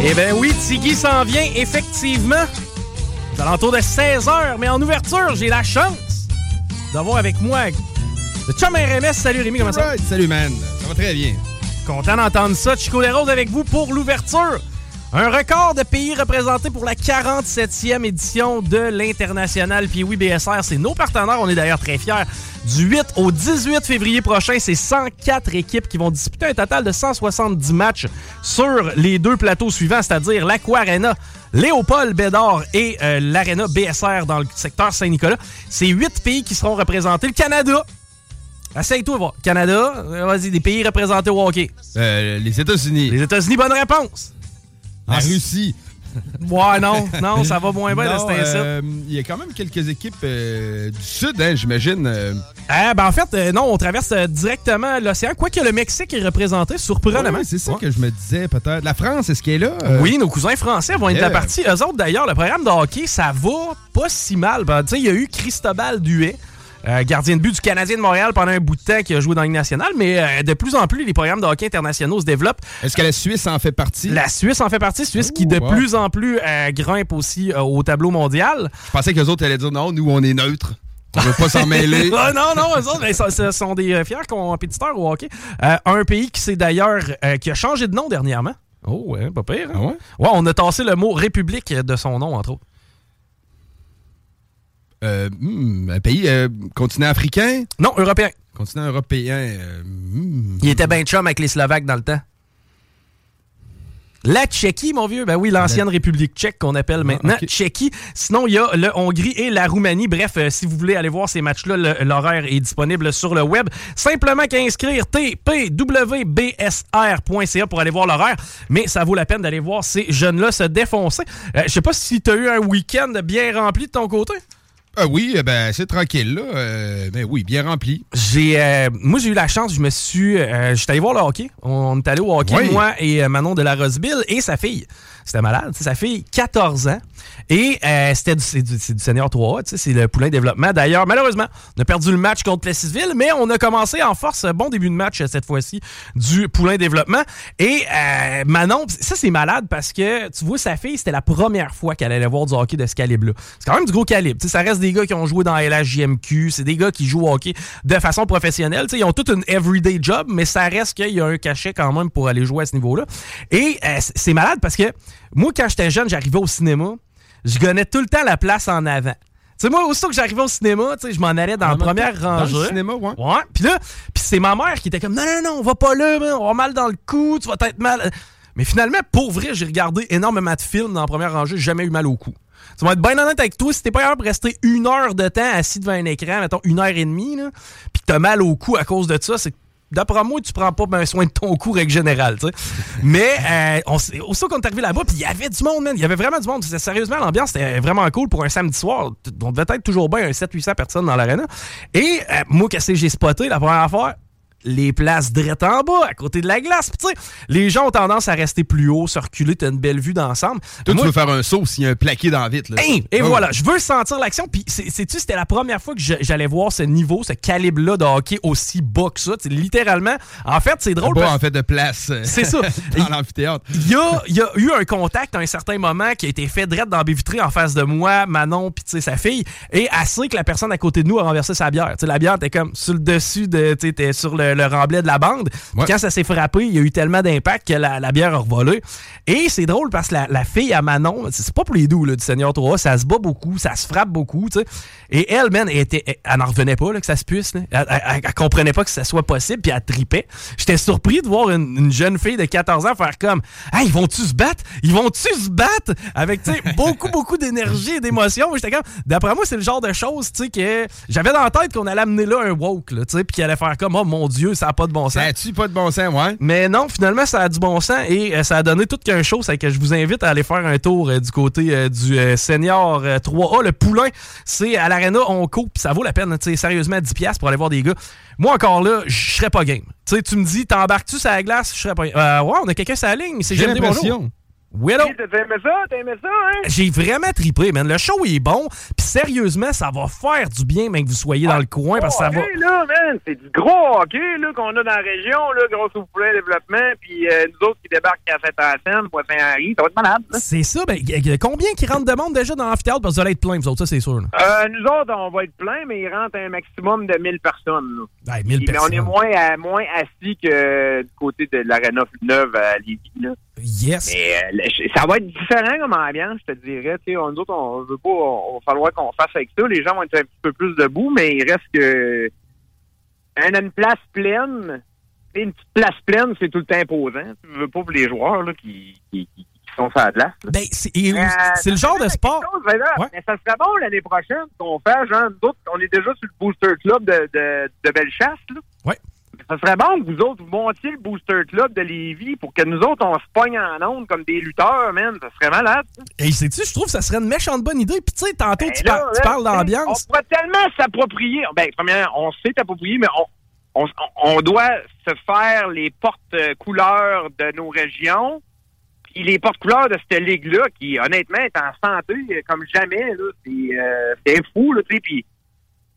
Eh bien oui, Tiggy s'en vient, effectivement. C'est alentour de 16h, mais en ouverture, j'ai la chance d'avoir avec moi le chum RMS. Salut Rémi, comment ça va? Right, salut man, ça va très bien. Content d'entendre ça. Chico Desroses avec vous pour l'ouverture. Un record de pays représentés pour la 47e édition de l'International. Puis oui, BSR, c'est nos partenaires. On est d'ailleurs très fiers. Du 8 au 18 février prochain, c'est 104 équipes qui vont disputer un total de 170 matchs sur les deux plateaux suivants, c'est-à-dire l'Aqua Arena, Léopold Bédard et euh, l'Arena BSR dans le secteur Saint-Nicolas. C'est huit pays qui seront représentés. Le Canada, essaye-toi voir. Canada, euh, vas-y, des pays représentés au hockey. Euh, les États-Unis. Les États-Unis, bonne réponse. La Russie. Ouais, non, non, ça va moins bien de Non, cet incite. euh, Il y a quand même quelques équipes euh, du Sud, hein, j'imagine. euh, Ah, ben en fait, euh, non, on traverse euh, directement l'océan. Quoique le Mexique est représenté, surprenamment. ouais, c'est ça Ouais. que je me disais, peut-être. La France, est-ce qu'elle est là? Oui, nos cousins français vont être de la partie. Eux autres, d'ailleurs, le programme de hockey, ça va pas si mal. Ben, tu sais, il y a eu Cristobal Duet, euh, gardien de but du Canadien de Montréal pendant un bout de temps qui a joué dans la Ligue nationale, mais euh, de plus en plus, les programmes de hockey internationaux se développent. Est-ce que la Suisse en fait partie? La Suisse en fait partie, Suisse qui de wow. plus en plus euh, grimpe aussi au tableau mondial. Je pensais que les autres allaient dire non, nous, on est neutre. On veut pas s'en mêler. Ah, non, non, eux autres, ben, ce sont des fiers compétiteurs au hockey. Un pays qui s'est d'ailleurs qui a changé de nom dernièrement. Oh, ouais, pas pire. hein? Ah ouais? Ouais, on a tassé le mot République de son nom, entre autres. Euh, hmm, un pays, euh, continent africain? Non, européen. Continent européen. euh, hmm. Il était bien chum avec les Slovaques dans le temps. La Tchéquie, mon vieux. Ben oui, l'ancienne République tchèque qu'on appelle maintenant ok. Tchéquie. Sinon, il y a le Hongrie et la Roumanie. Bref, euh, si vous voulez aller voir ces matchs-là, le- l'horaire est disponible sur le web. Simplement qu'à inscrire tpwbsr.ca pour aller voir l'horaire. Mais ça vaut la peine d'aller voir ces jeunes-là se défoncer. Euh, Je sais pas si tu as eu un week-end bien rempli de ton côté. Ah oui, eh ben, c'est tranquille, là. Euh, ben oui, bien rempli. J'ai, euh, moi, j'ai eu la chance, je me suis. Euh, J'étais allé voir le hockey. On est allé au hockey, Oui. moi et Manon de la Roseville et sa fille. C'était malade. Sa fille, 14 ans. Et euh, c'était du, du, du Senior 3, tu sais, c'est le poulain développement. D'ailleurs, malheureusement, on a perdu le match contre Plessisville, mais on a commencé en force. Bon début de match euh, cette fois-ci du poulain développement. Et euh, Manon, ça c'est malade parce que tu vois, sa fille, c'était la première fois qu'elle allait voir du hockey de ce calibre-là. C'est quand même du gros calibre. tu sais, ça reste des gars qui ont joué dans LHJMQ, c'est des gars qui jouent au hockey de façon professionnelle. Tu sais, ils ont toute une everyday job, mais ça reste qu'il y a un cachet quand même pour aller jouer à ce niveau-là. Et euh, c'est malade parce que moi, quand j'étais jeune, j'arrivais au cinéma, je gagnais tout le temps la place en avant. Tu sais, moi, aussitôt que j'arrivais au cinéma, tu sais, je m'en allais dans la première Dans rangée. le cinéma, ouais. Ouais. Puis là, puis c'est ma mère qui était comme non non non, on va pas là, man, on va mal dans le cou, tu vas être mal. Mais finalement, pour vrai, j'ai regardé énormément de films dans la première rangée, j'ai jamais eu mal au cou. Tu vas être bien honnête avec toi, si t'es pas capable de rester une heure de temps assis devant un écran, mettons une heure et demie, là, pis que t'as mal au cou à cause de ça, c'est que D'après moi, tu prends pas ben soin de ton cou, règle générale, tu sais. Mais, euh, on, aussitôt qu'on est arrivé là-bas, puis il y avait du monde, man. Il y avait vraiment du monde. Sérieusement, l'ambiance était vraiment cool pour un samedi soir. On devait être toujours bien un 700-800 personnes dans l'arena. Et euh, moi, qu'est-ce que j'ai spoté la première fois? Les places drettes en bas, à côté de la glace. Puis, les gens ont tendance à rester plus haut, se reculer, t'as une belle vue d'ensemble. Toi, Moi, tu veux faire un saut s'il y a un plaqué dans la vitre. Là. Hein, et Oh. voilà, je veux sentir l'action. Puis, sais-tu, c'était la première fois que j'allais voir ce niveau, ce calibre-là de hockey aussi bas que ça? Tu sais, littéralement, en fait, c'est drôle. Pas parce- en fait de place euh, C'est ça. dans l'amphithéâtre. Il y a, y a eu un contact à un certain moment qui a été fait direct dans la baie vitrée en face de moi, Manon, puis sa fille, et assez que la personne à côté de nous a renversé sa bière. Tu sais, la bière était comme sur le dessus de, était sur le, le remblai de la bande. Ouais. Quand ça s'est frappé, il y a eu tellement d'impact que la, la bière a revolé. Et c'est drôle parce que la, la fille à Manon, c'est pas pour les doux là, du Seigneur 3, ça se bat beaucoup, ça se frappe beaucoup, tu sais. Et elle, man, elle, était, elle, n'en revenait pas là, que ça se puisse. là. Elle, elle- comprenait pas que ça soit possible, puis elle tripait. J'étais surpris de voir une, une jeune fille de 14 ans faire comme Hey, ils vont-tu se battre? Ils vont-tu se battre? Avec tu sais, beaucoup, beaucoup d'énergie et d'émotion. J'étais comme, d'après moi, c'est le genre de choses tu sais, que j'avais dans la tête qu'on allait amener là un woke, là, tu sais, puis qu'il allait faire comme Oh mon Dieu, ça n'a pas de bon sens. Ça a-tu pas de bon sens, ouais? Mais non, finalement, ça a du bon sens et euh, ça a donné tout qu'un show. C'est que je vous invite à aller faire un tour euh, du côté euh, du Senior euh, 3A. Le Poulain, c'est à l'Arena, on coupe, ça vaut la peine. Tu sais, sérieusement, 10$ pour aller voir des gars. Moi, encore là, je serais pas game. Tu sais, tu me dis, t'embarques-tu sur la glace? Je serais pas game. Euh, ouais, on a quelqu'un sur la ligne. C'est J'ai l'impression. Allô? T'as aimé ça? T'as aimé ça, hein? J'ai vraiment trippé, man. Le show est bon. Puis sérieusement, ça va faire du bien, même que vous soyez dans le coin, parce que ça va... hockey, là, man, c'est du gros hockey là, qu'on a dans la région, là, au poulet développement, puis euh, nous autres qui débarquent à Saint-Anselme, Poisson-Henri, ça va être malade. là. C'est ça. Ben, combien qui rentre de monde déjà dans l'amphithéâtre? Parce que vous allez être plein, vous autres, ça, c'est sûr. là? Euh, nous autres, on va être plein, mais il rentre un maximum de 1000 personnes. Là. Ouais, 1000 Puis, mais on est personnes. moins, à- moins assis que du côté de l'Arena Neuve à Lévis. Là. Yes. Mais euh, ça va être différent comme ambiance, je te dirais. Tu sais, on- nous autres, on veut pas, on, on va falloir qu'on fasse avec ça. Les gens vont être un petit peu plus debout, mais il reste que un- une place pleine. Une petite place pleine, c'est tout le temps imposant. Tu veux pas pour les joueurs là, qui, qui, sont sur la glace. là. Ben, c'est Euh, le genre de sport. quelque chose, ben là, Ouais. mais ça serait bon l'année prochaine qu'on fasse, genre, nous autres, on est déjà sur le Booster Club de, de, de Bellechasse, là. Ouais. Ça serait bon que vous autres, vous montiez le Booster Club de Lévis pour que nous autres, on se pogne en ondes comme des lutteurs, man. Ça serait malade. Et sais-tu, je trouve que ça serait une méchante bonne idée. Puis tu sais, tantôt, Ben tu, là, par- tu là, parles d'ambiance. On pourrait tellement s'approprier. Ben, premièrement, on sait t'approprier, mais on, on, on doit se faire les portes-couleurs de nos régions. Puis les porte-couleurs de cette ligue-là, qui honnêtement est en santé euh, comme jamais, là, c'est, euh, c'est fou, là, tu sais. Puis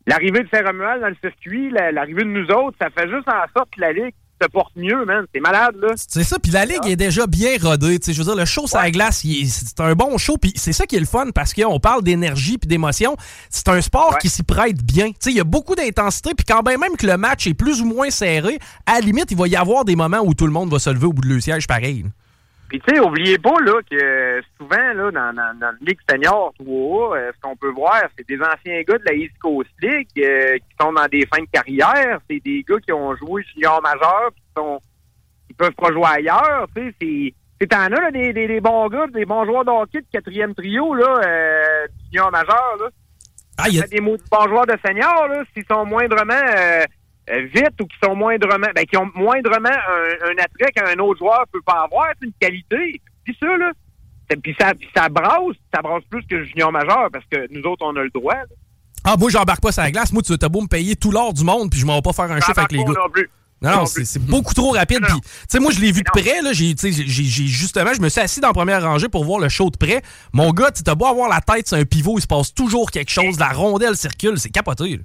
l'arrivée de Saint-Romuald dans le circuit, la- l'arrivée de nous autres, ça fait juste en sorte que la ligue se porte mieux, man. C'est malade, là. C'est ça, puis la ligue est déjà bien rodée. tu sais, Je veux dire, le show sur la Ouais. glace, c'est un bon show. Puis c'est ça qui est le fun parce qu'on parle d'énergie puis d'émotion. C'est un sport Ouais. qui s'y prête bien. Tu sais, Il y a beaucoup d'intensité. Puis quand bien même que le match est plus ou moins serré, à la limite, il va y avoir des moments où tout le monde va se lever au bout de le siège pareil. Puis tu sais, oubliez pas là que souvent là dans, dans, dans la Ligue senior 3A, euh, ce qu'on peut voir, c'est des anciens gars de la East Coast League euh, qui sont dans des fins de carrière. C'est des gars qui ont joué junior majeur puis qui sont qui peuvent pas jouer ailleurs. Tu sais, c'est t'en as là, des, des, des bons gars, des bons joueurs de hockey de quatrième trio là, euh, junior majeur là. Ah, y a- des mots bons joueurs de senior là, s'ils sont moindrement euh, vite ou qui sont moindrement, ben, qui ont moindrement un, un attrait qu'un autre joueur peut pas avoir, c'est une qualité. Puis ça, là, puis ça, ça brasse, ça brasse plus que le junior majeur parce que nous autres, on a le droit. là. Ah, moi, j'embarque pas sur la glace. Moi, tu as beau me payer tout l'or du monde, puis je m'en vais pas faire un chiffre avec les gars. non plus. Non, c'est beaucoup trop rapide. Puis, tu sais, moi, je l'ai vu de près. Là, j'ai, justement, je me suis assis dans la première rangée pour voir le show de près. Mon gars, tu t'as beau avoir la tête, c'est un pivot, il se passe toujours quelque chose. La rondelle circule, c'est capoté. là.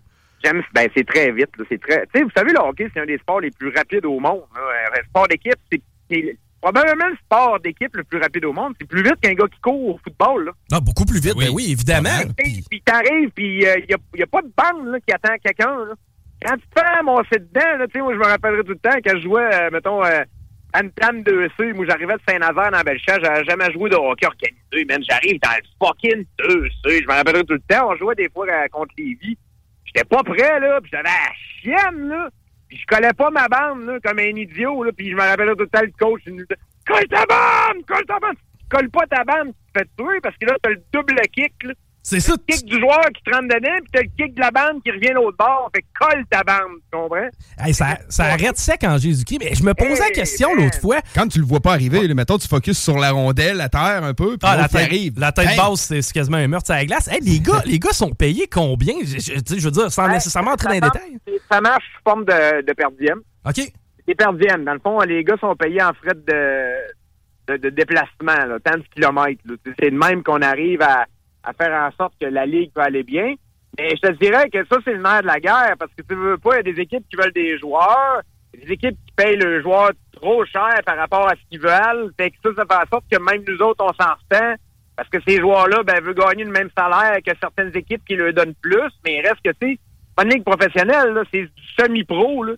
Ben, c'est très vite, là, c'est très, tu sais, vous savez, le hockey, c'est un des sports les plus rapides au monde. là. Un sport d'équipe, c'est, c'est probablement le sport d'équipe le plus rapide au monde. C'est plus vite qu'un gars qui court au football, là. Ah, beaucoup plus vite, Oui. ben oui, évidemment. Puis, puis t'arrives, puis il n'y a, y a pas de bande là, qui attend quelqu'un. là. Quand tu te fais amasser dedans, là, tu sais, moi, je me rappellerai tout le temps, quand je jouais, euh, mettons, euh, Antam 2C, moi, j'arrivais de Saint-Nazaire dans Bellechasse, j'avais jamais joué de hockey organisé, man. J'arrive dans le fucking 2C, je me rappellerai tout le temps, on jouait des fois euh, contre Lévis. J'étais pas prêt, là, puis j'avais la chienne, là. Puis je collais pas ma bande, là, comme un idiot, là, puis je me rappellerai tout le coach. il nous- colle ta bande! Colle ta bande! Tu colles pas ta bande, tu te fais tuer parce que là, t'as le double kick, là. C'est ça. Le kick du joueur qui te rentre dedans, puis t'as le kick de la bande qui revient l'autre bord. Fait que colle ta bande, tu comprends? Hey, ça, ça arrête sec en Jésus-Christ. Mais je me posais la question l'autre fois. Quand tu le vois pas arriver, là, mettons, tu focuses sur la rondelle, la terre un peu, puis Ah, la tête, arrive. la tête Hey! basse, c'est c'est quasiment un meurtre à la glace. Hey, les, gars, les gars sont payés combien? Je, je- tu sais, je veux dire, sans nécessairement entrer dans les détails. Ça marche sous forme de, de per diem. OK. C'est per diem. Dans le fond, les gars sont payés en frais de, de, de déplacement, là, tant de kilomètres. là. C'est de même qu'on arrive à, à faire en sorte que la Ligue peut aller bien. Mais je te dirais que ça, c'est le nerf de la guerre, parce que tu veux pas, il y a des équipes qui veulent des joueurs, des équipes qui payent le joueur trop cher par rapport à ce qu'ils veulent. Fait que ça, fait en sorte que même nous autres, on s'en ressent. Parce que ces joueurs-là, ben, veulent gagner le même salaire que certaines équipes qui leur donnent plus, mais il reste que, tu pas une ligue professionnelle, là, c'est du semi-pro, là.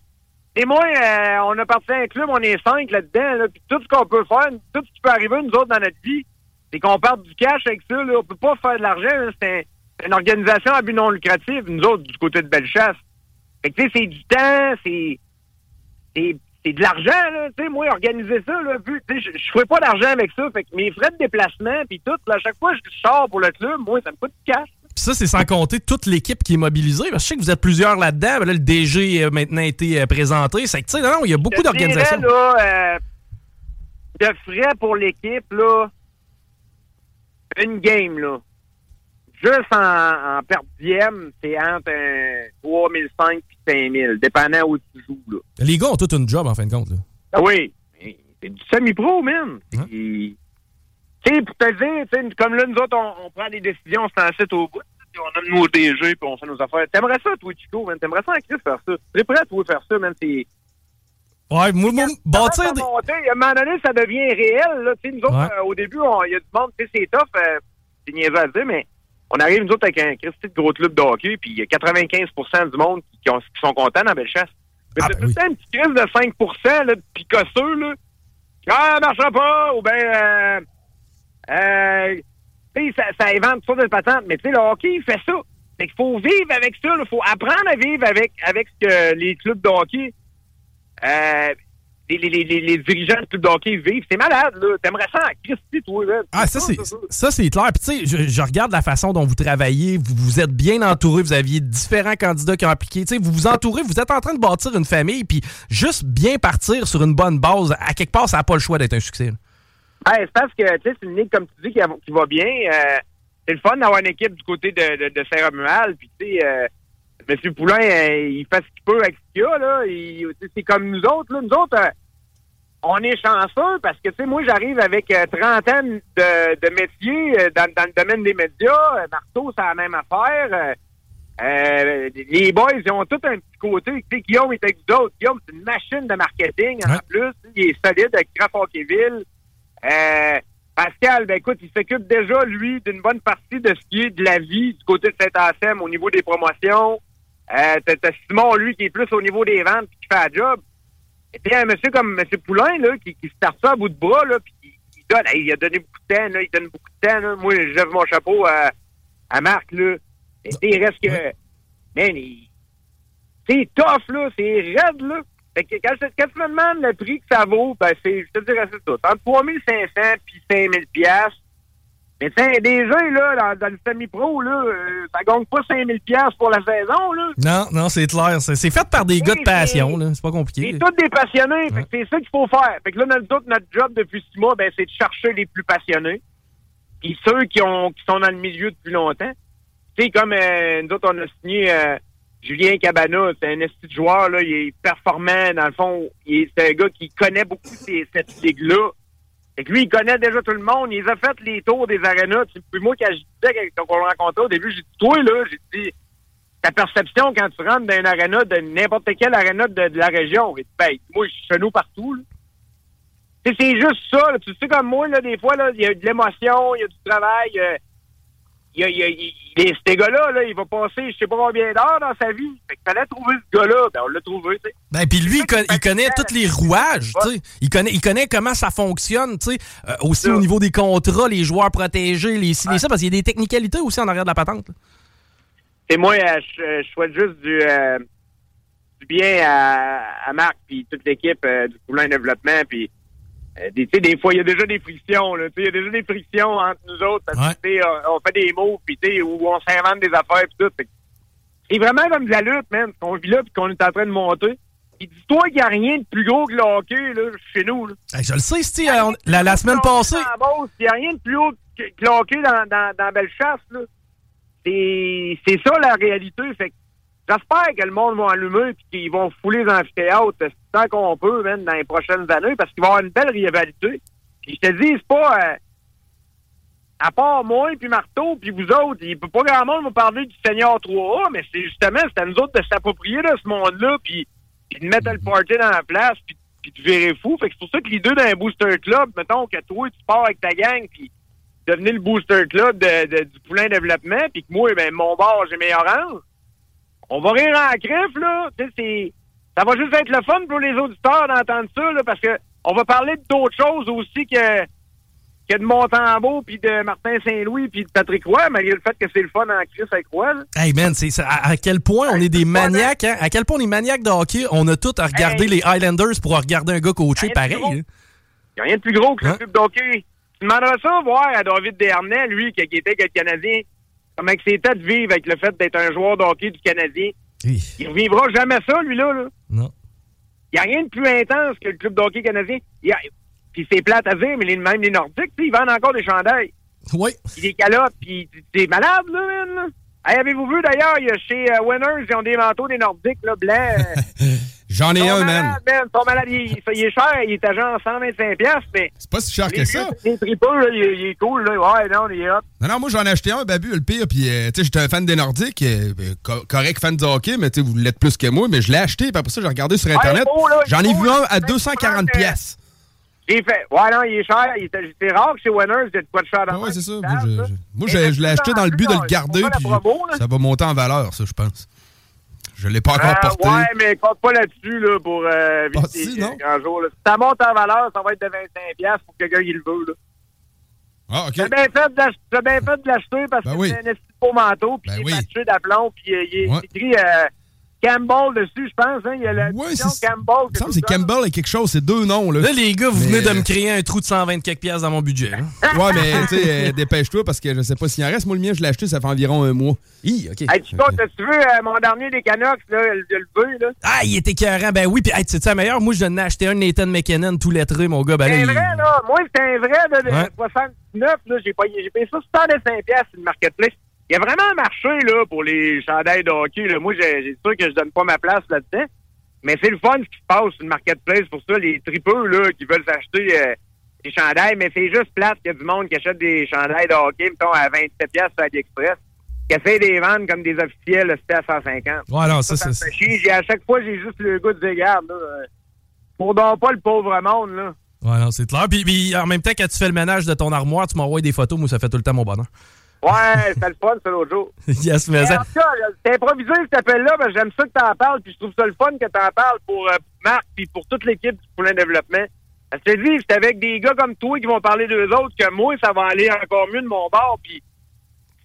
Et moi, euh, on a parti à un club, on est cinq là-dedans, là, puis tout ce qu'on peut faire, tout ce qui peut arriver, nous autres, dans notre vie, c'est qu'on perde du cash avec ça, là. On peut pas faire de l'argent. C'est un- c'est une organisation à but non lucratif, nous autres, du côté de Bellechasse. Fait que, tu sais, c'est du temps, c'est... C'est c'est de l'argent, là. Tu sais, moi, organiser ça, là, je je ferais pas d'argent avec ça. Fait que mes frais de déplacement, puis tout, là, à chaque fois que je sors pour le club, moi, ça me coûte du cash. Puis ça, c'est sans compter toute l'équipe qui est mobilisée. Parce que je sais que vous êtes plusieurs là-dedans. Ben là, le DG a maintenant été euh, présenté. C'est que, tu sais, non, non, il y a beaucoup d'organisations. là, euh, de frais pour l'équipe, là, une game, là, juste en, en per diem, c'est entre un 3005 et 5000, dépendant où tu joues, là. Les gars ont tout une job, en fin de compte. Là. Ah oui, c'est du semi-pro, man. Puis, Tu sais, pour te dire, comme là, nous autres, on, on prend des décisions, c'est en site au bout. On aime nos DG, puis on fait nos affaires. T'aimerais ça, toi, Chico, man? T'aimerais ça en Christ faire ça? T'es prêt, toi, faire ça, man? C'est... Ouais, moi, moi, bâtir des... À un moment donné, ça devient réel. Là. Nous autres, Ouais. euh, au début, on- il y a du monde, tu sais, c'est tough, euh, c'est niaiseux à dire, mais on arrive, nous autres, avec un Christy de gros club de hockey, puis il y a 95% du monde qui, qui ont- qui sont contents dans Bellechasse. Mais Ah, c'est ben tout temps une petite crise de 5 là, de picosseux, là. Ah, ça marchera pas, ou bien, euh, euh, tu sais, ça, ça invente toutes sortes de patentes, mais tu sais, le hockey, il fait ça. Fait qu'il faut vivre avec ça, il faut apprendre à vivre avec, avec ce que les clubs de hockey, euh, les, les, les, les- les dirigeants de clubs de hockey vivent. C'est malade, là. T'aimerais ça en Christy, toi, là. Ah, ça, c'est ça, c'est clair. Puis, tu sais, je, je regarde la façon dont vous travaillez. Vous, vous êtes bien entouré. Vous aviez différents candidats qui ont appliqué. Tu sais, vous vous entourez. Vous êtes en train de bâtir une famille. Puis, juste bien partir sur une bonne base, à quelque part, ça n'a pas le choix d'être un succès. Ouais, c'est parce que, tu sais, c'est une ligue, comme tu dis, qui va bien. Euh, c'est le fun d'avoir une équipe du côté de, de, de Saint-Romuald. Puis, tu sais, euh, M. Poulain, euh, il fait ce qu'il peut avec ce qu'il a, là. C'est comme nous autres, là. Nous autres, euh, on est chanceux parce que, tu sais, moi, j'arrive avec euh, 30 ans de, de métier euh, dans, dans le domaine des médias. Marteau, c'est la même affaire. Les boys, ils ont tout un petit côté. Tu sais, Guillaume est avec nous autres. Guillaume, c'est une machine de marketing en Ouais. plus. Il est solide avec Grand Hockeyville. Euh, Pascal, ben écoute, il s'occupe déjà, lui, d'une bonne partie de ce qui est de la vie du côté de Saint-Anselme au niveau des promotions. Euh, t'as, Simon, lui, qui est plus au niveau des ventes puis qui fait la job. Et puis un monsieur comme M. Poulain, là, qui, qui start ça à bout de bras, là, puis qui, qui donne, hey, il a donné beaucoup de temps, là, il donne beaucoup de temps, là. Moi, je lève mon chapeau à, à Marc, là. Et il reste que, man, il- c'est tough, là, c'est raide, là. Fait que quand, tu me demandes le prix que ça vaut, ben, c'est, je te dirais c'est ça. Entre 3500 puis 5000 piastres. Mais tiens, déjà, là, dans, dans le semi-pro, là, euh, ça gagne pas 5000 piastres pour la saison, là. Non, non, c'est clair. C'est c'est fait par des gars de passion. là. C'est pas compliqué. C'est tous des passionnés. Fait que c'est ça qu'il faut faire. Fait que là, notre, notre job depuis six mois, ben, c'est de chercher les plus passionnés. Puis ceux qui ont qui sont dans le milieu depuis longtemps. Tu sais, comme euh, nous autres, on a signé euh, Julien Cabana, c'est un esti de joueur, là, il est performant, dans le fond, il est- c'est un gars qui connaît beaucoup ces, cette ligue-là. Fait que lui, il connaît déjà tout le monde, il a fait les tours des arénas. Puis moi, quand je disais, quand on le rencontrait au début, j'ai dit, toi, là, j'ai dit, ta perception quand tu rentres dans une aréna, de n'importe quelle aréna de, la région, dit, ben, moi, je suis chez nous partout, c'est juste ça. Tu sais, comme moi, là, des fois, il y a de l'émotion, il y a du travail, euh, il il il- ces gars-là, là, il va passer je sais pas combien d'heures dans sa vie. Fait qu'il fallait trouver ce gars-là. Ben, on l'a trouvé, tu sais. Ben, puis lui, il, con- il connaît tous les rouages, tu sais. Il connaît, il connaît comment ça fonctionne, tu sais. Euh, aussi Ça. au niveau des contrats, les joueurs protégés, les ci, les ça, parce qu'il y a des technicalités aussi en arrière de la patente. Et moi, euh, je, je souhaite juste du, euh, du bien à, à Marc puis toute l'équipe euh, du Poulain Développement. Puis euh, des, tu sais, des fois, il y a déjà des frictions. Il y a déjà des frictions entre nous autres parce que on, fait des mots, puis où on s'invente des affaires, puis tout. C'est vraiment comme de la lutte, man. Qu'on vit là, puis qu'on est en train de monter. Puis dis-toi qu'il n'y a rien de plus gros que le hockey là, chez nous. Là. Hey, je le sais, Steve, euh, la, la semaine passée. Il n'y a rien de plus haut que, que le hockey dans, dans, dans Bellechasse. Là. C'est, c'est ça la réalité. Fait que j'espère que le monde va allumer et qu'ils vont fouler les amphithéâtres tant qu'on peut, même dans les prochaines années, parce qu'il va y avoir une belle rivalité. Puis je te dis, c'est pas. euh, à part moi, puis Marteau, puis vous autres, il peut pas grand monde vous parler du Seigneur 3A, mais c'est justement, c'est à nous autres de s'approprier de ce monde-là, puis, de mettre le party dans la place, puis, puis de virer fou. Fait que c'est pour ça que les deux dans un booster club, mettons que toi, tu pars avec ta gang, puis devenir le booster club du poulain développement, puis que moi, ben, mon bar, j'ai mes oranges. On va rire en crif, là. C'est, ça va juste être le fun pour les auditeurs d'entendre ça, là, parce que on va parler d'autres choses aussi que, que de Montembeau, puis de Martin Saint-Louis, puis de Patrick Roy, malgré le fait que c'est le fun en Chris avec Roy, là. Hey man, c'est ça, à, à quel point on est des maniaques, hein? À quel point on est maniaques de hockey, on a tout à regarder Hey. les Highlanders pour regarder un gars coaché pareil. gros. hein? Il n'y a rien de plus gros que le Hein? club d'hockey. Tu demanderas ça voir à David Dernay, lui, qui, qui était avec le Canadien, comment c'était de vivre avec le fait d'être un joueur de hockey du Canadien? Il ne revivra jamais ça, lui-là. Là. Non. Il n'y a rien de plus intense que le club de hockey canadien. Il y a- Puis c'est plate à dire, mais les, même les Nordiques, ils vendent encore des chandails. Oui. Puis des calottes, puis c'est malade, là, man. Hey, avez-vous vu, d'ailleurs, il y a chez euh, Winners, ils ont des manteaux des Nordiques, là, blancs. J'en ai un, man. malades, man. Ils sont malades. Il, il- il est cher, il est à genre 125$, piastres, mais C'est pas si cher que ça. les tripeux, là, il, est- il est cool, là. Ouais, non, il est hot. Non, non, moi j'en ai acheté un, Babu, le pire, puis euh, tu sais, j'étais un fan des Nordiques, euh, euh, co- correct fan de hockey, mais tu sais, vous l'êtes plus que moi, mais je l'ai acheté, puis après ça, j'ai regardé sur Internet. il J'en ai beau, vu un à 240 Euh, pièces. J'ai fait, ouais, non, il est cher. Il C'est rare que chez Winners, il y de quoi de cher dans Ah ouais, c'est ça. Moi, je, l'ai acheté dans le but de le garder, puis ça va monter en valeur, ça, je pense. Je l'ai pas encore Ah, porté. ouais, mais compte pas là-dessus là, pour euh, visiter si, non? Là. Si ça monte en valeur, ça va être de 25$ pour quelqu'un qui le veut. Là. Ah, OK. T'as bien fait de l'acheter parce Ben que oui. c'est un de beau manteau, puis Ben il est oui. patché d'aplomb, puis euh, il est Ouais. écrit euh, Campbell dessus, je pense. Hein, il y a la Ouais, Campbell. Il me semble que quelque c'est. Campbell et quelque chose, c'est deux noms, là. Là, les gars, vous Mais- venez de me créer un trou de 120 quelques piastres dans mon budget. hein. Ouais, mais tu sais, euh, dépêche-toi parce que je sais pas s'il en reste. Moi, le mien, je l'ai acheté, ça fait environ un mois. Hi, OK. Hey, Chico, t'as-tu vu euh, mon dernier des Canucks, là, le, le là? Ah, il était écœurant. Ben oui, puis hey, tu sais, la meilleure, moi, je n'ai acheté un Nathan McKinnon tout lettré, mon gars. Ben C'est il- vrai, là. Moi, c'est un vrai de, de Ouais. 79. Là, j'ai, payé, j'ai payé ça 65 pièces sur le marketplace. Il y a vraiment un marché là, pour les chandails de hockey. Là. Moi, j'ai, sûr que je donne pas ma place là-dedans. Mais c'est le fun ce qui se passe sur le marketplace pour ça. Les tripeux là, qui veulent s'acheter euh, des chandails, mais c'est juste plate qu'il y a du monde qui achète des chandails de hockey, mettons, à 27 pièces sur AliExpress, qui essaie de les vendre comme des officiels, c'était à 150. Ouais, non, ça, Ça, ça c'est. À chaque fois, j'ai juste le goût de dire, regarde, là, euh, pour donc pas le pauvre monde, là. Ouais, non, c'est clair. Puis, puis, en même temps, quand tu fais le ménage de ton armoire, tu m'envoies des photos. Moi, ça fait tout le temps mon bonheur. Ouais, c'était le fun, ça, l'autre jour. yes, mais Mais ça. en tout cas, c'est improvisé cet appel-là, que j'aime ça que t'en parles, puis je trouve ça le fun que t'en parles pour euh, Marc, puis pour toute l'équipe du Poulain Développement. Parce que dis, c'est avec des gars comme toi qui vont parler d'eux autres que moi, ça va aller encore mieux de mon bord, puis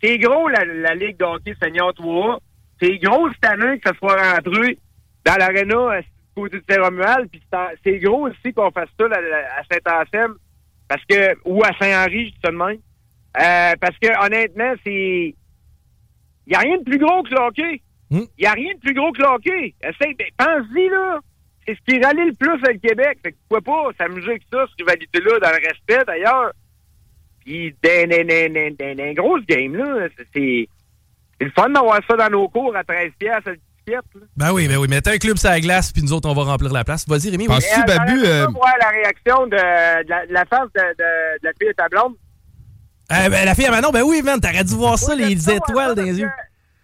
c'est gros, la, la Ligue de hockey Senior 3 C'est gros cette année que ça soit rentré dans l'aréna à du côté de Saint-Romuald, puis c'est gros aussi qu'on fasse ça là, à Saint-Anselme, parce que, ou à Saint-Henri, je Euh, parce que honnêtement, c'est. Il n'y a rien de plus gros que le hockey. Il Hmm? n'y a rien de plus gros que le hockey. Essaye, ben, pense-y, là. C'est ce qui rallie le plus avec le Québec. Fait que pourquoi pas s'amuser avec ça, cette rivalité-là, dans le respect, d'ailleurs. Puis, une grosse game, là, c'est- le fun d'avoir ça dans nos cours à 13 piastres, à. Ben oui, ben oui. Mais t'as un club sur la glace, puis nous autres, on va remplir la place. Vas-y, Rémi. Penses-tu, Et, euh, Babu, euh, voir la réaction de, de la, de la face de, de- de la fille de ta blonde. Euh, ben, la fille à Manon, ben oui, man, t'aurais dû voir ça, les ça, étoiles ouais, dans les yeux.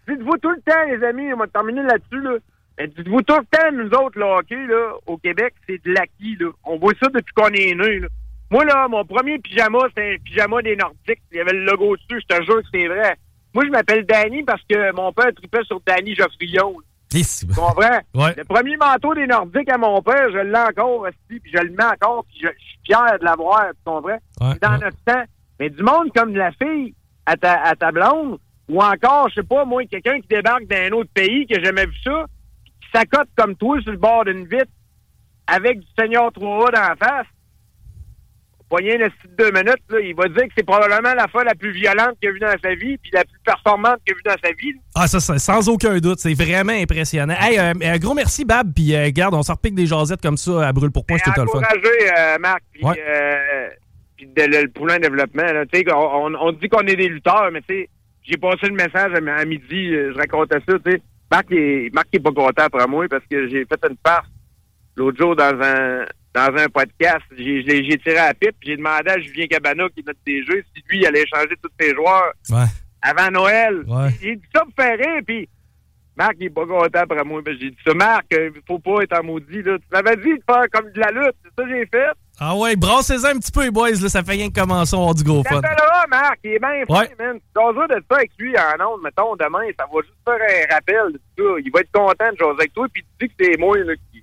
Dites-vous tout le temps, les amis, on va terminer là-dessus, là. Mais Dites-vous tout le temps, nous autres, le hockey, là, au Québec, c'est de l'acquis, là. On voit ça depuis qu'on est né, là. Moi, là, mon premier pyjama, c'était un pyjama des Nordiques. Il y avait le logo dessus, je te jure que c'est vrai. Moi, je m'appelle Danny parce que mon père tripait sur Danny Geoffrion. Tu comprends? Ouais. Le premier manteau des Nordiques à mon père, je l'ai encore, aussi, puis je le mets encore, puis je, je suis fier de l'avoir, tu comprends? Ouais, dans ouais. notre temps. Mais du monde comme de la fille à ta, à ta blonde, ou encore, je sais pas, moi, quelqu'un qui débarque d'un autre pays, que j'ai jamais vu ça, qui s'accote comme toi sur le bord d'une vitre, avec du Seigneur 3A dans la face, une petite deux minutes, là, il va dire que c'est probablement la fois la plus violente qu'il a vue dans sa vie, puis la plus performante qu'il a vue dans sa vie. Ah, ça, ça, sans aucun doute. C'est vraiment impressionnant. Hey, euh, un gros merci, Bab. Puis, euh, garde, on s'en repique des jasettes comme ça à brûle pour point. Tout le fun. encouragé, euh, Marc. Puis, Ouais. Euh, puis de- le, le poulain développement. Là, on, on, dit qu'on est des lutteurs, mais j'ai passé le message à, à midi, euh, je racontais ça. Tu sais, Marc, il est, Marc est pas content après moi parce que j'ai fait une farce l'autre jour dans un dans un podcast. J'ai tiré à la pipe, j'ai demandé à Julien Cabana qui note des jeux si lui il allait changer tous ses joueurs Ouais. avant Noël. Ouais. J'ai dit ça pour faire rire, puis Marc, il est pas content après moi. J'ai dit ça, Marc, il faut pas être en maudit. Là. Tu m'avais dit de faire comme de la lutte. C'est ça que j'ai fait. Ah ouais, brassez-en un petit peu, les boys. Là, ça fait rien que commencer, on a du gros fun. T'appelleras, Marc. Il est bien fin, Ouais. man. Jaseras de ça avec lui en ondes, mettons, demain. Ça va juste faire un rappel de tout ça. Il va être content de jaser avec toi, puis tu dis que c'est moi là, qui,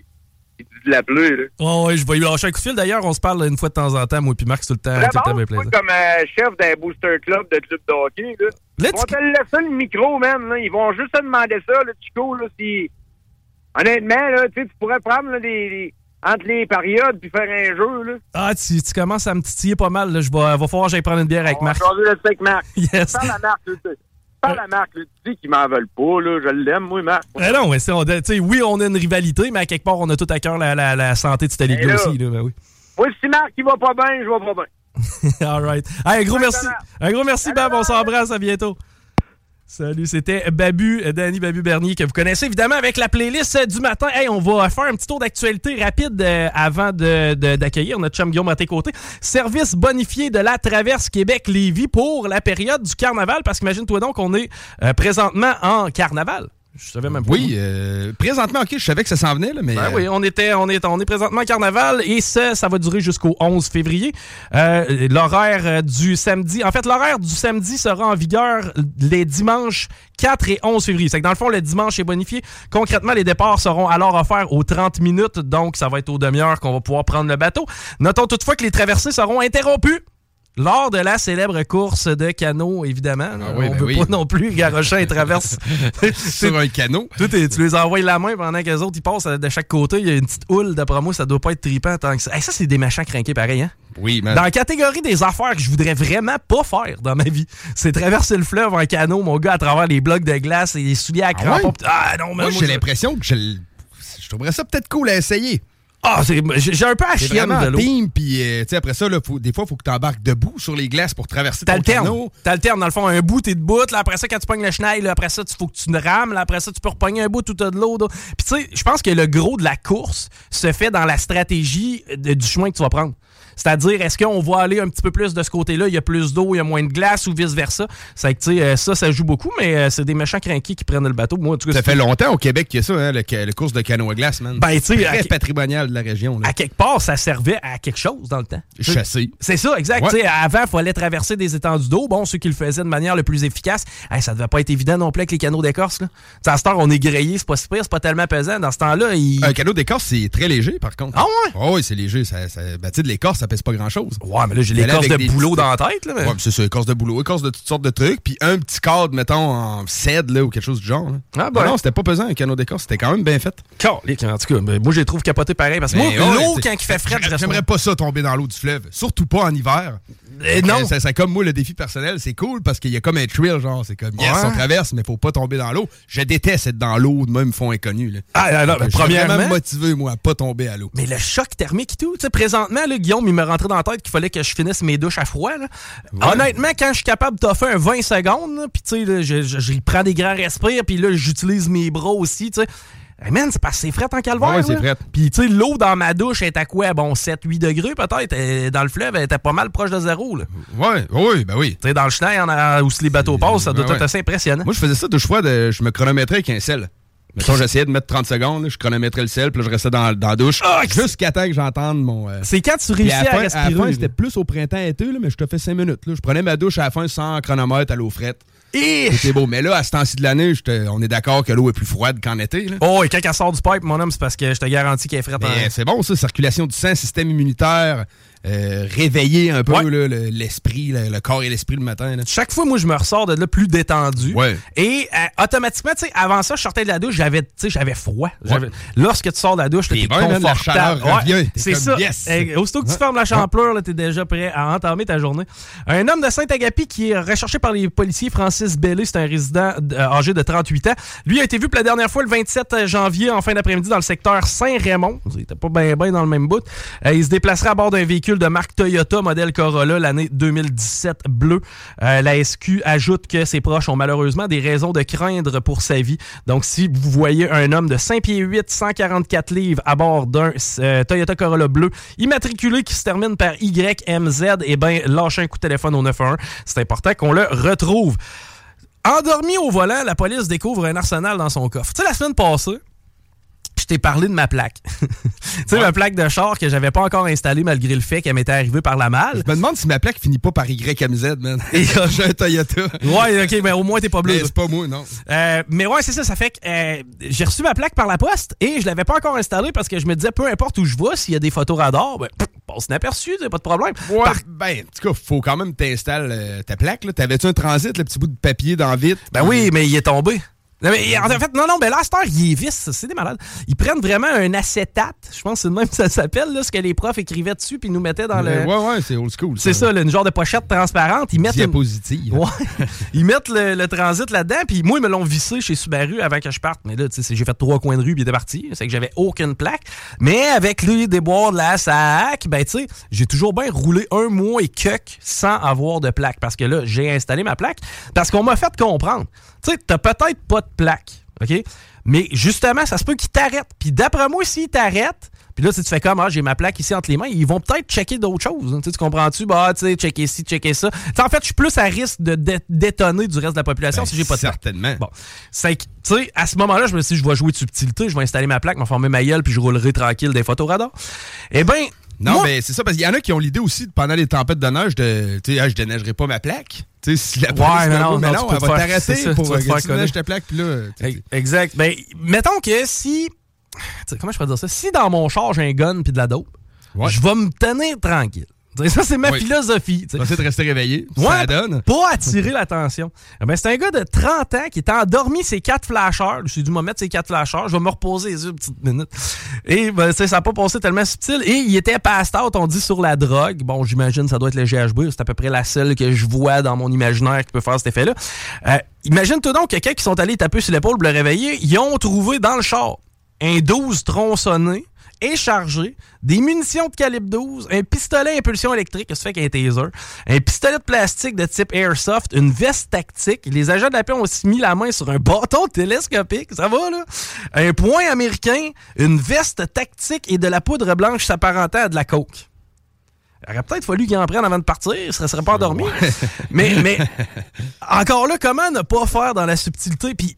qui dit de l'appeler. là. Ouais, ouais, je vais lui lâcher un coup de fil. D'ailleurs, on se parle une fois de temps en temps, moi puis Marc, tout le temps, tout le temps bien plaisir. comme euh, chef d'un booster club de club de hockey. Là. Ils Let's vont te laisser le micro, man. Là. Ils vont juste te demander ça, le Chico, là, si... Honnêtement, là, tu sais, tu pourrais prendre là, des- entre les périodes puis faire un jeu, là. Ah, tu, tu commences à me titiller pas mal. Là. Je vais, va falloir que j'aille prendre une bière avec On va Marc. jaser là-dessus avec Marc. Yes. Parle à Marc, Parle à Marc, là. Tu dis qu'ils m'en veulent pas, là. Je l'aime, moi, Marc. Eh non, mais on- oui, on a une rivalité, mais à quelque part, on a tout à cœur la, la, la santé de cette ligue là. aussi. Là, ben oui. Moi, si Marc, il va pas bien, je vais pas bien. All right. Hey, un gros merci. Un gros merci, Bab. On s'embrasse. À bientôt. Salut, c'était Babu, euh, Danny Babu Bernier, que vous connaissez évidemment avec la playlist euh, du matin. Hey, on va faire un petit tour d'actualité rapide euh, avant de- de- d'accueillir notre chum Guillaume à tes côtés. Service bonifié de la Traverse Québec-Lévis pour la période du carnaval, parce qu'imagine-toi donc, on est présentement en carnaval. Je savais même pas. Oui, euh, présentement, OK, je savais que ça s'en venait, là, mais... Ben euh, oui, on était, on est, on est présentement en carnaval et ça, ça va durer jusqu'au 11 février. Euh, l'horaire euh, du samedi, en fait, l'horaire du samedi sera en vigueur les dimanches 4 et 11 février. C'est que dans le fond, le dimanche est bonifié. Concrètement, les départs seront alors offerts aux 30 minutes, donc ça va être aux demi-heures qu'on va pouvoir prendre le bateau. Notons toutefois que les traversées seront interrompues. Lors de la célèbre course de canot, évidemment. Ah oui, on ben veut oui. pas non plus garocher et traverse. sur un canot. Toi, t'es- tu les envoies la main pendant que les autres ils passent de chaque côté. Il y a une petite houle, d'après moi, ça doit pas être trippant tant que ça. Hey, ça, c'est des méchants craqués pareil, hein? Oui, man. Dans la catégorie des affaires que je voudrais vraiment pas faire dans ma vie, c'est traverser le fleuve en canot, mon gars, à travers les blocs de glace et les souliers à crampons. ouais? Pis- Ah non, mais Moi, moi, j'ai l'impression que je, je trouverais ça peut-être cool à essayer. Ah, j'ai un peu à vraiment de l'eau. puis euh, après ça, là, faut- des fois, il faut que tu embarques debout sur les glaces pour traverser ton canot. T'alternes. Dans le fond, un bout, t'es debout. Là, après ça, quand tu pognes le chenil, là, après ça, il faut que tu ne rames. Là, après ça, tu peux repogner un bout tout de l'eau. Puis tu sais, je pense que le gros de la course se fait dans la stratégie de- du chemin que tu vas prendre. C'est-à-dire, est-ce qu'on va aller un petit peu plus de ce côté-là, il y a plus d'eau, il y a moins de glace ou vice-versa. C'est que, tu sais, euh, ça, ça joue beaucoup, mais euh, c'est des méchants crinqués qui prennent le bateau. Moi, en tout cas, Ça fait longtemps au Québec qu'il y a ça, hein, le, le course de canot à glace, man. Ben, tu sais, patrimonial de la région. Là. à quelque part, ça servait à quelque chose dans le temps. Chassé. C'est ça, exact. Ouais. Avant, il fallait traverser des étendues d'eau. Bon, ceux qui le faisaient de manière le plus efficace, hey, ça devait pas être évident non plus avec les canaux d'écorce. À ce temps, on est grillé, c'est pas si pire, c'est pas tellement pesant. Dans ce temps-là, il... Un canot d'écorce, c'est très léger, par contre. Ah ouais? Oh, oui, c'est léger. Ça, ça, ben, de l'écorce, ça pèse pas grand-chose. Ouais, mais là, j'ai l'écorce de boulot dans la tête. Là, mais... Ouais, c'est ça, écorce de boulot, écorce de toutes sortes de trucs, puis un petit cadre, mettons, en cèdre, là, ou quelque chose du genre. là. Ah, ben. non, c'était pas pesant, un canot d'écorce, c'était quand même bien fait. Calique, en tout cas, ben, moi, je les trouve capotés pareil. Parce que moi, Mais ouais, l'eau, quand il fait frais, je J'aimerais pas ça tomber dans l'eau du fleuve, surtout pas en hiver. Eh non. Ça, ça, comme moi, le défi personnel, c'est cool parce qu'il y a comme un thrill, genre, c'est comme, yes, Ouais. on traverse, mais faut pas tomber dans l'eau. Je déteste être dans l'eau de même fond inconnu, là. Ah, ben, Je suis premièrement- vraiment motivé, moi, à pas tomber à l'eau. Mais le choc thermique et tout, tu sais, présentement, là, Guillaume, il me rentrait dans la tête qu'il fallait que je finisse mes douches à froid. là. Honnêtement, quand je suis capable de t'offrir un 20 secondes, puis tu sais, je, je, je prends des grands respires, puis là, j'utilise mes bras aussi, tu sais. Hey man, c'est parce que c'est fret en calvaire. Ouais, c'est fret. Puis, tu sais, l'eau dans ma douche est à quoi? Bon, 7-8 degrés peut-être. Dans le fleuve, elle était pas mal proche de zéro. là. Ouais, oui, ben oui. Tu sais, dans le chenil, en a- où les bateaux passent, ça doit Ben être ouais. assez impressionnant. Moi, je faisais ça deux fois, de, je me chronométrais avec un sel. Mettons, j'essayais de mettre 30 secondes, là, je chronométrais le sel, puis là, je restais dans, dans la douche Ah, jusqu'à temps que j'entende mon... euh, C'est quand tu réussis à la à, fin, à la respirer. fin, c'était plus au printemps-été, mais je te fais 5 minutes. Là. Je prenais ma douche à la fin sans chronomètre à l'eau frette. Et... C'était beau. Mais là, à ce temps-ci de l'année, on est d'accord que l'eau est plus froide qu'en été. Là. Oh, et quand elle sort du pipe, mon homme, c'est parce que je te garantis qu'elle est. Mais c'est bon, ça, circulation du sang, système immunitaire, euh, réveiller un peu Ouais. là, le- l'esprit, le, le corps et l'esprit le matin. là. Chaque fois, moi, je me ressors de là plus détendu. Ouais. Et euh, automatiquement, tu sais, avant ça, je sortais de la douche, j'avais, tu sais, j'avais froid. J'avais- Lorsque tu sors de la douche, T'es t'es bien, la confortable. chaleur revient. T'es c'est comme, ça. yes. Aussitôt que tu fermes la champlure, là, t'es déjà prêt à entamer ta journée. Un homme de Saint-Agapi qui est recherché par les policiers, Francis Bellé, c'est un résident euh, âgé de 38 ans. Lui a été vu pour la dernière fois le 27 janvier en fin d'après-midi dans le secteur Saint-Raymond. Il était pas bien bien dans le même bout. Euh, il se déplacerait à bord d'un véhicule de marque Toyota modèle Corolla l'année 2017 bleu. Euh, la SQ ajoute que ses proches ont malheureusement des raisons de craindre pour sa vie. Donc si vous voyez un homme de 5 pieds 8, 144 livres à bord d'un euh, Toyota Corolla bleu immatriculé qui se termine par YMZ, eh ben lâchez un coup de téléphone au 911. C'est important qu'on le retrouve. Endormi au volant, la police découvre un arsenal dans son coffre. Tu sais, la semaine passée, t'ai parlé de ma plaque. tu sais, ma plaque de char que j'avais pas encore installée malgré le fait qu'elle m'était arrivée par la malle. Je me demande si ma plaque finit pas par YMZ, man. J'ai un Toyota. Ouais, ok, mais au moins t'es pas bleu. Mais là. c'est pas moi, non. Euh, mais ouais, c'est ça, ça fait que euh, j'ai reçu ma plaque par la poste et je l'avais pas encore installée parce que je me disais, peu importe où je vais, s'il y a des photos radars, ben, passe inaperçu, t'as pas de problème. Ouais, Par- ben, en tout cas, faut quand même t'installes euh, ta plaque. là. T'avais-tu un transit, le petit bout de papier dans le vide? Ben oui, mais il est tombé. Non, mais, en fait, non, non, mais là, à cette heure, il est vis, c'est des malades. Ils prennent vraiment un acétate, je pense que c'est le même que ça s'appelle, là, ce que les profs écrivaient dessus puis ils nous mettaient dans Mais le... Ouais, ouais, c'est old school. C'est ça, là, une genre de pochette transparente. Ils mettent une- Diapositive. Ouais. Ils mettent le, le transit là-dedans, puis moi, ils me l'ont vissé chez Subaru avant que je parte. Mais là, tu sais, j'ai fait trois coins de rue, puis il était parti. C'est que j'avais aucune plaque. Mais avec les déboires de la SAC, ben, tu sais, j'ai toujours bien roulé un mois et quelques sans avoir de plaque. Parce que là, j'ai installé ma plaque. Parce qu'on m'a fait comprendre. Tu sais, t'as peut-être pas de plaque, OK? Mais justement, ça se peut qu'ils t'arrêtent. Puis d'après moi, s'ils t'arrêtent, puis là, sais, tu fais comme, ah, j'ai ma plaque ici entre les mains, ils vont peut-être checker d'autres choses. hein. Tu comprends-tu? Bah, tu sais, checker ci, checker ça. Tu sais, en fait, je suis plus à risque de dé- détonner du reste de la population Ben, si j'ai pas de plaque. Certainement. Bon. C'est que, tu sais, à ce moment-là, je me suis dit, je vais jouer de subtilité, je vais installer ma plaque, me former ma gueule, puis je roulerai tranquille des photos radar. Eh ben, Non, moi- mais c'est ça, parce qu'il y en a qui ont l'idée aussi, pendant les tempêtes de neige, de, tu sais, ah, je déneigerai pas ma plaque. Tu sais, si la police Ouais, non, coup, mais non, non, elle va t'arrêter pour te que tu déneiges ta plaque, puis là, Exact. Ben, mettons que si. Comment je peux dire ça? Si dans mon char, j'ai un gun puis de la dope, Ouais. je vais me tenir tranquille. Ça, c'est ma Oui. philosophie. tu de rester réveillé. Ouais, Ça donne. Pas attirer l'attention. Eh Ben, c'est un gars de 30 ans qui était endormi ses quatre flasheurs. Je me suis je vais mettre ses quatre flasheurs. Je vais me reposer les yeux une petite minute. Et ben, ça n'a pas passé tellement subtil. Et il était passed out, on dit, sur la drogue. Bon, j'imagine ça doit être le GHB. C'est à peu près la seule que je vois dans mon imaginaire qui peut faire cet effet-là. Euh, Imagine-toi donc quelqu'un qui sont allés taper sur l'épaule pour le réveiller. Ils ont trouvé dans le char un 12 tronçonné et chargé, des munitions de calibre 12, un pistolet à impulsion électrique, qu'est-ce que tu fais qu'un taser, un pistolet de plastique de type airsoft, une veste tactique. Les agents de la paix ont aussi mis la main sur un bâton télescopique, ça va là? Un point américain, une veste tactique et de la poudre blanche s'apparentant à de la coke. Il aurait peut-être fallu qu'il en prenne avant de partir, il ne serait pas endormi. mais, mais encore là, comment ne pas faire dans la subtilité? Puis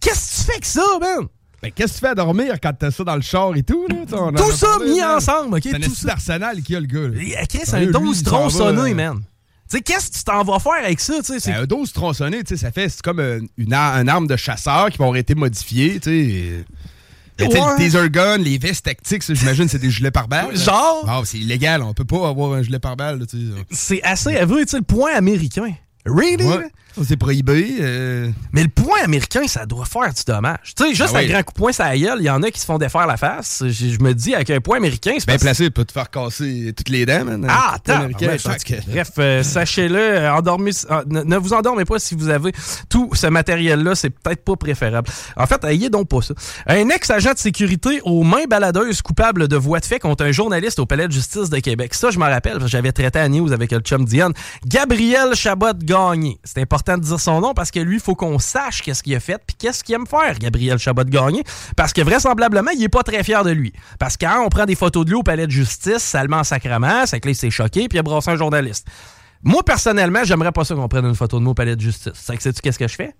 qu'est-ce que tu fais que ça, man? Ben, qu'est-ce que tu fais à dormir quand t'as ça dans le char et tout, là? On Tout ça parlé, mis man. ensemble, OK? C'est Tout ça. d'arsenal qu'il y a, le gars, euh, Chris, un Sérieux, lui, 12 il s'en va, tronçonné, man. Tu sais, qu'est-ce que tu t'en vas faire avec ça, c'est- Ben, un 12 tronçonné, tu sais, ça fait, c'est comme euh, une, ar- une arme de chasseur qui va avoir été modifiée, tu sais. Ben, Ouais. Le taser gun, les vestes tactiques, j'imagine, c'est des gilets pare-balles. Genre? Ah, c'est illégal, on peut pas avoir un gilet pare-balles. C'est assez avoué, tu sais, le point américain. Really? Ouais. C'est prohibé. euh, Mais le point américain, ça doit faire du dommage. Tu sais, juste Ah un grand coup de poing la gueule, il y en a qui se font défaire la face. Je, je me dis, avec un point américain, c'est bien parce- placé, il peut te faire casser toutes les dents, man. Ah, attends. Américain, Ouais, que- Bref, euh, sachez-le, euh, endormez- ne, ne vous endormez pas si vous avez tout ce matériel-là, c'est peut-être pas préférable. En fait, ayez donc pas ça. Un ex-agent de sécurité aux mains baladeuses coupable de voies de fait contre un journaliste au palais de justice de Québec. Ça, je m'en rappelle, j'avais traité à news avec le chum Diane. Gabriel Chabot-Gagné. C'est important de dire son nom parce que lui, il faut qu'on sache qu'est-ce qu'il a fait puis qu'est-ce qu'il aime faire, Gabriel Chabot-Gagné. Parce que vraisemblablement, il est pas très fier de lui. Parce que quand on prend des photos de lui au palais de justice, ça le met en sacrement, c'est que s'est choqué puis il a brassé un journaliste. Moi, personnellement, j'aimerais pas ça qu'on prenne une photo de moi au palais de justice. C'est que sais-tu qu'est-ce que je fais?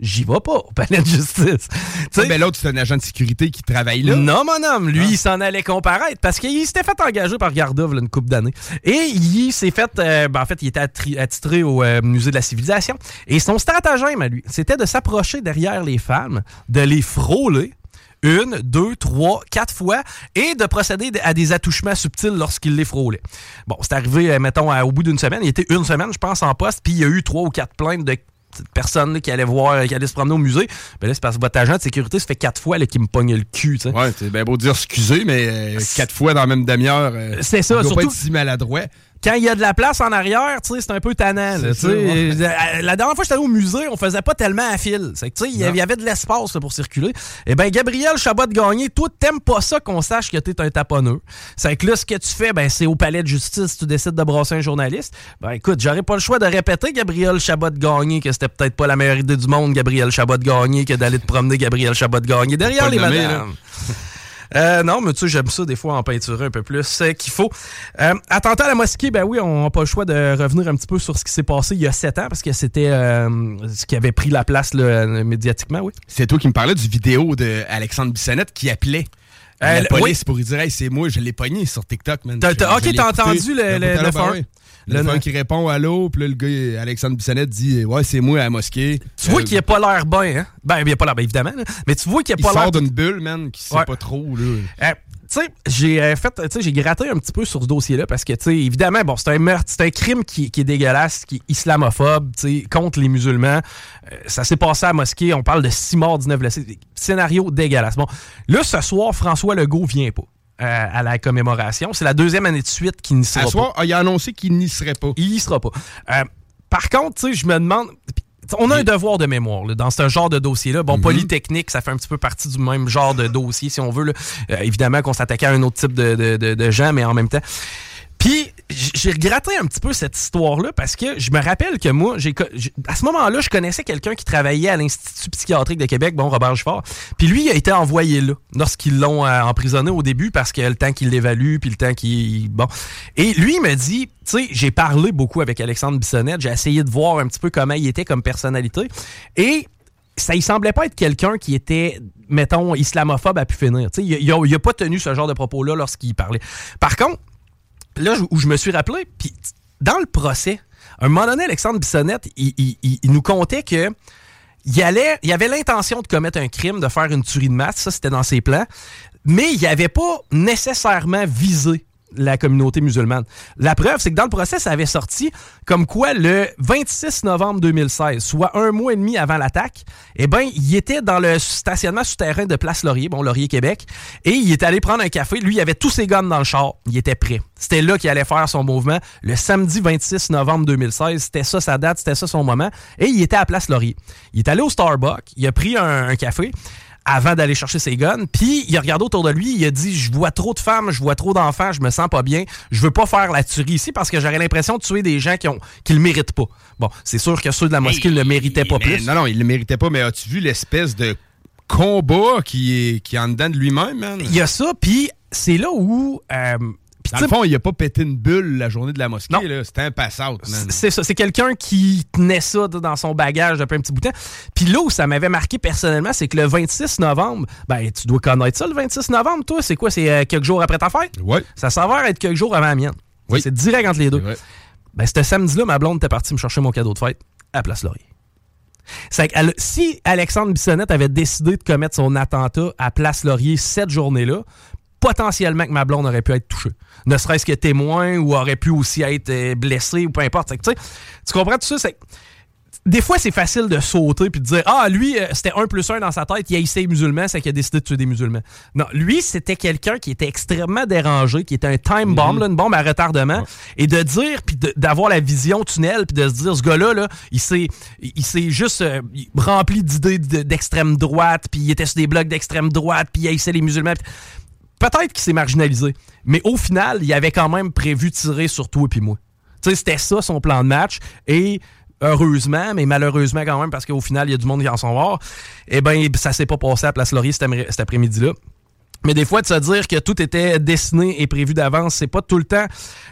J'y vais pas au palais de justice. Tu sais, Ah, ben, l'autre, c'est un agent de sécurité qui travaille là. non, mon homme, lui, il s'en allait comparaître parce qu'il s'était fait engager par Gardov là, une couple d'années. Et il s'est fait, euh, ben, en fait, il était attitré au euh, musée de la civilisation. Et son stratagème à lui, c'était de s'approcher derrière les femmes, de les frôler une, deux, trois, quatre fois et de procéder à des attouchements subtils lorsqu'il les frôlait. Bon, c'est arrivé, euh, mettons, au bout d'une semaine. Il était une semaine, je pense, en poste, puis il y a eu trois ou quatre plaintes de personnes qui allaient voir, qui allaient se promener au musée. Ben là, c'est parce que votre agent de sécurité, ça fait quatre fois qu'il me pogne le cul. Ouais, c'est bien beau dire excusez, mais euh, quatre fois dans la même demi-heure. euh, C'est ça, il doit surtout- pas être si maladroit. Quand il y a de la place en arrière, tu sais, c'est un peu tannant. là, ça, ouais. Euh, La dernière fois que j'étais allé au musée, on faisait pas tellement à fil. C'est que, tu sais, il y avait- de l'espace pour circuler. Eh ben Gabriel Chabot de Gagné, toi, t'aimes pas ça qu'on sache que t'es un taponneux. C'est que là, ce que tu fais, ben, c'est au palais de justice, si tu décides de brasser un journaliste. Ben, écoute, j'aurais pas le choix de répéter, Gabriel Chabot de Gagné, que c'était peut-être pas la meilleure idée du monde, Gabriel Chabot de Gagné, que d'aller te promener Gabriel Chabot de Gagné derrière les le madames. Euh, non, mais tu sais, j'aime ça des fois en peinturer un peu plus qu'il faut. Euh, attentat à la mosquée, ben oui, on n'a pas le choix de revenir un petit peu sur ce qui s'est passé il y a sept ans, parce que c'était euh, ce qui avait pris la place là, médiatiquement, oui. C'est toi qui me parlais du vidéo d'Alexandre Bissonnette qui appelait la police oui. pour lui dire Hey, c'est moi, je l'ai pogné sur TikTok, man. Je- ok, t'as entendu le- écouté le à phone? oui. Le- Le phone qui répond allô, puis là, le gars, Alexandre Bissonnette dit Ouais, c'est moi à la mosquée. Tu vois Euh, qu'il a pas l'air bien, hein? Ben, il a pas l'air bien, évidemment, là. mais tu vois qu'il a Il pas l'air. sort d'une bulle, man, qui sait Ouais. pas trop, là. Euh, tu sais, j'ai euh, fait, tu sais, j'ai gratté un petit peu sur ce dossier-là parce que, tu sais, évidemment, bon, c'est un meurtre, c'est un crime qui, qui est dégueulasse, qui est islamophobe, tu sais, contre les musulmans. Euh, ça s'est passé à la mosquée, on parle de six morts, 19 blessés. Scénario dégueulasse. Bon, là, ce soir, François Legault vient pas euh, à la commémoration. C'est la deuxième année de suite qu'il n'y sera À pas. soir, ah, il a annoncé qu'il n'y serait pas. Il y sera pas. Euh, par contre, tu sais, je me demande. On a un devoir de mémoire là, dans ce genre de dossier-là. Mhm. Bon, Polytechnique, ça fait un petit peu partie du même genre de dossier, si on veut. là. Euh, évidemment qu'on s'attaquait à un autre type de, de- de- de gens, mais en même temps. Puis, j'ai regretté un petit peu cette histoire-là parce que je me rappelle que moi, j'ai à ce moment-là, je connaissais quelqu'un qui travaillait à l'Institut psychiatrique de Québec, bon, Robert Giffard. Puis lui, il a été envoyé là lorsqu'ils l'ont euh, emprisonné au début parce que le temps qu'il l'évalue, puis le temps qu'il... Bon. Et lui, il me dit, tu sais, j'ai parlé beaucoup avec Alexandre Bissonnette, j'ai essayé de voir un petit peu comment il était comme personnalité. Et ça, il semblait pas être quelqu'un qui était, mettons, islamophobe à pu finir. Tu sais, il, a- il a pas tenu ce genre de propos-là lorsqu'il parlait. Par contre, là où je me suis rappelé, puis dans le procès, un moment donné, Alexandre Bissonnette, il, nous contait que il avait l'intention de commettre un crime, de faire une tuerie de masse, ça c'était dans ses plans, mais il n'avait pas nécessairement visé la communauté musulmane. La preuve, c'est que dans le procès, ça avait sorti comme quoi le 26 novembre 2016, soit un mois et demi avant l'attaque, eh ben, il était dans le stationnement souterrain de Place Laurier, bon, Laurier, Québec, et il est allé prendre un café. Lui, il avait tous ses guns dans le char. Il était prêt. C'était là qu'il allait faire son mouvement. Le samedi 26 novembre 2016, c'était ça sa date, c'était ça son moment. Et il était à Place Laurier. Il est allé au Starbucks, il a pris un café avant d'aller chercher ses guns. Puis il a regardé autour de lui, il a dit je vois trop de femmes, je vois trop d'enfants, je me sens pas bien, je veux pas faire la tuerie ici parce que j'aurais l'impression de tuer des gens qui ont qui le méritent pas. Bon, c'est sûr que ceux de la mosquée ne le méritaient pas Mais plus. Non, non, il le méritait pas, mais as-tu vu l'espèce de combat qui est, qui est en dedans de lui-même, man? Il y a ça, puis c'est là où euh, Dans le fond, il a pas pété une bulle la journée de la mosquée. C'était un pass-out. C'est ça, c'est quelqu'un qui tenait ça dans son bagage depuis un petit bout de temps. Puis là où ça m'avait marqué personnellement, c'est que le 26 novembre, ben tu dois connaître ça le 26 novembre, toi, c'est quoi? C'est euh, quelques jours après ta fête? Ouais. Ça s'avère être quelques jours avant la mienne. Oui. C'est direct entre les deux. Ben, ce samedi-là, ma blonde était partie me chercher mon cadeau de fête à Place Laurier. C'est si Alexandre Bissonnette avait décidé de commettre son attentat à Place Laurier cette journée-là, potentiellement que ma blonde aurait pu être touchée. Ne serait-ce que témoin ou aurait pu aussi être euh, blessé ou peu importe. Que, tu comprends tout ça? C'est des fois, c'est facile de sauter puis de dire Ah, lui, euh, c'était un plus un dans sa tête, il haïssait les musulmans, c'est qu'il a décidé de tuer des musulmans. Non, lui, c'était quelqu'un qui était extrêmement dérangé, qui était un time bomb, là, une bombe à retardement, et de dire, puis d'avoir la vision tunnel, puis de se dire Ce gars-là, là, il s'est il juste euh, rempli d'idées de- d'extrême droite, puis il était sur des blocs d'extrême droite, puis il haïssait les musulmans. Peut-être qu'il s'est marginalisé, mais au final, il avait quand même prévu tirer sur toi et puis moi. C'était ça son plan de match. Et heureusement, mais malheureusement quand même, parce qu'au final, il y a du monde qui en sont morts, eh bien, ça s'est pas passé à Place Laurier cet après-midi-là. Mais des fois, de se dire que tout était dessiné et prévu d'avance, c'est pas tout le temps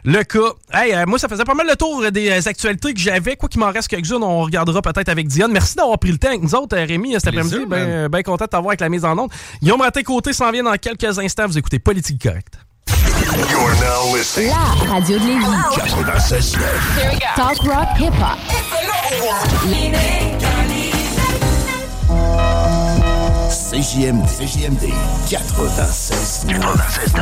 le cas. Hey, euh, moi, ça faisait pas mal le tour des euh, actualités que j'avais. Quoi qu'il m'en reste quelques-unes, on regardera peut-être avec Diane. Merci d'avoir pris le temps avec nous autres, euh, Rémi, cet après-midi. man. Ben, content de t'avoir avec la mise en onde. Guillaume Raté-Côté s'en vient dans quelques instants. Vous écoutez Politique Correcte. You're now listening. La radio de Lévis. Talk rock hip CJMD. CJMD 96. 96.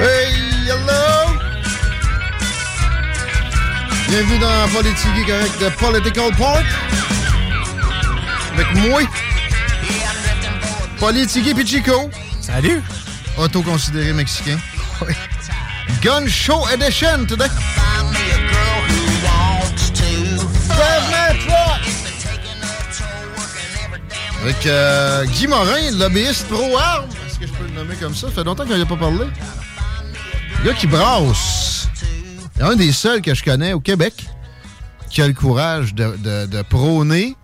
Hey, hello! Bienvenue dans Politique correct de Political Park. Avec moi, Politique et Chico. Salut! Auto-considéré mexicain. Oui. Gun Show Edition today. Avec euh, Guy Morin, lobbyiste pro-armes. Est-ce que je peux le nommer comme ça? Ça fait longtemps qu'on n'y a pas parlé. Le gars qui brasse. Il y a un des seuls que je connais au Québec qui a le courage de, de- de prôner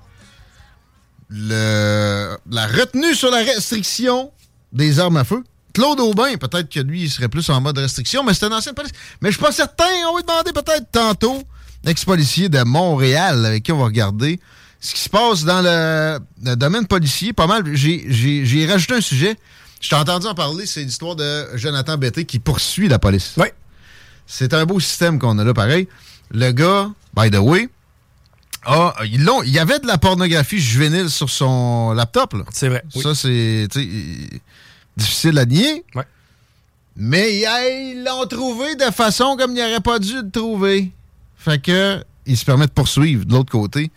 le, la retenue sur la restriction des armes à feu. Claude Aubin, peut-être que lui, il serait plus en mode restriction, mais c'est un ancien police. Mais je suis pas certain. On va lui demander peut-être tantôt l'ex-policier de Montréal avec qui on va regarder ce qui se passe dans le, le domaine policier. Pas mal. J'ai rajouté un sujet. Je t'ai entendu en parler, c'est l'histoire de Jonathan Betté qui poursuit la police. Oui. C'est un beau système qu'on a là, pareil. Le gars, by the way, a, ils l'ont- il y avait de la pornographie juvénile sur son laptop. là. C'est vrai. Ça, c'est difficile à nier. Ouais. Mais ils ils l'ont trouvé de façon comme il n'aurait pas dû le trouver. Fait que il se permet de poursuivre de l'autre côté.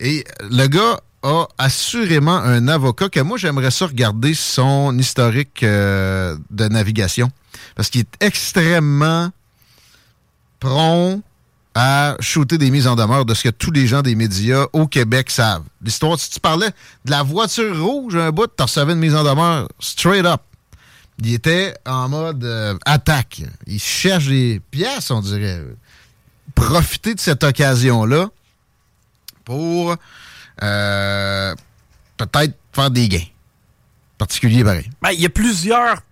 Et le gars a assurément un avocat que moi, j'aimerais ça regarder son historique euh, de navigation. Parce qu'il est extrêmement prompt à shooter des mises en demeure de ce que tous les gens des médias au Québec savent. L'histoire, si tu parlais de la voiture rouge un bout, tu recevais une mise en demeure straight up. Il était en mode euh, attaque. Il cherche des pièces, on dirait. Profiter de cette occasion-là pour euh, peut-être faire des gains. Particuliers, pareil. Ben, Il y a plusieurs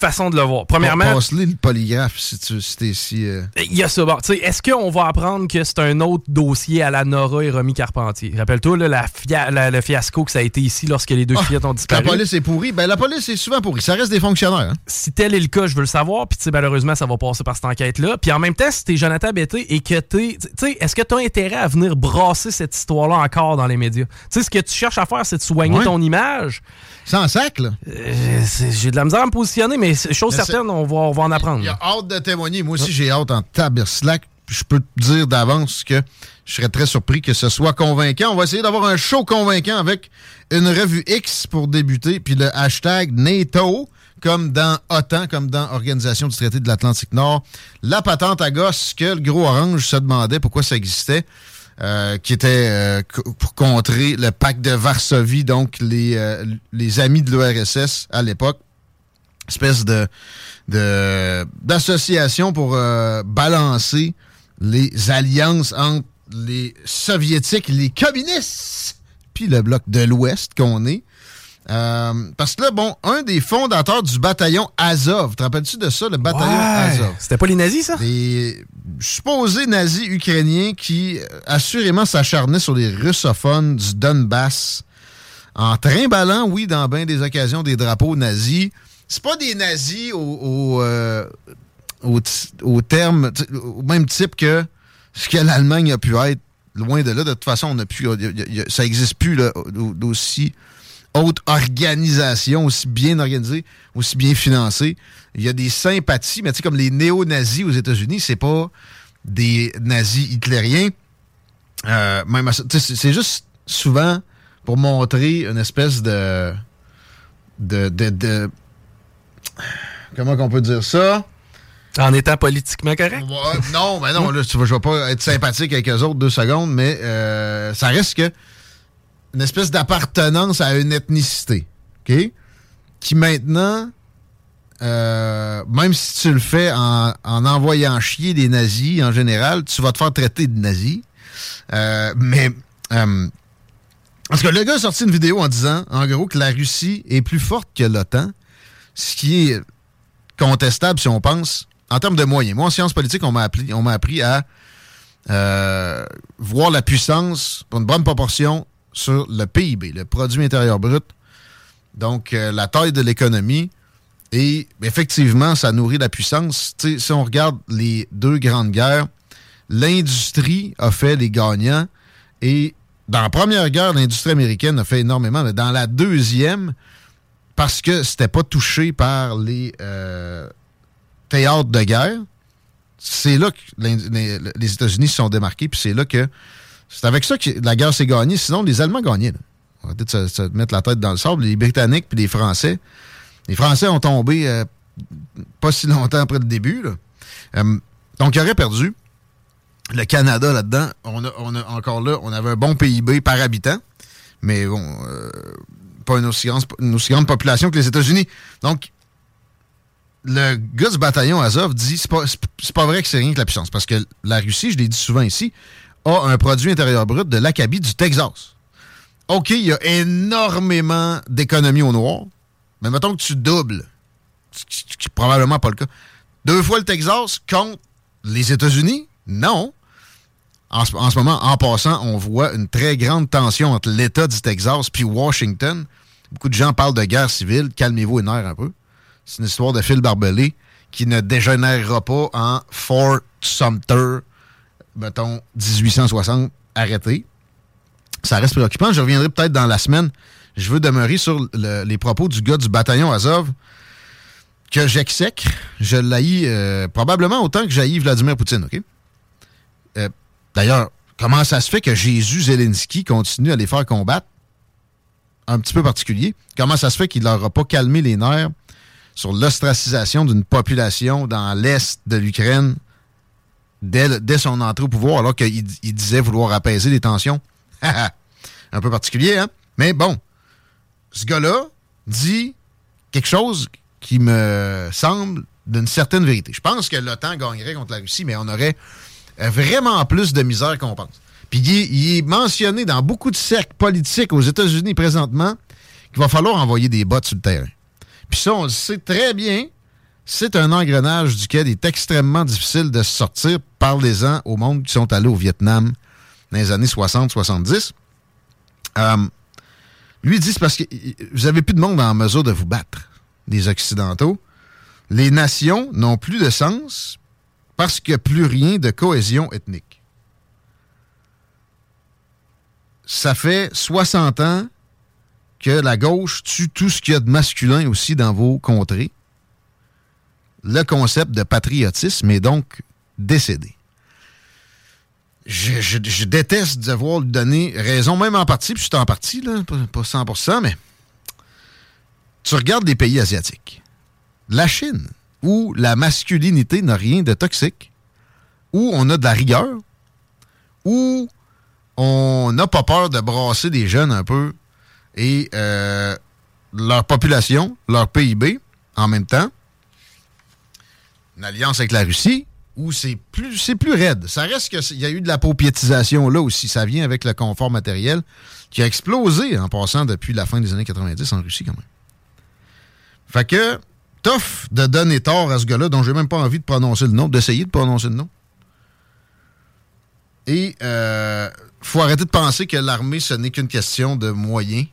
façons de le voir. Premièrement, Passe-le le polygraphe si tu si t'es si. euh, il y a ça. Bon, tu sais, Est-ce qu'on va apprendre que c'est un autre dossier à la Nora et Romy Carpentier? Rappelle-toi là, la fia- la- le fiasco que ça a été ici lorsque les deux Ah, fillettes ont La disparu. police est pourrie. Ben, la police est souvent pourrie. Ça reste des fonctionnaires. hein. Si tel est le cas, je veux le savoir. Puis tu sais, malheureusement, ça va passer par cette enquête-là. Puis en même temps, si t'es Jonathan Betté et que t'es... Tu sais, est-ce que t'as intérêt à venir brasser cette histoire-là encore dans les médias? Tu sais, ce que tu cherches à faire, c'est de soigner Ouais. ton image. Sans sac, là. Euh, J'ai de la misère à me positionner, mais c'est- chose Mais certaine, on va, on va en apprendre. Il a hâte de témoigner. Moi aussi, j'ai hâte en taberslac. Je peux te dire d'avance que je serais très surpris que ce soit convaincant. On va essayer d'avoir un show convaincant avec une revue X pour débuter, puis le hashtag NATO, comme dans OTAN, comme dans Organisation du traité de l'Atlantique Nord. La patente à gosse que le gros orange se demandait pourquoi ça existait. Euh, qui était euh, pour contrer le pacte de Varsovie, donc les, euh, les amis de l'URSS à l'époque espèce de de- d'association pour euh, balancer les alliances entre les soviétiques, les communistes, puis le bloc de l'Ouest qu'on est. Euh, parce que là, bon, un des fondateurs du bataillon Azov, te rappelles-tu de ça, le bataillon Ouais. Azov? C'était pas les nazis, ça? Les supposés nazis ukrainiens qui euh, assurément s'acharnaient sur les russophones du Donbass en trimballant, oui, dans bien des occasions, des drapeaux nazis. C'est pas des nazis au, au, euh, au t- au terme, t- au même type que ce que l'Allemagne a pu être. Loin de là, de toute façon, on a pu, y a- y a- y a- ça n'existe plus là, au- haute organisation, aussi bien organisée, aussi bien financée. Il y a des sympathies, mais tu sais, comme les néo-nazis aux États-Unis, c'est pas des nazis hitlériens. Euh, même c'est juste souvent pour montrer une espèce de. de. de. de- comment qu'on peut dire ça? En étant politiquement correct? Ouais, non, mais non, là, tu vas, je vais pas être sympathique avec eux autres deux secondes, mais euh, ça reste que une espèce d'appartenance à une ethnicité, OK? Qui maintenant, euh, même si tu le fais en, en envoyant chier des nazis en général, tu vas te faire traiter de nazi. Euh, mais, euh, parce que le gars a sorti une vidéo en disant, en gros, que la Russie est plus forte que l'OTAN, ce qui est contestable si on pense en termes de moyens. Moi, en sciences politiques, on m'a appris, à voir la puissance pour une bonne proportion sur le PIB, le produit intérieur brut. Donc, euh, la taille de l'économie. Et effectivement, ça nourrit la puissance. si on regarde les deux grandes guerres, l'industrie a fait les gagnants. Et dans la première guerre, l'industrie américaine a fait énormément. Mais dans la deuxième, parce que c'était pas touché par les euh, théâtres de guerre, c'est là que les, les États-Unis se sont démarqués. Puis c'est là que c'est avec ça que la guerre s'est gagnée. Sinon, les Allemands gagnaient. Là. On va peut-être se, mettre la tête dans le sable. Les Britanniques puis les Français. Les Français ont tombé euh, pas si longtemps après le début. Là. Euh, donc, ils auraient perdu. Le Canada là-dedans, on a, encore là, on avait un bon PIB par habitant, mais bon, euh, pas une aussi, grande, population que les États-Unis. Donc, le gars du bataillon Azov dit c'est pas vrai que c'est rien que la puissance. Parce que la Russie, je l'ai dit souvent ici, a un produit intérieur brut de l'Acabie du Texas. OK, il y a énormément d'économies au noir, mais mettons que tu doubles, ce probablement pas le cas. Deux fois le Texas contre les États-Unis? Non. En ce, en ce, moment, en passant, on voit une très grande tension entre l'État du Texas puis Washington. Beaucoup de gens parlent de guerre civile. Calmez-vous et nerfs un peu. C'est une histoire de Phil Barbelé qui ne dégénérera pas en Fort Sumter, mettons, 1860, arrêté. Ça reste préoccupant. Je reviendrai peut-être dans la semaine. Je veux demeurer sur le, les propos du gars du bataillon Azov que j'exècre. Je l'haïs euh, probablement autant que j'haïs Vladimir Poutine, OK? Euh, D'ailleurs, comment ça se fait que Jésus Zelensky continue à les faire combattre? Un petit peu particulier. Comment ça se fait qu'il leur a pas calmé les nerfs sur l'ostracisation d'une population dans l'est de l'Ukraine? Dès, son entrée au pouvoir, alors qu'il il disait vouloir apaiser les tensions. Un peu particulier, hein? Mais bon, ce gars-là dit quelque chose qui me semble d'une certaine vérité. Je pense que l'OTAN gagnerait contre la Russie, mais on aurait vraiment plus de misère qu'on pense. Puis il est, il est, mentionné dans beaucoup de cercles politiques aux États-Unis présentement qu'il va falloir envoyer des bottes sur le terrain. Puis ça, on le sait très bien. C'est un engrenage duquel il est extrêmement difficile de sortir. Parlez-en au monde qui sont allés au Vietnam dans les années 60-70. Euh, lui dit c'est parce que vous n'avez plus de monde en mesure de vous battre, les Occidentaux. Les nations n'ont plus de sens parce qu'il n'y a plus rien de cohésion ethnique. Ça fait 60 ans que la gauche tue tout ce qu'il y a de masculin aussi dans vos contrées. Le concept de patriotisme est donc décédé. Je, déteste devoir lui donner raison, même en partie, puis en partie, là, pas, pas 100%, mais tu regardes les pays asiatiques. La Chine, où la masculinité n'a rien de toxique, où on a de la rigueur, où on n'a pas peur de brasser des jeunes un peu et euh, leur population, leur PIB en même temps. Une alliance avec la Russie où c'est plus c'est plus raide? Ça reste qu'il y a eu de la paupiétisation là aussi. Ça vient avec le confort matériel qui a explosé en passant depuis la fin des années 90 en Russie quand même. Fait que tough de donner tort à ce gars-là dont j'ai même pas envie de prononcer le nom, d'essayer de prononcer le nom. Et euh, faut arrêter de penser que l'armée, ce n'est qu'une question de moyens.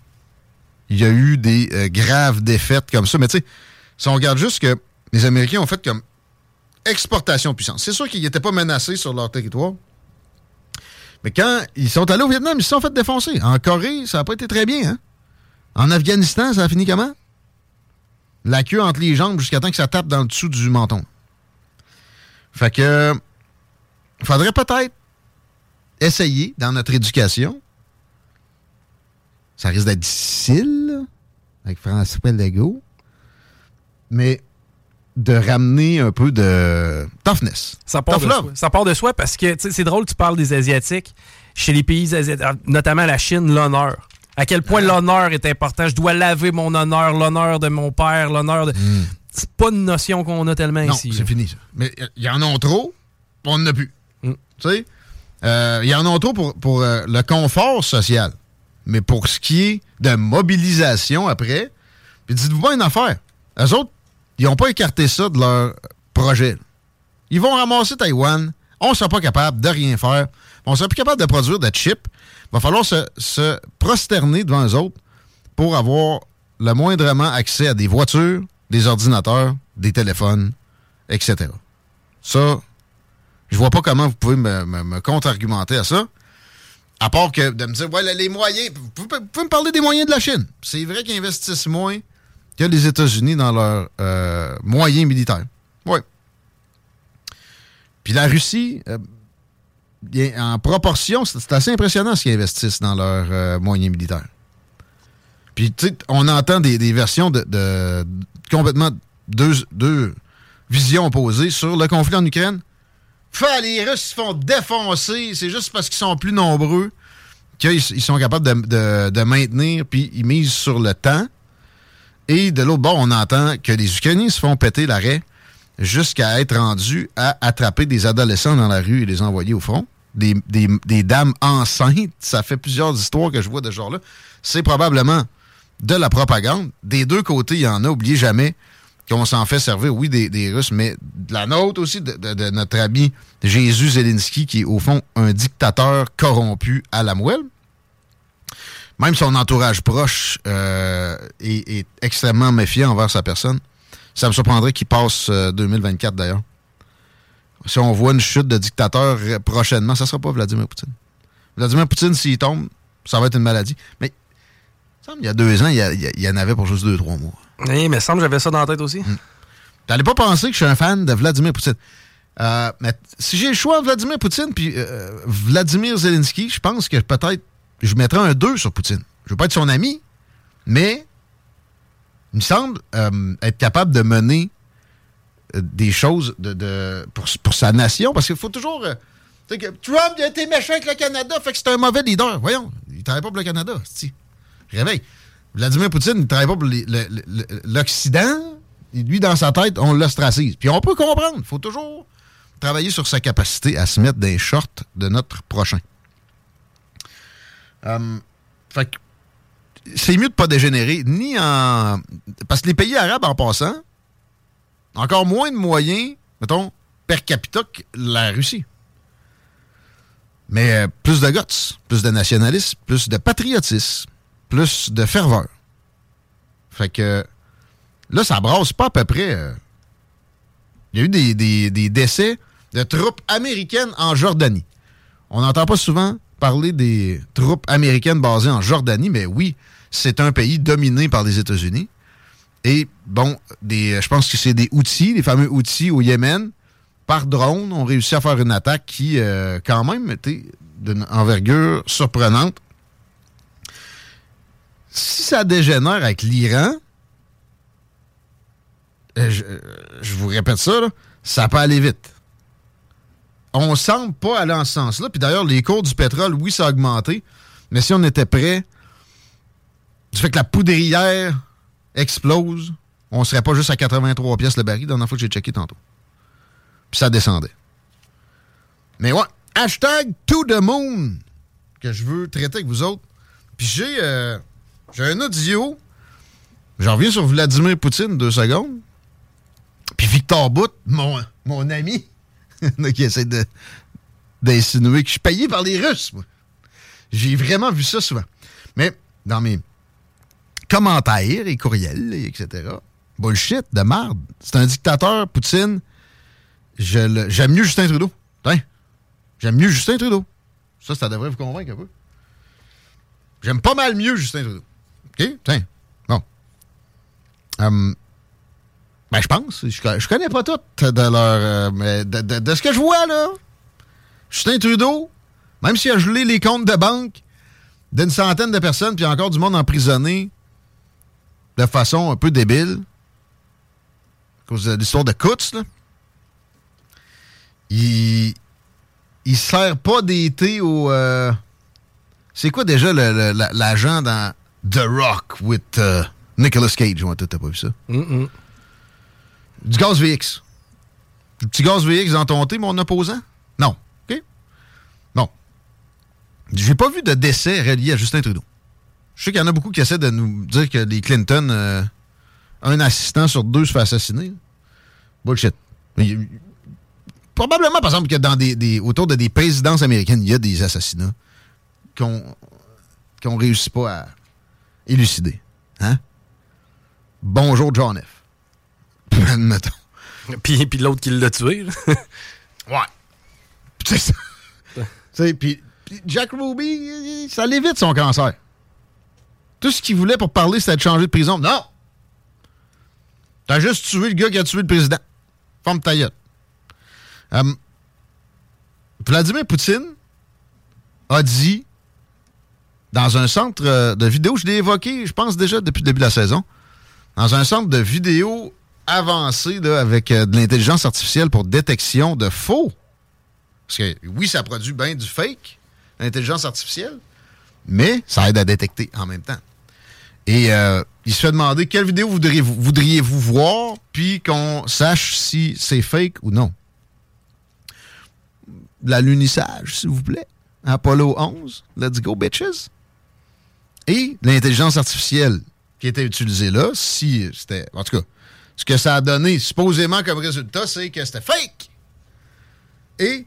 Il y a eu des euh, graves défaites comme ça. Mais tu sais, si on regarde juste que les Américains ont fait comme exportation de puissance. C'est sûr qu'ils n'étaient pas menacés sur leur territoire. Mais quand ils sont allés au Vietnam, ils se sont fait défoncer. En Corée, ça n'a pas été très bien. Hein? En Afghanistan, ça a fini comment? La queue entre les jambes jusqu'à temps que ça tape dans le dessous du menton. Fait que faudrait peut-être essayer dans notre éducation. Ça risque d'être difficile avec François Legault. Mais de ramener un peu de toughness. Ça part, Tough de, love. soi. ça part de soi parce que c'est drôle, tu parles des Asiatiques. Chez les pays asiatiques, notamment la Chine, l'honneur. À quel point l'honneur est important. Je dois laver mon honneur, l'honneur de mon père, l'honneur de. Mm. C'est pas une notion qu'on a tellement non, ici. c'est fini ça. Mais il y en a trop, on n'en a plus. Mm. Tu sais? Il y en a trop pour, pour euh, le confort social. Mais pour ce qui est de mobilisation après, puis dites-vous pas une affaire. Eux autres, ils n'ont pas écarté ça de leur projet. Ils vont ramasser Taïwan. on ne sera pas capable de rien faire. On ne sera plus capable de produire de chips. Il va falloir se, prosterner devant eux autres pour avoir le moindrement accès à des voitures, des ordinateurs, des téléphones, etc. Ça, je vois pas comment vous pouvez me contre-argumenter à ça. À part que de me dire, ouais, les moyens. Vous pouvez, vous pouvez me parler des moyens de la Chine. C'est vrai qu'ils investissent moins que les États-Unis dans leurs euh, moyens militaires. Oui. Puis la Russie, euh, en proportion, c'est assez impressionnant ce qu'ils investissent dans leurs euh, moyens militaires. Puis, tu sais, on entend des, des versions de, de- complètement deux, deux visions opposées sur le conflit en Ukraine. Fait, les Russes se font défoncer, c'est juste parce qu'ils sont plus nombreux qu'ils ils sont capables de, de- de maintenir, puis ils misent sur le temps. Et de l'autre bord, on entend que les Ukrainiens se font péter l'arrêt jusqu'à être rendus à attraper des adolescents dans la rue et les envoyer au front. Des, des- dames enceintes, ça fait plusieurs histoires que je vois de ce genre-là. C'est probablement de la propagande. Des deux côtés, il y en a. Oubliez jamais qu'on s'en fait servir, oui, des, Russes, mais de la nôtre aussi, de, de- de notre ami Jésus Zelensky, qui est au fond un dictateur corrompu à la moelle. Même son entourage proche euh, est, est extrêmement méfiant envers sa personne. Ça me surprendrait qu'il passe euh, 2024 d'ailleurs. Si on voit une chute de dictateur euh, prochainement, ça sera pas Vladimir Poutine. Vladimir Poutine, s'il tombe, ça va être une maladie. Mais il y a deux ans, il y, en avait pour juste deux, trois mois. Oui, mais semble que j'avais ça dans la tête aussi. T'allais pas penser que je suis un fan de Vladimir Poutine. Euh, mais si j'ai le choix Vladimir Poutine puis euh, Vladimir Zelensky, je pense que peut-être je mettrais un 2 sur Poutine. Je veux pas être son ami, mais il me semble euh, être capable de mener euh, des choses pour, sa nation, parce qu'il faut toujours... euh, Trump il a été méchant avec le Canada, fait que c'est un mauvais leader. Voyons, il travaille pas pour le Canada. si. Réveille. Vladimir Poutine, il travaille pas pour l'Occident. Lui, dans sa tête, on l'ostracise. Puis on peut comprendre. Il faut toujours travailler sur sa capacité à se mettre les shorts de notre prochain. Euh, fait que c'est mieux de pas dégénérer, ni en. Parce que les pays arabes, en passant, encore moins de moyens, mettons, per capita que la Russie. Mais euh, plus de guts, plus de nationalisme, plus de patriotisme, plus de ferveur. Fait que là, ça brasse pas à peu près. euh, Il y a eu des, des- des décès de troupes américaines en Jordanie. On n'entend pas souvent parler des troupes américaines basées en Jordanie, mais oui, c'est un pays dominé par les États-Unis. Et bon, des, je pense que c'est des outils, les fameux outils au Yémen, par drone, ont réussi à faire une attaque qui, euh, quand même, était d'une envergure surprenante. Si ça dégénère avec l'Iran, euh, je, euh, je vous répète ça, ça peut aller vite. On semble pas aller en ce sens-là. Puis d'ailleurs, les cours du pétrole, oui, ça a augmenté. Mais si on était prêt, du fait que la poudrière explose, on serait pas juste à 83 pièces le baril, la dernière fois que j'ai checké tantôt. Puis ça descendait. Mais ouais, hashtag to the moon que je veux traiter avec vous autres. Puis j'ai euh, j'ai un audio. J'en reviens sur Vladimir Poutine deux secondes. Puis Victor Bout, mon, mon ami, qui essaie de d'insinuer que je suis payé par les Russes. moi. J'ai vraiment vu ça souvent. Mais dans mes commentaires et courriels, et etc. Bullshit, de merde. C'est un dictateur, Poutine. J'aime mieux Justin Trudeau. J'aime mieux Justin Trudeau. Ça, ça devrait vous convaincre un peu. J'aime pas mal mieux Justin Trudeau. OK? Tiens. Bon. Hum, ben, je pense. Je, je connais pas tout de leur. euh, mais de, ce que je vois, là. Justin Trudeau, même s'il a gelé les comptes de banque d'une centaine de personnes, puis encore du monde emprisonné de façon un peu débile, à cause de l'histoire de Kutz, là, il, il sert pas d'été au. euh, c'est quoi déjà l'agent dans The Rock with euh, Nicolas Cage? Ouais, t'as pas vu ça? Du gaz VX. Du petit gaz VX dans ton thé, mon opposant? Non. OK? Non. J'ai pas vu de décès relié à Justin Trudeau. Je sais qu'il y en a beaucoup qui essaient de nous dire que les Clinton, euh, un assistant sur deux se fait assassiner. Bullshit. Probablement, par exemple, que dans des, autour de des présidences américaines, il y a des assassinats qu'on qu'on réussit pas à élucider. Hein? Bonjour, John F. Admettons. Puis, puis l'autre qui l'a tué. ouais. C'est ça. puis, Jack Ruby, ça l'évite son cancer. Tout ce qu'il voulait pour parler, c'était de changer de prison. Non! T'as juste tué le gars qui a tué le président. Forme ta euh, Vladimir Poutine a dit dans un centre euh, de vidéo, je l'ai évoqué, je pense déjà depuis le début de la saison, dans un centre de vidéo avancé avec euh, de l'intelligence artificielle pour détection de faux. Parce que oui, ça produit bien du fake, l'intelligence artificielle, mais ça aide à détecter en même temps. Et euh, il se fait demander quelle vidéo voudriez-vous voudriez -vous voir, puis qu'on sache si c'est fake ou non. L'alunissage, s'il vous plaît. Apollo 11, let's go, bitches. Et l'intelligence artificielle qui était utilisée là, si c'était. En tout cas, ce que ça a donné supposément comme résultat, c'est que c'était fake. Et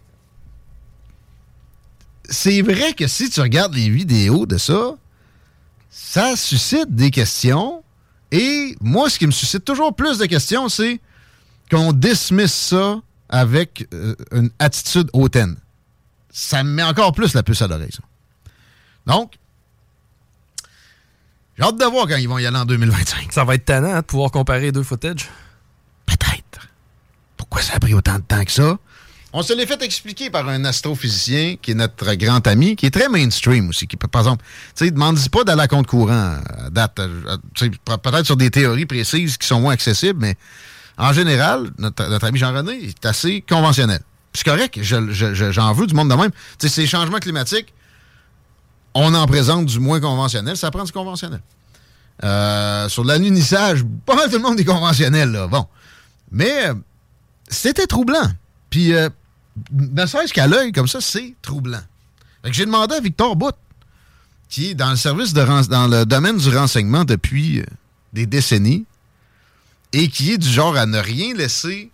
c'est vrai que si tu regardes les vidéos de ça, ça suscite des questions. Et moi, ce qui me suscite toujours plus de questions, c'est qu'on dismisse ça avec euh, une attitude hautaine. Ça me met encore plus la puce à l'oreille, Donc, j'ai hâte de voir quand ils vont y aller en 2025. Ça va être tannant hein, de pouvoir comparer deux footage. Peut-être. Pourquoi ça a pris autant de temps que ça? On se l'est fait expliquer par un astrophysicien qui est notre grand ami, qui est très mainstream aussi. Qui, par exemple, tu sais, demande pas d'aller à compte courant à date. Peut-être sur des théories précises qui sont moins accessibles, mais en général, notre, ami Jean-René est assez conventionnel. C'est correct, j'en veux du monde de même. Tu sais, ces changements climatiques, on en présente du moins conventionnel, ça prend du conventionnel. Euh, sur l'alunissage, pas mal tout le monde est conventionnel, là. Bon. Mais euh, c'était troublant. Puis, euh, ne serait-ce qu'à l'œil, comme ça, c'est troublant. j'ai demandé à Victor Bout, qui est dans le service dans le domaine du renseignement depuis euh, des décennies, et qui est du genre à ne rien laisser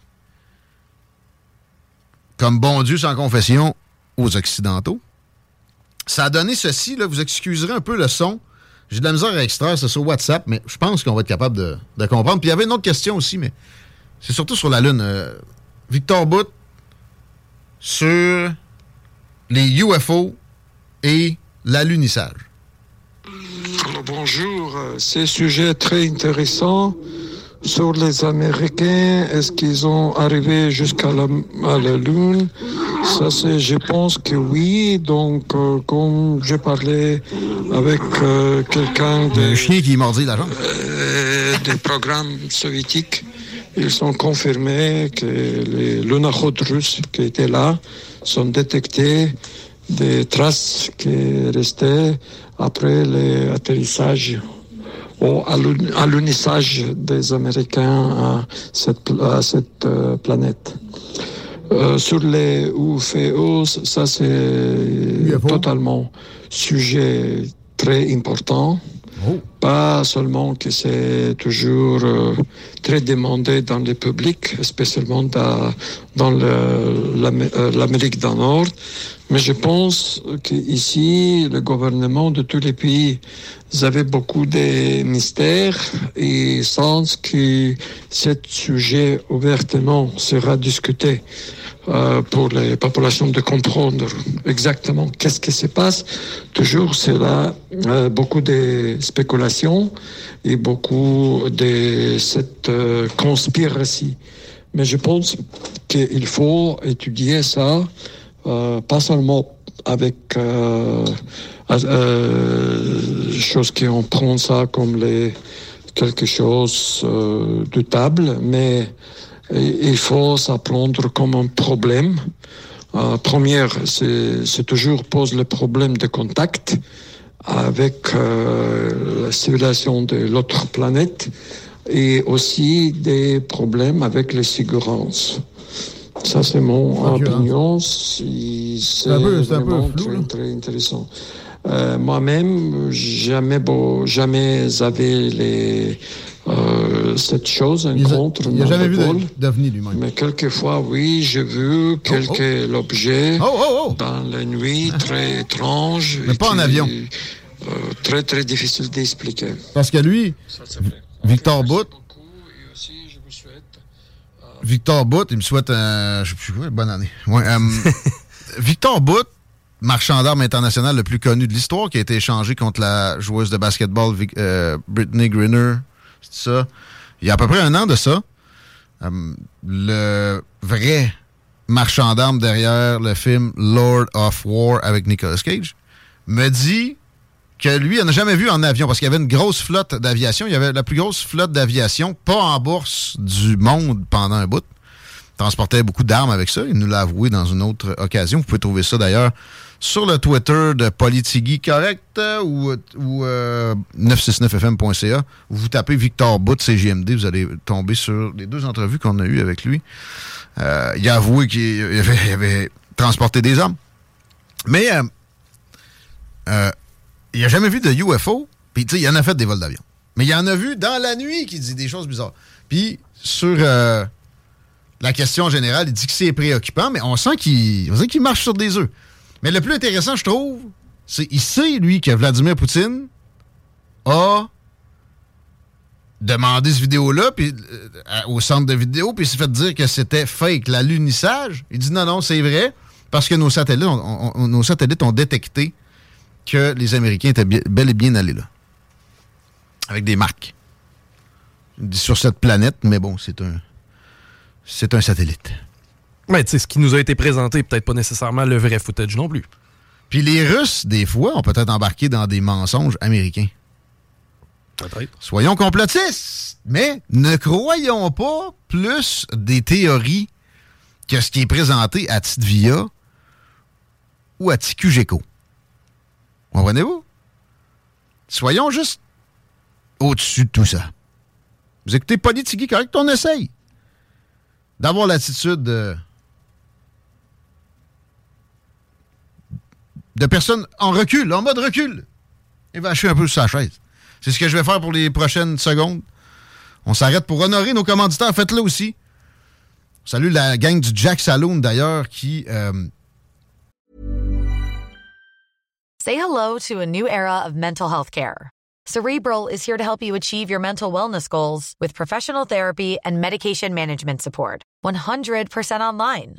comme bon Dieu sans confession aux Occidentaux. Ça a donné ceci, là, vous excuserez un peu le son. J'ai de la misère à extraire, c'est sur WhatsApp, mais je pense qu'on va être capable de, comprendre. Puis il y avait une autre question aussi, mais c'est surtout sur la Lune. Euh, Victor Bout, sur les UFO et l'alunissage. bonjour, c'est un sujet très intéressant sur les Américains, est-ce qu'ils ont arrivé jusqu'à la, la, Lune? Ça, c'est, je pense que oui. Donc, euh, comme j'ai parlé avec euh, quelqu'un de, chien qui mordit la euh, des programmes soviétiques, ils ont confirmé que les lunachotes russes qui étaient là sont détectés des traces qui restaient après l'atterrissage au alunissage des Américains à cette, cette euh, planète. Euh, sur les UFO, ça c'est totalement sujet très important. Pas seulement que c'est toujours euh, très demandé dans le public, spécialement dans, dans l'Amérique du Nord, mais je pense qu'ici, le gouvernement de tous les pays avaient beaucoup de mystères et sans que ce sujet ouvertement sera discuté euh, pour les populations de comprendre exactement qu'est-ce qui se passe. Toujours, c'est là euh, beaucoup de spéculations et beaucoup de cette euh, conspiration. Mais je pense qu'il faut étudier ça euh, pas seulement avec euh, euh, choses qui on prend ça comme les quelque chose de table, mais il faut s'apprendre comme un problème. Euh, première, c'est toujours pose le problème de contact avec euh, la civilisation de l'autre planète et aussi des problèmes avec les sigurances. Ça, c'est mon opinion. C'est vraiment très, très intéressant. Euh, Moi-même, jamais, beau, jamais avait les, euh, euh, cette chose, un contre il n'a jamais vu d'OVNI lui-même. Mais quelquefois, oui, j'ai vu quelques objets Oh, dans la nuit très étranges. Mais pas en qui, avion. euh, très, très difficile d'expliquer. Parce que lui, Victor Bout, Victor Bout, il me souhaite, euh, je sais plus quoi, bonne année. Ouais, euh, Victor Bout, marchand d'armes international le plus connu de l'histoire, qui a été échangé contre la joueuse de basketball Vic- euh, Brittany Griner, ça. Il y a à peu près un an de ça. Euh, le vrai marchand d'armes derrière le film Lord of War avec Nicolas Cage me dit que lui, il n'a jamais vu en avion parce qu'il y avait une grosse flotte d'aviation. Il y avait la plus grosse flotte d'aviation, pas en bourse du monde pendant un bout. Il transportait beaucoup d'armes avec ça. Il nous l'a avoué dans une autre occasion. Vous pouvez trouver ça d'ailleurs sur le Twitter de Politigui Correct euh, ou, ou euh, 969fm.ca. Vous tapez Victor Bout CGMD, vous allez tomber sur les deux entrevues qu'on a eues avec lui. Euh, il a avoué qu'il avait, transporté des armes. Mais il a jamais vu de UFO. Puis, tu sais, il en a fait des vols d'avion. Mais il en a vu dans la nuit qui dit des choses bizarres. Puis, sur la question générale, il dit que c'est préoccupant, mais on sent qu'il on sent qu'il marche sur des œufs. Mais le plus intéressant, je trouve, c'est sait, lui, que Vladimir Poutine a demandé cette vidéo-là euh, au centre de vidéo, puis il s'est fait dire que c'était fake, l'alunissage. Il dit non, non, c'est vrai, parce que nos satellites, ont- nos satellites ont détecté que les Américains étaient bel et bien allés là. Avec des marques. Sur cette planète, mais bon, c'est un. C'est un satellite. Mais tu sais, ce qui nous a été présenté, peut-être pas nécessairement le vrai footage non plus. Puis les Russes, des fois, ont peut-être embarqué dans des mensonges américains. Peut-être. Soyons complotistes, mais ne croyons pas plus des théories que ce qui est présenté à Titvia ou à TQGECO. Comprenez-vous? Soyons juste au-dessus de tout ça. Vous écoutez Politigui, correct? On essaye d'avoir l'attitude de, de personnes en recul, en mode recul. Et vacher un peu sur sa chaise. C'est ce que je vais faire pour les prochaines secondes. On s'arrête pour honorer nos commanditaires. Faites-le aussi. Salut la gang du Jack Saloon, d'ailleurs, qui... euh, Say hello to a new era of mental health care. Cerebral is here to help you achieve your mental wellness goals with professional therapy and medication management support. 100% online.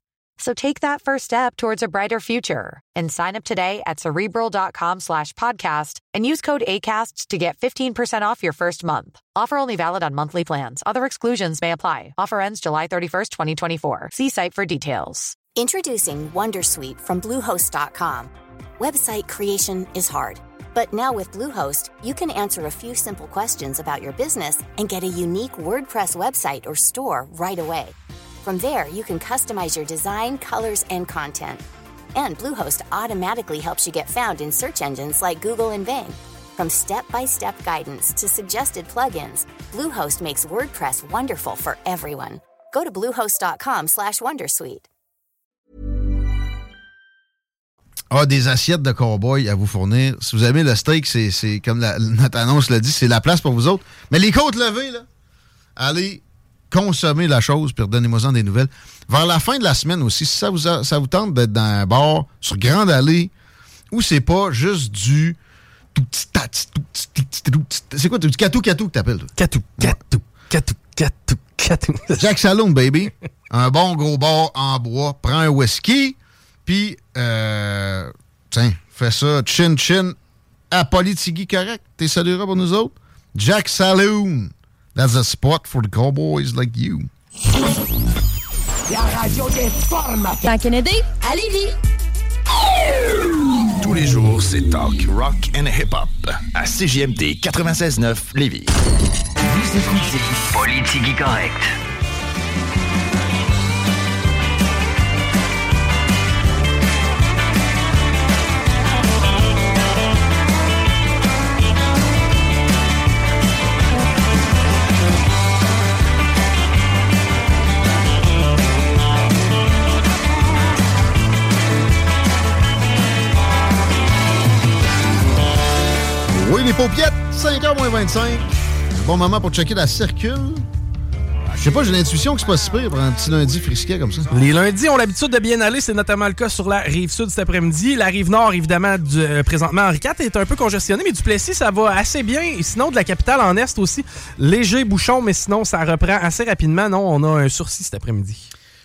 So take that first step towards a brighter future and sign up today at cerebral.com slash podcast and use code ACAST to get 15% off your first month. Offer only valid on monthly plans. Other exclusions may apply. Offer ends July 31st, 2024. See site for details. Introducing Wondersuite from Bluehost.com. Website creation is hard, but now with Bluehost, you can answer a few simple questions about your business and get a unique WordPress website or store right away. From there, you can customize your design, colors, and content. And Bluehost automatically helps you get found in search engines like Google and Bing. From step-by-step guidance to suggested plugins, Bluehost makes WordPress wonderful for everyone. Go to bluehost.com/wondersuite. a ah, des assiettes de cow-boy à vous fournir. Si vous aimez le steak, c'est comme la- notre annonce le dit, c'est la place pour vous autres. Mais les côtes levées, là, allez consommer la chose, puis redonnez-moi-en des nouvelles. Vers la fin de la semaine aussi, si ça vous, a- ça vous tente d'être dans un bar sur Grande Allée, où c'est pas juste du C'est quoi, du catou-catou que t'appelles? Catou, catou, catou, catou, catou. Jack Saloon, baby. un bon gros bar en bois. Prends un whisky, puis, euh, tiens, fais ça chin-chin à Politigui correct. T'es saluera pour nous autres? Jack Saloon. That's a spot for the cowboys like you. La radio des formateurs. Kennedy, à Lévis. Tous les jours, c'est talk, rock and hip-hop à CJMD 96.9 Lévis. Vous écoutez. Les paupiettes, 5h moins 25. Un bon moment pour checker la circule. Je sais pas, j'ai l'intuition que c'est pas si pire pour un petit lundi frisquet comme ça. Les lundis ont l'habitude de bien aller, c'est notamment le cas sur la rive sud cet après-midi. La rive nord, évidemment, du, euh, présentement, Henri IV est un peu congestionnée, mais du Plessis, ça va assez bien. Et sinon, de la capitale en est aussi, léger bouchon, mais sinon, ça reprend assez rapidement. Non, on a un sourcil cet après-midi.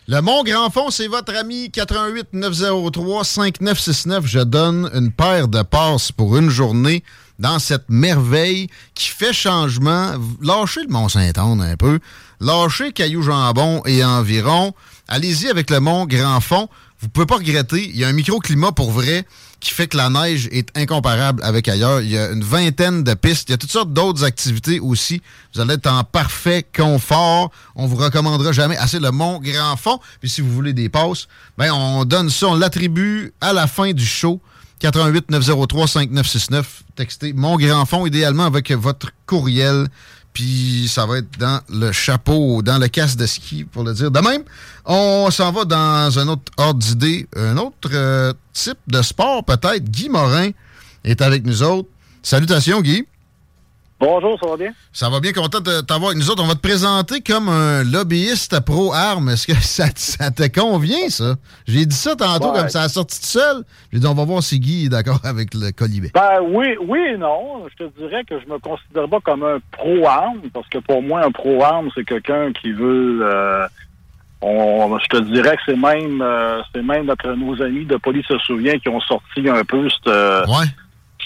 Le Mont Grand Fond, c'est votre ami 88 903 5969. Je donne une paire de passes pour une journée dans cette merveille qui fait changement. Lâchez le Mont-Saint-Anne un peu. Lâchez Caillou-Jambon et environ. Allez-y avec le Mont Grand Fond. Vous pouvez pas regretter. Il y a un microclimat pour vrai qui fait que la neige est incomparable avec ailleurs. Il y a une vingtaine de pistes. Il y a toutes sortes d'autres activités aussi. Vous allez être en parfait confort. On vous recommandera jamais assez le Mont Grand Fond. Puis si vous voulez des passes, ben on donne ça, on l'attribue à la fin du show. 88 903 5969. Textez Mon Grand Fond, idéalement avec votre courriel. Puis ça va être dans le chapeau, dans le casque de ski, pour le dire de même. On s'en va dans un autre ordre d'idée, un autre euh, type de sport peut-être. Guy Morin est avec nous autres. Salutations, Guy. Bonjour, ça va bien? Ça va bien, content de t'avoir avec nous autres. On va te présenter comme un lobbyiste pro-armes. Est-ce que ça, ça, te convient, ça? J'ai dit ça tantôt, Ouais. comme ça a sorti tout seul. J'ai dit, on va voir si Guy est d'accord avec le colibé. Ben oui, oui et non. Je te dirais que je me considère pas comme un pro-arme, parce que pour moi, un pro-arme, c'est quelqu'un qui veut euh, on, je te dirais que c'est même euh, c'est même notre nos amis de police se souvient qui ont sorti un peu cette, euh,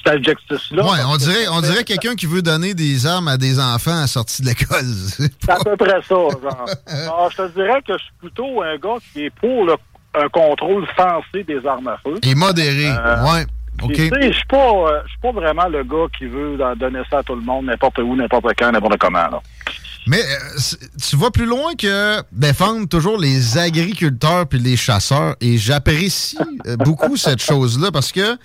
cet adjectif-là. Ouais, on dirait, on dirait quelqu'un qui veut donner des armes à des enfants à sortie de l'école. C'est à peu près ça, genre. Alors, je te dirais que je suis plutôt un gars qui est pour le, un contrôle sensé des armes à feu. Et modéré, Euh, sais, je suis pas, euh, suis pas vraiment le gars qui veut donner ça à tout le monde, n'importe où, n'importe quand, n'importe comment. Là. Mais euh, tu vas plus loin que défendre toujours les agriculteurs puis les chasseurs. Et j'apprécie beaucoup cette chose-là parce que,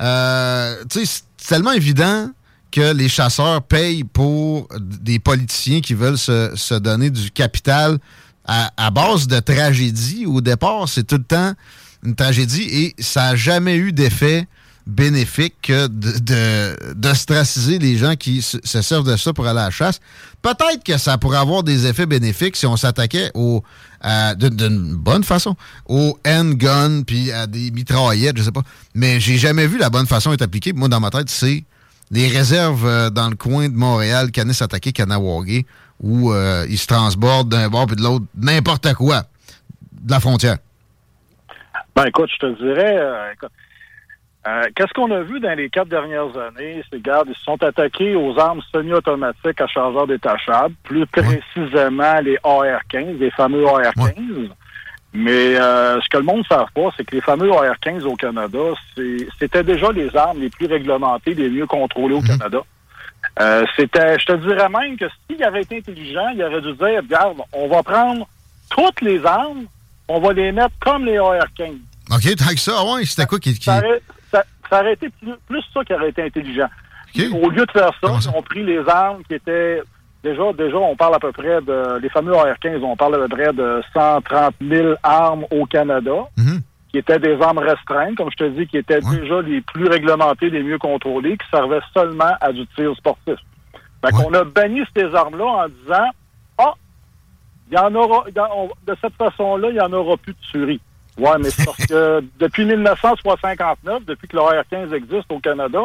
euh, c'est tellement évident que les chasseurs payent pour des politiciens qui veulent se, se donner du capital à, à base de tragédie. Au départ, c'est tout le temps une tragédie et ça n'a jamais eu d'effet bénéfique que de- de- d'ostraciser les gens qui se, se servent de ça pour aller à la chasse. Peut-être que ça pourrait avoir des effets bénéfiques si on s'attaquait au d'une- bonne façon aux handguns puis à des mitraillettes, je sais pas. Mais j'ai jamais vu la bonne façon être appliquée. Moi, dans ma tête, c'est les réserves euh, dans le coin de Montréal, Canis-Attaqué, Kanawagé, où euh, ils se transbordent d'un bord puis de l'autre, n'importe quoi, de la frontière. Ben écoute, je te dirais, euh, écoute, euh, qu'est-ce qu'on a vu dans les quatre dernières années? C'est, regarde, ils se sont attaqués aux armes semi-automatiques à chargeur détachable, plus précisément les AR-15, les fameux AR-15. Mais euh, ce que le monde ne savent pas, c'est que les fameux AR-15 au Canada, c'était déjà les armes les plus réglementées, les mieux contrôlées au Canada. Euh, c'était, je te dirais même que s'il avait été intelligent, il aurait dû dire, regarde, on va prendre toutes les armes, on va les mettre comme les AR-15. OK, tant que ça, ouais, c'était quoi qui... qui- Ça aurait, ça- ça aurait été plus, plus ça qui aurait été intelligent. Au lieu de faire ça, ils ont pris les armes qui étaient... Déjà, déjà, on parle à peu près de... Les fameux AR-15, on parle à peu près de 130 000 armes au Canada, qui étaient des armes restreintes, comme je te dis, qui étaient déjà les plus réglementées, les mieux contrôlées, qui servaient seulement à du tir sportif. Fait qu'on a banni ces armes-là en disant, ah, il y en aura, il y en- on- de cette façon-là, il n'y en aura plus de tuerie. Ouais, mais c'est parce que depuis 1959, depuis que le AR-15 existe au Canada,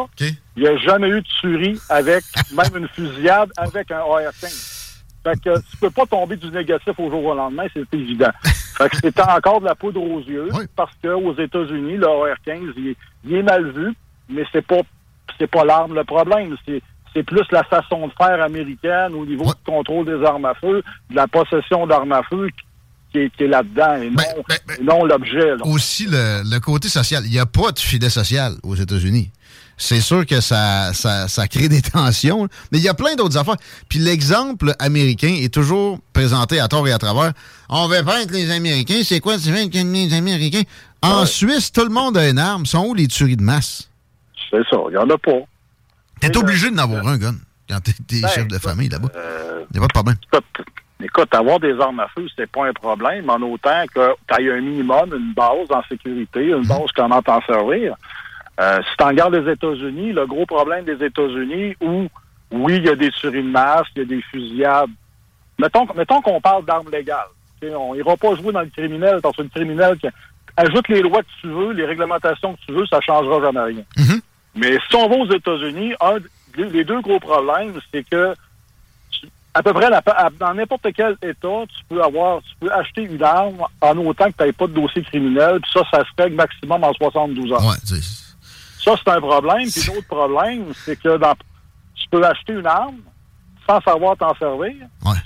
il n'y a jamais eu de tuerie avec même une fusillade avec un AR-15. Fait que tu peux pas tomber du négatif au jour au lendemain, c'est évident. Fait que c'est encore de la poudre aux yeux, parce qu'aux États-Unis, le AR-15, il, est- il est mal vu, mais c'est pas c'est pas l'arme le problème. C'est c'est plus la façon de faire américaine au niveau du contrôle des armes à feu, de la possession d'armes à feu qui est, qui est là-dedans et non, et non l'objet. aussi le, le côté social. Il n'y a pas de filet social aux États-Unis. C'est sûr que ça, ça, ça crée des tensions, mais il y a plein d'autres affaires. Puis l'exemple américain est toujours présenté à tort et à travers. On veut pas être les Américains. C'est quoi être les Américains? En Suisse, tout le monde a une arme. Sont où les tueries de masse? C'est ça, il n'y en a pas. T'es obligé d'en avoir un, gun, quand t'es t'es Ben, chef de famille là-bas. euh, Il n'y a pas de problème. Écoute, avoir des armes à feu, c'est pas un problème, en autant que tu aies un minimum, une base en sécurité, une base comment t'en servir. Euh, si tu regardes les États-Unis, le gros problème des États-Unis, où, oui, il y a des tueries de masse, il y a des fusillades. Mettons, mettons qu'on parle d'armes légales. On ira pas jouer dans le criminel, parce que le criminel qui ajoute les lois que tu veux, les réglementations que tu veux, ça changera jamais rien. Mais si on va aux États-Unis, un, les deux gros problèmes, c'est que à peu près la- à- dans n'importe quel État, tu peux avoir, tu peux acheter une arme en autant que tu n'aies pas de dossier criminel, puis ça, ça se règle maximum en 72 heures. Ça, c'est un problème. Puis l'autre problème, c'est que dans, tu peux acheter une arme sans savoir t'en servir.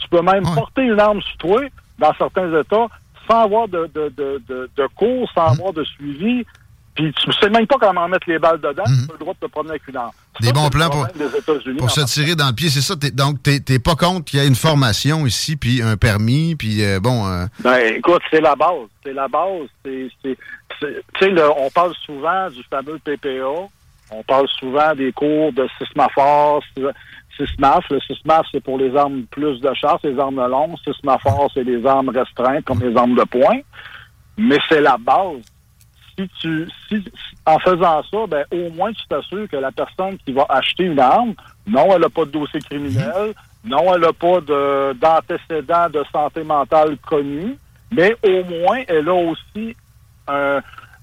Tu peux même porter une arme sur toi dans certains États sans avoir de, de, de, de, de cours, sans Hum. avoir de suivi. Puis tu sais même pas comment mettre les balles dedans. Tu as le droit de te promener avec une arme. Des Ça, bons plans pour, pour se tirer dans le pied, c'est ça. Donc, t'es t'es pas contre qu'il y ait une formation ici, puis un permis, puis euh, bon... euh, Ben, écoute, c'est la base. C'est la base. C'est, c'est, c'est- tu sais, on parle souvent du fameux PPA. On parle souvent des cours de SISMAFOR, SISMAF. Le SISMAF, c'est pour les armes plus de chasse, les armes de longue. SISMAFOR, c'est les armes restreintes, comme les armes de poing. Mais c'est la base. Si tu, si, en faisant ça, ben, au moins, tu t'assures que la personne qui va acheter une arme, non, elle n'a pas de dossier criminel, non, elle n'a pas de, d'antécédents de santé mentale connu, mais au moins, elle a aussi un-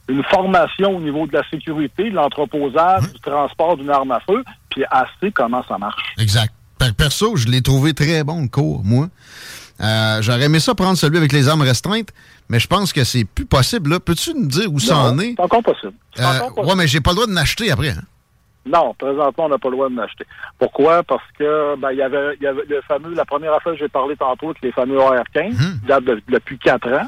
une formation au niveau de la sécurité, de l'entreposage, du transport d'une arme à feu, puis elle sait comment ça marche. Exact. Per- Perso, je l'ai trouvé très bon, le cours, moi. Euh, J'aurais aimé ça prendre celui avec les armes restreintes, mais je pense que c'est plus possible. Peux-tu nous dire où ça en est? C'est encore possible. Euh, encore possible. ouais, mais j'ai pas le droit de l'acheter après. hein. Non, présentement, on n'a pas le droit de l'acheter. Pourquoi? Parce que ben, il y avait, il y avait le fameux, la première affaire que j'ai parlé tantôt, avec les fameux AR-15, qui datent de- depuis quatre ans,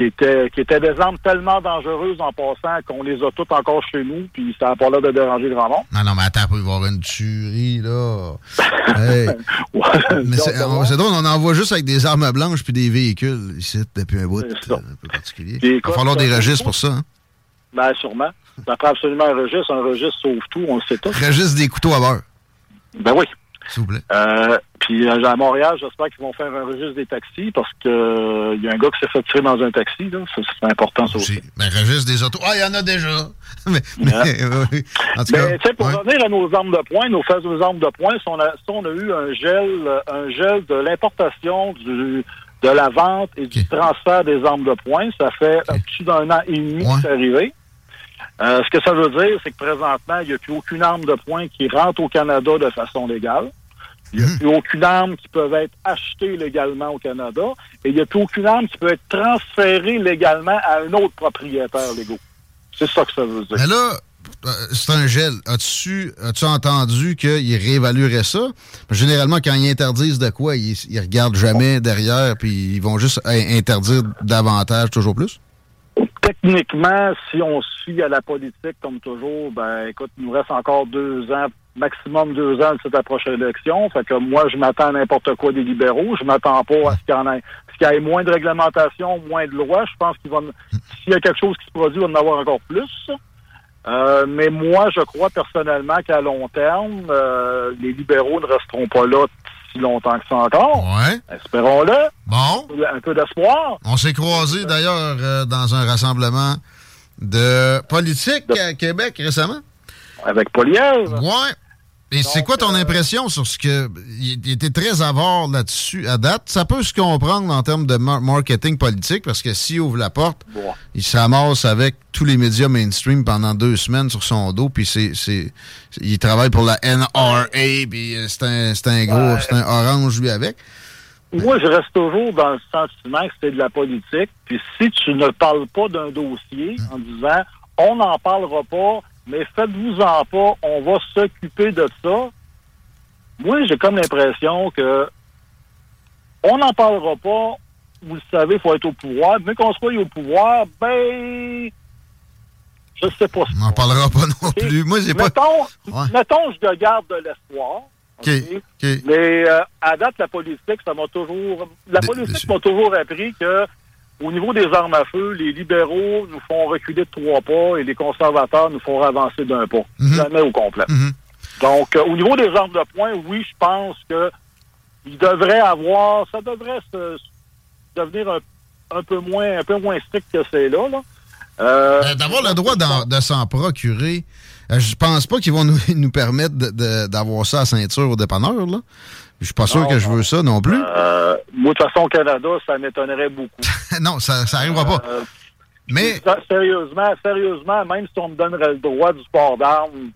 qui étaient, qui étaient des armes tellement dangereuses en passant qu'on les a toutes encore chez nous, puis ça n'a pas l'air de déranger grand monde. Non, non, mais attends, il va y avoir une tuerie, là. Hey. mais c'est drôle, on en voit juste avec des armes blanches puis des véhicules ici depuis un bout euh, un peu particulier. Il va falloir des registres pour ça. Hein? Ben, sûrement. Ça prend absolument un registre. Un registre sauve tout, on le sait tous. Registre des couteaux à beurre, Ben oui. S'il vous plaît. Euh, puis euh, à Montréal, j'espère qu'ils vont faire un registre des taxis parce que euh, y a un gars qui s'est fait tirer dans un taxi. Là. Ça, C'est important, ça aussi. Ben, registre des autos. Ah, il y en a déjà. mais, mais, oui. En tout cas, Mais tu sais, pour ouais. revenir à nos armes de poing, nos fameuses armes de poing, si on a, si on a eu un gel, un gel de l'importation du de la vente et du transfert des armes de poing, ça fait un plus d'un an et demi que c'est arrivé. Euh, ce que ça veut dire, c'est que présentement, il n'y a plus aucune arme de poing qui rentre au Canada de façon légale. Il n'y a plus aucune arme qui peut être achetée légalement au Canada. Et il n'y a plus aucune arme qui peut être transférée légalement à un autre propriétaire légaux. C'est ça que ça veut dire. Mais là, euh, c'est un gel. As-tu as entendu qu'ils réévalueraient ça? Généralement, quand ils interdisent de quoi, ils, ils regardent jamais derrière, puis ils vont juste in- interdire davantage, toujours plus? Techniquement, si on suit à la politique comme toujours, ben écoute, il nous reste encore deux ans, maximum deux ans de cette prochaine élection. Fait que moi, je m'attends à n'importe quoi des libéraux. Je m'attends pas à ce qu'il y en ait, moins de réglementation, moins de lois. Je pense qu'il va, s'il y a quelque chose qui se produit, il va en avoir encore plus. Euh, mais moi, je crois personnellement qu'à long terme, euh, les libéraux ne resteront pas là si longtemps que ça encore. Ouais. Espérons-le. Bon. Un peu d'espoir. On s'est croisés d'ailleurs euh, dans un rassemblement de politique à Québec récemment. Avec Polièvre. Ouais. Et c'est quoi ton impression sur ce que. Il était très avare là-dessus à date? Ça peut se comprendre en termes de mar- marketing politique parce que s'il ouvre la porte, Bon. il s'amasse avec tous les médias mainstream pendant deux semaines sur son dos. Puis c'est. c'est- Il travaille pour la NRA. Puis euh, c'est un, c'est un gros. Ouais. C'est un orange lui avec. Moi, je reste toujours dans le sentiment que c'est de la politique. Puis si tu ne parles pas d'un dossier en disant on n'en parlera pas, mais faites-vous-en pas, on va s'occuper de ça. Moi, j'ai comme l'impression que on n'en parlera pas. Vous le savez, il faut être au pouvoir. Mais qu'on soit au pouvoir, ben, je sais pas. On n'en parlera pas non plus. Moi, j'ai pas. Mettons, Ouais. mettons, je garde de l'espoir. OK. OK? Mais euh, à date, la politique, ça m'a toujours. La politique m'a toujours appris que au niveau des armes à feu, les libéraux nous font reculer de trois pas et les conservateurs nous font avancer d'un pas. Jamais au complet. Donc, euh, au niveau des armes de poing, oui, je pense que il devrait avoir. Ça devrait se, devenir un, un peu moins un peu moins strict que c'est là. là. Euh, D'avoir le droit de s'en procurer, je pense pas qu'ils vont nous, nous permettre d'avoir ça à ceinture au dépanneur, là. Je suis pas sûr que je veux ça non plus. Euh, moi, de toute façon, au Canada, ça m'étonnerait beaucoup. non, ça n'arrivera pas. Euh, Mais. Sérieusement, sérieusement, même si on me donnerait le droit du sport d'armes,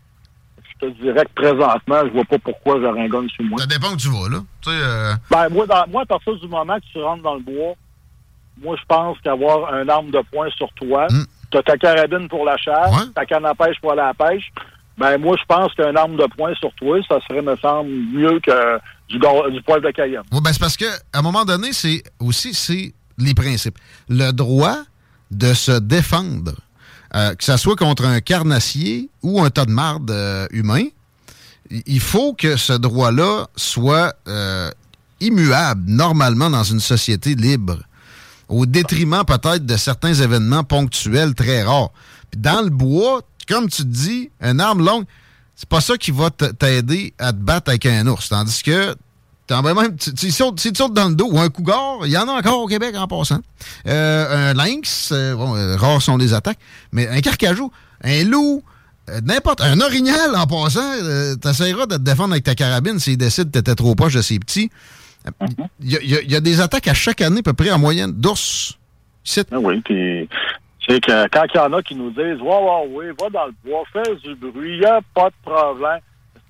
je te dirais que présentement, je vois pas pourquoi j'aurais un gun sur moi. Ça dépend où tu vas, là. Tu sais, euh, Ben, moi, moi, à partir du moment que tu rentres dans le bois, moi, je pense qu'avoir un arme de poing sur toi, hmm. Tu as ta carabine pour la chasse, ta canne à pêche pour aller à la pêche, ben, moi, je pense qu'un arme de poing sur toi, ça serait, me semble, mieux que du, du poil de Cayenne. Oui, ben c'est parce qu'à un moment donné, c'est aussi c'est les principes. Le droit de se défendre, euh, que ce soit contre un carnassier ou un tas de marde euh, humain, il faut que ce droit-là soit euh, immuable normalement dans une société libre, au détriment peut-être de certains événements ponctuels très rares. dans le bois, comme tu dis, une arme longue, c'est pas ça qui va t'aider à te battre avec un ours. Tandis que même, tu, tu, sautes, tu, sautes, dans le dos, ou un cougar, il y en a encore au Québec en passant. Euh, un lynx, euh, bon, euh, rares sont les attaques, mais un carcajou, un loup, n'importe, un orignal en passant, t'essaieras de te défendre avec ta carabine s'il décide que t'étais trop proche de ses petits. Il y, y, a des attaques à chaque année, à peu près en moyenne, d'ours. Ah oui, puis c'est que quand il y en a qui nous disent Ouais, ouais, ouais, va dans le bois, fais du bruit, il n'y a pas de problème.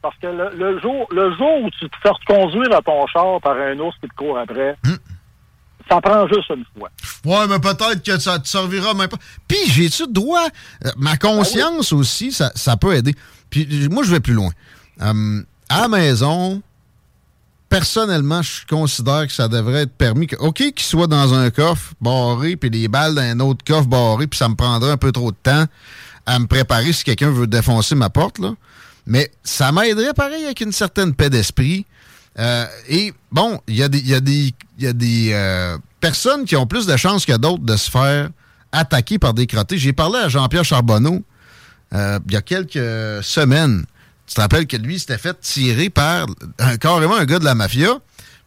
Parce que le, jour, le jour où tu te fais conduire à ton char par un ours qui te court après, hmm. ça prend juste une fois. Ouais, mais peut-être que ça te servira même pas. Puis, j'ai-tu le droit? Euh, ma conscience ah aussi, ça, ça, peut aider. Puis, moi, je vais plus loin. Euh, à la maison, personnellement, je considère que ça devrait être permis. Que, OK, qu'il soit dans un coffre barré, puis les balles dans un autre coffre barré, puis ça me prendrait un peu trop de temps à me préparer si quelqu'un veut défoncer ma porte. Mais ça m'aiderait pareil avec une certaine paix d'esprit. Euh, et bon, il y a des euh, personnes qui ont plus de chances que d'autres de se faire attaquer par des crottés. J'ai parlé à Jean-Pierre Charbonneau euh, il y a quelques semaines tu te rappelles que lui, s'était fait tirer par un, carrément un gars de la mafia.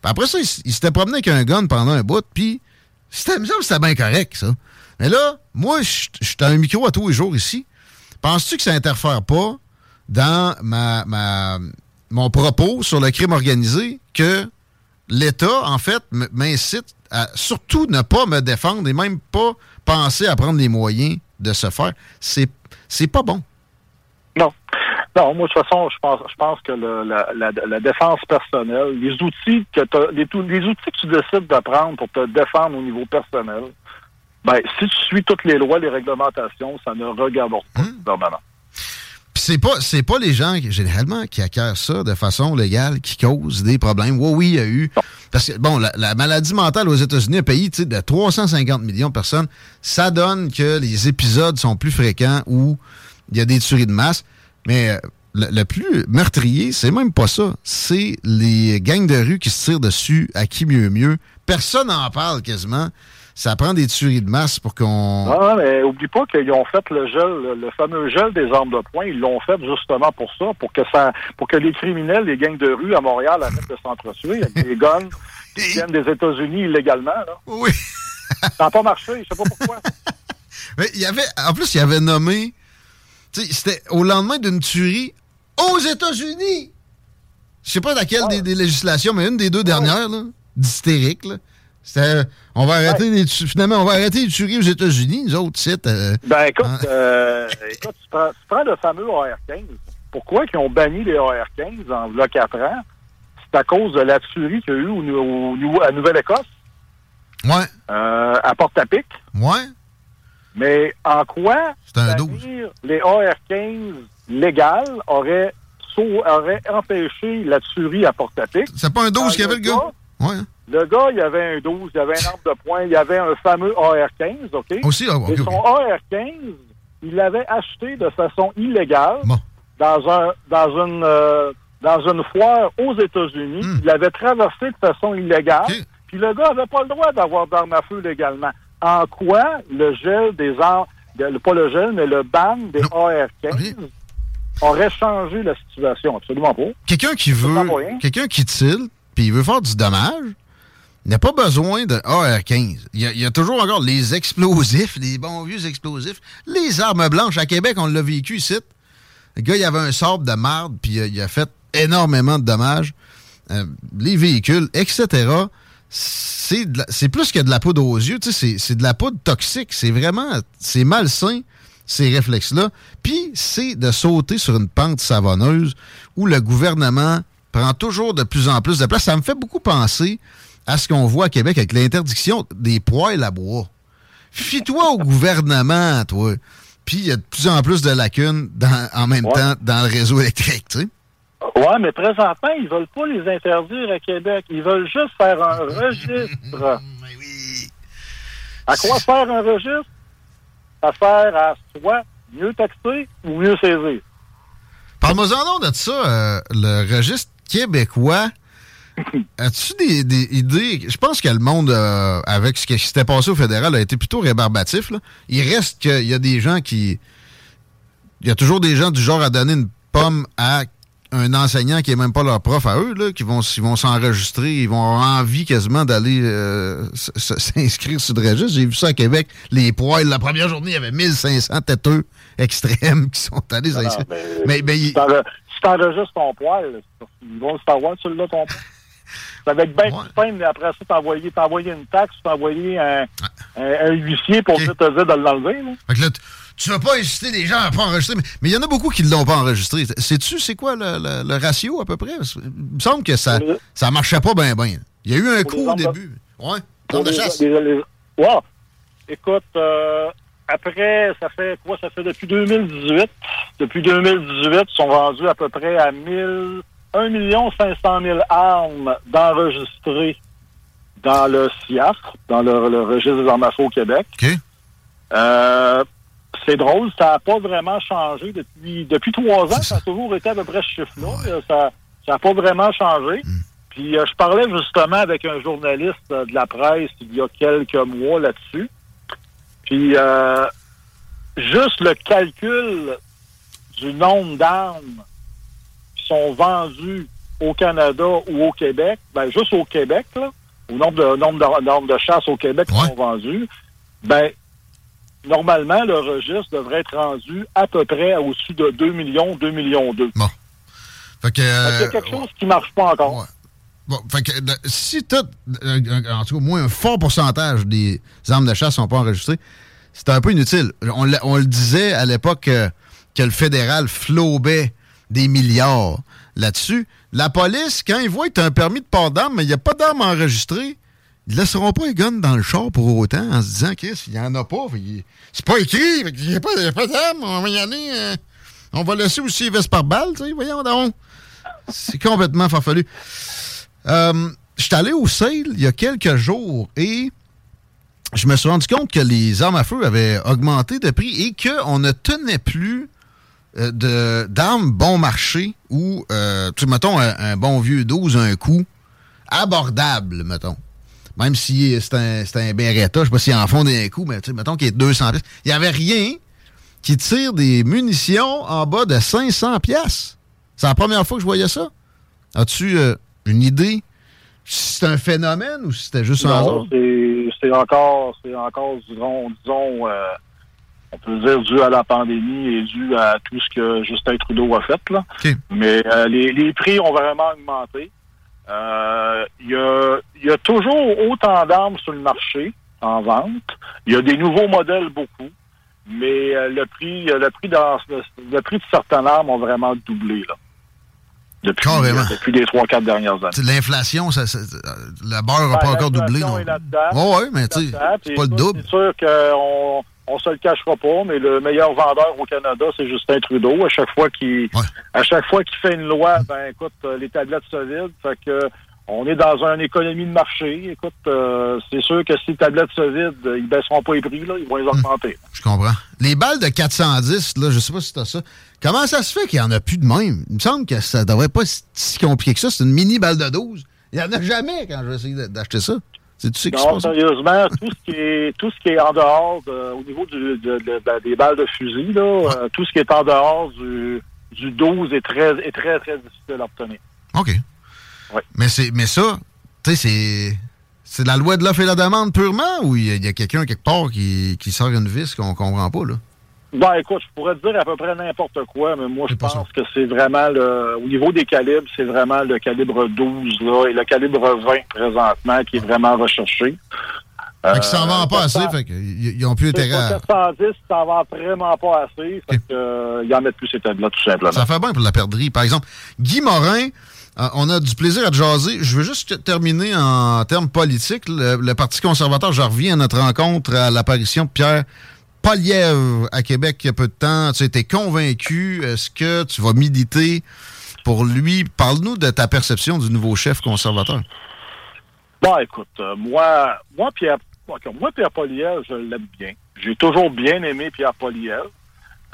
Puis après ça, il, s'était promené avec un gun pendant un bout, puis c'était bien correct, ça. Mais là, moi, je suis un micro à tous les jours ici. Penses-tu que ça n'interfère pas dans ma, ma, mon propos sur le crime organisé que l'État, en fait, m'incite à surtout ne pas me défendre et même pas penser à prendre les moyens de se faire? C'est pas bon. Non. Non, moi, de toute façon, je pense, je pense que le, la, la, défense personnelle, les outils que les, les outils que tu décides de prendre pour te défendre au niveau personnel, ben, si tu suis toutes les lois, les réglementations, ça ne regarde pas mmh. normalement. c'est pas c'est pas les gens généralement qui acquièrent ça de façon légale qui causent des problèmes. Oui, oui, il y a eu parce que bon, la, maladie mentale aux États-Unis, un pays de 350 millions de personnes, ça donne que les épisodes sont plus fréquents où il y a des tueries de masse. Mais euh, le, plus meurtrier, c'est même pas ça. C'est les gangs de rue qui se tirent dessus à qui mieux mieux? Personne n'en parle quasiment. Ça prend des tueries de masse pour qu'on. Ah, mais oublie pas qu'ils ont fait le gel, le fameux gel des armes de poing. Ils l'ont fait justement pour ça, pour que ça, pour que les criminels, les gangs de rue à Montréal arrêtent de s'entretuer avec des guns qui viennent des États-Unis illégalement. Là. Oui. ça n'a pas marché, je sais pas pourquoi. mais il y avait, en plus, il avait nommé c'était au lendemain d'une tuerie aux États-Unis. Je sais pas laquelle ah. des, législations, mais une des deux dernières, là, d'hystérique. C'était, on va arrêter les, finalement, on va arrêter les tueries aux États-Unis, les autres sites. Euh, ben écoute, hein? euh, écoute tu, prends, le fameux AR-15. Pourquoi ils ont banni les AR-15 en là 4 ans? C'est à cause de la tuerie qu'il y a eu au, à Nouvelle-Écosse? Ouais. Euh, à Porte-à-Pic. Ouais. Mais en quoi les AR-15 légales auraient, empêché la tuerie à Porte-à-Pic? C'est pas un 12 qu'il y avait le gars? Ouais. Le gars, il y avait un 12, il y avait un arbre de poing, il y avait un fameux AR-15, OK? Aussi, ah, Et son AR-15, il l'avait acheté de façon illégale dans un dans une euh, dans une foire aux États-Unis. Hmm. Il l'avait traversé de façon illégale. Puis le gars n'avait pas le droit d'avoir d'armes à feu légalement en quoi le gel des armes, pas le gel, mais le ban des AR-15 aurait changé la situation? Absolument pas. Quelqu'un qui veut, quelqu'un qui tire, puis il veut faire du dommage, Il n'y a pas besoin de AR-15. Il y, a, toujours encore les explosifs, les bons vieux explosifs, les armes blanches. À Québec, on l'a vécu ici. Le gars, il avait un sable de marde, puis il a fait énormément de dommages. Euh, les véhicules, etc. C'est plus que de la poudre aux yeux. C'est de la poudre toxique. C'est vraiment... C'est malsain, ces réflexes-là. Puis, c'est de sauter sur une pente savonneuse où le gouvernement prend toujours de plus en plus de place. Ça me fait beaucoup penser à ce qu'on voit à Québec avec l'interdiction des poêles à bois. Fie-toi au gouvernement, toi. Puis il y a de plus en plus de lacunes en même temps dans le réseau électrique, tu sais. Oui, mais présentement, ils veulent pas les interdire à Québec. Ils veulent juste faire un registre. oui. À quoi faire un registre? Ça sert à soit mieux taxer ou mieux saisir. Parle-moi-en de ça, euh, le registre québécois. As-tu des, idées? Je pense que le monde, euh, avec ce qui s'était passé au fédéral, a été plutôt rébarbatif. Il reste qu'il y a des gens qui. Il y a toujours des gens du genre à donner une pomme à un enseignant qui est même pas leur prof à eux, là, qui vont, vont s'enregistrer, ils vont avoir envie quasiment d'aller euh, s'inscrire sur le registre. J'ai vu ça à Québec, les poils. La première journée, il y avait 1500 têteux extrêmes qui sont allés s'inscrire. mais, mais, si t'enregistres ton poil, ils vont savoir, celui-là, ton poil. Ça va être bien simple, mais après ça, t'envoyer, t'envoyer une taxe, t'envoyer un, un, huissier pour te dire de l'enlever. Fait que là, tu vas pas inciter les gens à pas enregistrer, mais il y en a beaucoup qui ne l'ont pas enregistré. Sais-tu, c'est quoi le, ratio à peu près? Il me semble que ça ça marchait pas bien, bien. Il y a eu un coup au début. Ouais, dans de chasse. Écoute, euh, après, ça fait quoi? Ça fait depuis 2018. Depuis 2018, ils sont rendus à peu près à 1000, 1 500 000 armes d'enregistrées dans le CIAF, dans le, registre des armes à feu au Québec. OK. Euh, c'est drôle, ça n'a pas vraiment changé depuis depuis trois ans. Ça. a toujours été à peu près ce chiffre-là. Ça n'a pas vraiment changé. Hmm. Puis euh, je parlais justement avec un journaliste euh, de la presse il y a quelques mois là-dessus. Puis euh, juste le calcul du nombre d'armes qui sont vendues au Canada ou au Québec, ben juste au Québec, là, au nombre de nombre de, de chasse au Québec qui sont vendues, ben normalement, le registre devrait être rendu à peu près au-dessus de 2 millions, 2 millions 2. Bon. Fait que, il y a quelque chose qui ne marche pas encore. Bon, fait que si tu en tout cas, au moins un fort pourcentage des armes de chasse ne sont pas enregistrées, c'est un peu inutile. On, le disait à l'époque euh, que le fédéral flobait des milliards là-dessus. La police, quand ils voient que tu un permis de port d'armes, mais il n'y a pas d'armes enregistrées, ils ne laisseront pas les guns dans le char pour autant en se disant qu'il n'y en a pas. C'est pas écrit, il n'y a pas, d'armes, on va y aller. Euh, on va laisser aussi les vestes par balle, voyons donc. C'est complètement farfelu. Euh, je suis allé au sale il y a quelques jours et je me suis rendu compte que les armes à feu avaient augmenté de prix et qu'on ne tenait plus euh, d'armes bon marché ou, tu mettons, un, un, bon vieux 12, un coup abordable, mettons. Même si c'est un, un Beretta, je sais pas s'ils en font des coups, mais mettons qu'il est 200 pièces. Il n'y avait rien qui tire des munitions en bas de 500 pièces. C'est la première fois que je voyais ça. As-tu euh, une idée si c'est un phénomène ou si c'était juste un hasard? C'est encore, c'est encore, disons, disons euh, on peut dire dû à la pandémie et dû à tout ce que Justin Trudeau a fait. Là. Mais euh, les, les prix ont vraiment augmenté. Euh, il y, a, toujours autant d'armes sur le marché en vente. Il y a des nouveaux modèles beaucoup, mais euh, le prix, le prix le, prix de certaines armes ont vraiment doublé là. Depuis, depuis les trois, quatre dernières années. L'inflation, ça, la beurre n'a pas encore doublé. Non? oui, mais tu sais, c'est pas le double. C'est sûr qu'on on se le cachera pas, mais le meilleur vendeur au Canada, c'est Justin Trudeau. À chaque fois qu'il à chaque fois qu'il fait une loi, ben écoute, euh, les tablettes se vident. Fait que on est dans une économie de marché. Écoute, euh, c'est sûr que si les tablettes se vident, ils baisseront pas les prix, là, ils vont les hmm. augmenter. je comprends. Les balles de 410, là, je sais pas si t'as ça. Comment ça se fait qu'il y en a plus de même? Il me semble que ça devrait pas être si compliqué que ça. C'est une mini balle de 12. Il y en a jamais quand je vais essayer d'acheter ça. Non, sérieusement, tout ce qui est tout ce qui est en dehors au niveau du, des balles de fusil, là, euh, tout ce qui est en dehors du, du 12 est très est très très difficile à obtenir. OK. Ouais. Mais c'est mais ça, tu sais, c'est C'est la loi de l'offre et la demande purement ou il y a, quelqu'un quelque part qui, qui, sort une vis qu'on comprend pas, là? Ben, écoute, je pourrais te dire à peu près n'importe quoi, mais moi, je pense que c'est vraiment le. Au niveau des calibres, c'est vraiment le calibre 12, là, et le calibre 20 présentement qui est vraiment recherché. Fait qu'ils s'en vendent pas assez, fait qu'ils ont plus intérêt à... 410, ça vend vraiment pas assez, fait qu'ils euh, en mettent plus ces têtes-là, tout simplement. Ça fait bien pour la perdrie. Par exemple, Guy Morin, euh, on a du plaisir à te jaser. Je veux juste terminer en termes politiques. Le, Parti conservateur, je reviens à notre rencontre à l'apparition de Pierre Poliev à Québec il y a peu de temps. Tu étais convaincu. Est-ce que tu vas militer pour lui? Parle-nous de ta perception du nouveau chef conservateur. Bon, écoute, euh, moi, moi, Pierre, moi, Pierre Poliev, je l'aime bien. J'ai toujours bien aimé Pierre Poliev.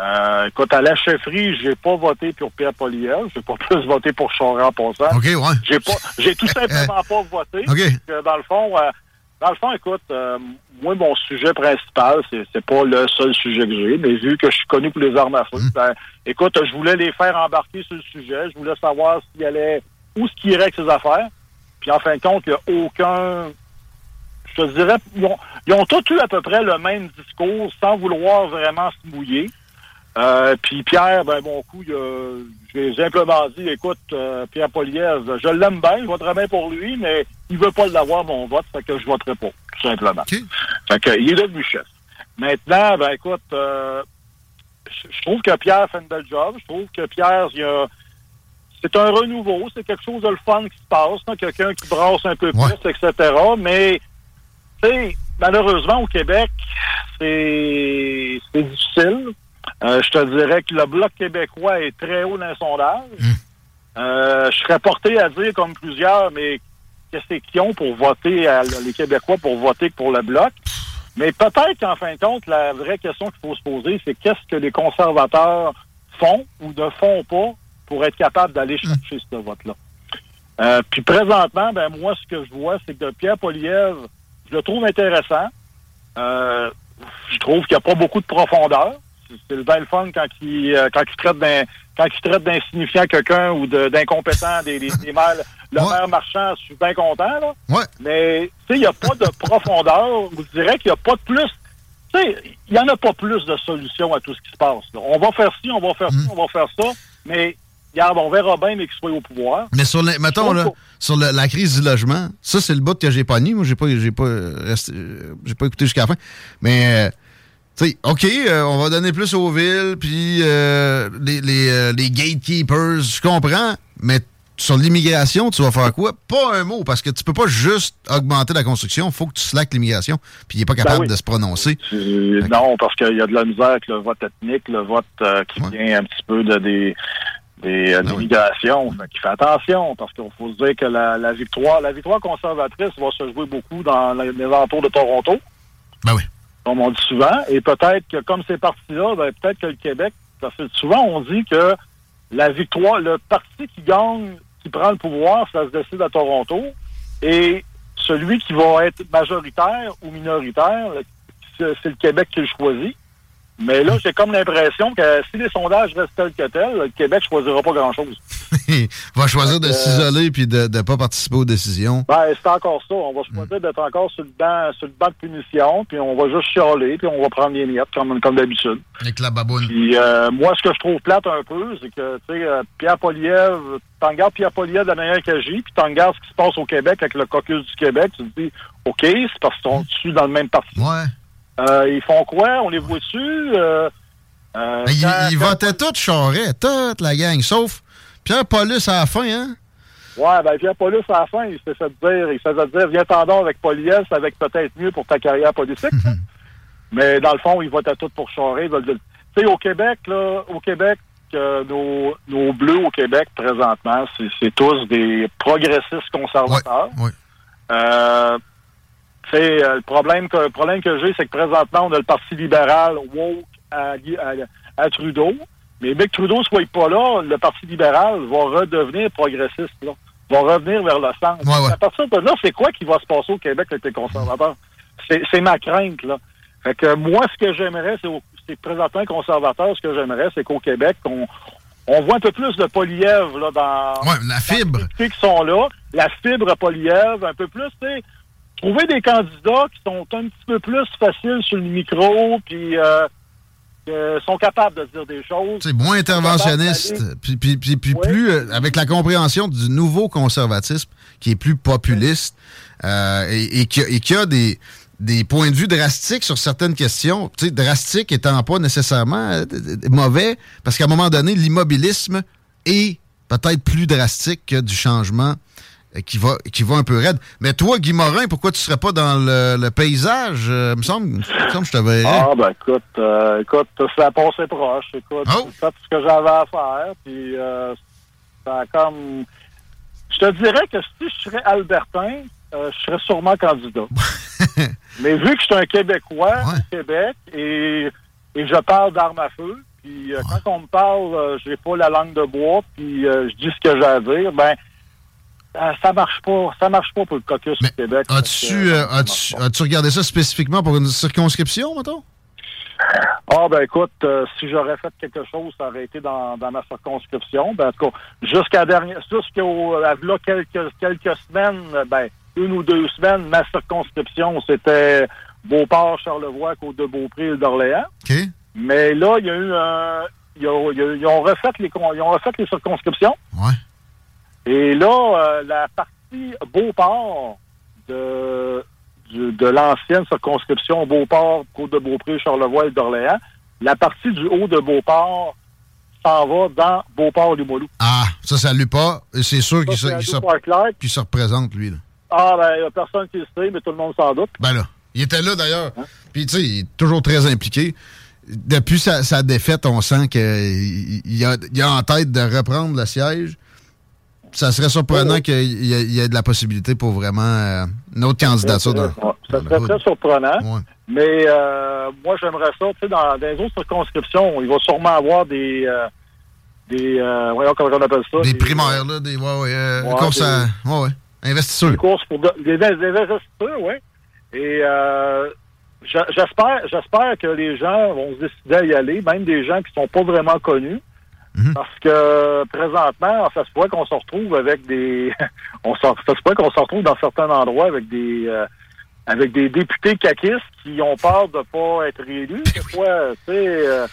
Euh, écoute, à la chefferie, j'ai pas voté pour Pierre Poliev. J'ai pas plus voté pour Chara en passant. OK, ouais. J'ai pas, j'ai tout simplement pas voté. OK. dans le fond, euh, dans le fond, écoute, euh, moi, mon sujet principal, c'est, pas le seul sujet que j'ai, mais vu que je suis connu pour les armes à feu, hmm. ben, écoute, je voulais les faire embarquer sur le sujet. Je voulais savoir s'il allait, où ce qu'il irait avec ses affaires. Puis en fin de compte, il n'y a aucun je te dirais, ils ont, ils ont tous eu à peu près le même discours sans vouloir vraiment se mouiller. Euh, puis Pierre, ben bon coup, j'ai simplement dit, écoute, euh, Pierre Poliev, je l'aime bien, je voterai bien pour lui, mais il veut pas l'avoir mon vote, fait que je voterai pas, tout simplement. Fait que il est devenu chef. Maintenant, ben écoute, euh, je trouve que Pierre fait une belle job. Je trouve que Pierre, il a c'est un renouveau, c'est quelque chose de le fun qui se passe, quelqu'un qui brasse un peu plus, etc. Mais, tu sais, malheureusement, au Québec, c'est difficile. Euh, je te dirais que le Bloc québécois est très haut dans le sondage. Hmm. Euh, je serais porté à dire, comme plusieurs, mais qu'est-ce qu'ils ont pour voter, les Québécois pour voter pour le Bloc? Mais peut-être qu'en fin de compte, la vraie question qu'il faut se poser, c'est qu'est-ce que les conservateurs font ou ne font pas pour être capables d'aller hmm. chercher ce vote-là. Euh, puis présentement, ben moi, ce que je vois, c'est que Pierre Poliev, je le trouve intéressant. je trouve qu'il n'y a pas beaucoup de profondeur c'est le bel fun quand il, euh, quand il traite d'un, quand il traite d'insignifiant quelqu'un ou d'incompétent des, des, des maires, le maire marchand, je suis bien content, là. Ouais. Mais, tu sais, il n'y a pas de profondeur. Je dirais qu'il n'y a pas de plus. Tu sais, il n'y en a pas plus de solutions à tout ce qui se passe. On va faire ci, on va faire ci, mm. on va faire ça. Mais, regarde, on verra bien, mais qu'il soit au pouvoir. Mais sur, les, mettons, là, sur la crise du logement, ça, c'est le bout que j'ai pas nié. Moi, j'ai pas, j'ai pas, j'ai pas écouté jusqu'à la fin. Mais, euh, sais, OK, euh, on va donner plus aux villes, puis euh, les, les, euh, les, gatekeepers, je comprends, mais sur l'immigration, tu vas faire quoi? Pas un mot, parce que tu peux pas juste augmenter la construction, il faut que tu slack l'immigration, puis il n'est pas capable ben de se prononcer. Non, parce qu'il y a de la misère avec le vote ethnique, le vote qui vient un petit peu de des des ah immigrations. Fait fait attention, parce qu'il faut se dire que la, la, victoire la victoire conservatrice va se jouer beaucoup dans les alentours de Toronto. Ben oui comme on dit souvent. Et peut-être que comme c'est parti là, ben, peut-être que le Québec, parce que souvent on dit que la victoire, le parti qui gagne, qui prend le pouvoir, ça se décide à Toronto. Et celui qui va être majoritaire ou minoritaire, c'est le Québec qui le choisit. Mais là, j'ai comme l'impression que si les sondages restent tels que tels, le Québec ne choisira pas grand-chose. Il va choisir de s'isoler puis de ne pas participer aux décisions. Ben, c'est encore ça. On va choisir d'être encore sur le, banc, sur le banc de punition, puis on va juste chialer, puis on va prendre les miettes comme, comme d'habitude. Avec la baboune. Puis euh, moi, ce que je trouve plate un peu, c'est que, tu sais, euh, Pierre Poliev, t'en regardes Pierre Poliev de la manière qu'il agit, puis t'en regardes ce qui se passe au Québec avec le caucus du Québec, tu te dis, OK, c'est parce qu'ils sont dessus dans le même parti. Ouais. Euh, ils font quoi? On les voit dessus? Euh, euh, ils, votaient tous charret, toute la gang, sauf Pierre Paulus à la fin, hein? Ouais, ben Pierre Paulus à la fin, il s'est fait dire, il s'est fait dire, viens t'en avec Poliès, avec peut-être mieux pour ta carrière politique. Mais dans le fond, ils votaient tous pour Charest. Tu sais, au Québec, là, au Québec, nos, nos bleus au Québec, présentement, c'est tous des progressistes conservateurs. Oui, Euh, euh, le problème que, le problème que j'ai, c'est que présentement, on a le Parti libéral woke à, à, Trudeau. Mais dès que Trudeau soit pas là, le Parti libéral va redevenir progressiste, là. Va revenir vers le centre. À partir de là, c'est quoi qui va se passer au Québec avec les conservateurs? C'est ma crainte, là. Fait que moi, ce que j'aimerais, c'est présentement conservateur, ce que j'aimerais, c'est qu'au Québec, on, on voit un peu plus de Poliev là, dans. Ouais, la fibre. qui sont là. La fibre Poliev, un peu plus, tu sais trouver des candidats qui sont un petit peu plus faciles sur le micro, puis euh, euh, sont capables de dire des choses. C'est moins interventionniste, puis, puis, puis, puis plus euh, avec la compréhension du nouveau conservatisme qui est plus populiste euh, et, et qui, a- et qui a des, des points de vue drastiques sur certaines questions. Tu sais, drastique étant pas nécessairement euh, mauvais, parce qu'à un moment donné, l'immobilisme est peut-être plus drastique que du changement qui va, qui va un peu raide. Mais toi, Guy Morin, pourquoi tu serais pas dans le, le paysage? Euh, me semble, me semble que je te verrais. Ah, ben écoute, euh, écoute, ça a passé proche. Écoute, Oh! j'ai fait ce que j'avais à faire, puis euh, ça a comme... Je te dirais que si je serais Albertin, euh, je serais sûrement candidat. Mais vu que je suis un Québécois au Québec et, et je parle d'armes à feu, puis euh, quand on me parle, euh, j'ai pas la langue de bois, puis euh, je dis ce que j'ai à dire, ben euh, ça marche pas, ça marche pas pour le caucus du Québec. As-tu euh, as-tu regardé ça spécifiquement pour une circonscription, mettons? Ah ben écoute, euh, si j'aurais fait quelque chose, ça aurait été dans, dans ma circonscription. Ben, en tout cas, jusqu'à dernière, jusqu'au à là, quelques quelques semaines, euh, ben une ou deux semaines, ma circonscription c'était Beauport, Charlevoix, Côte de Beaupré, île d'Orléans. OK. Mais là, il y a eu un, ils ont, ils refait les ils ont refait les circonscriptions. Ouais. Et là, euh, la partie Beauport de l'ancienne circonscription Beauport, Côte de Beaupré, Charlevoix et d'Orléans, la partie du haut de Beauport s'en va dans Beauport-Limoilou. Ah, ça, ça lui pas. C'est sûr qu'il se, se- représente, lui. Là. Ah, ben, il n'y a personne qui le sait, mais tout le monde s'en doute. Ben là, il était là d'ailleurs. Hein? Puis, tu sais, il est toujours très impliqué. Depuis sa, sa défaite, on sent qu'il il a, il a en tête de reprendre le siège. Ça serait surprenant qu'il y, ait- il y ait de la possibilité pour vraiment euh, une autre candidature. dans- ça serait très surprenant. Ouais. Mais euh, moi, j'aimerais ça. Tu sais, dans, dans les autres circonscriptions, il va sûrement avoir des... euh, des euh, voyons comment on appelle ça. Des primaires, là, des ouais, ouais, Ouais, courses des- à- ouais. Investisseurs. Des courses pour de- des, investisseurs, oui. Et euh, j'espère, j'espère que les gens vont se décider à y aller, même des gens qui sont pas vraiment connus. Mhm. Parce que présentement, ça se pourrait qu'on se retrouve avec des. on se, ça se pourrait qu'on se retrouve dans certains endroits avec des euh, avec des députés caquistes qui ont peur de pas être réélus. Des fois, tu sais, euh,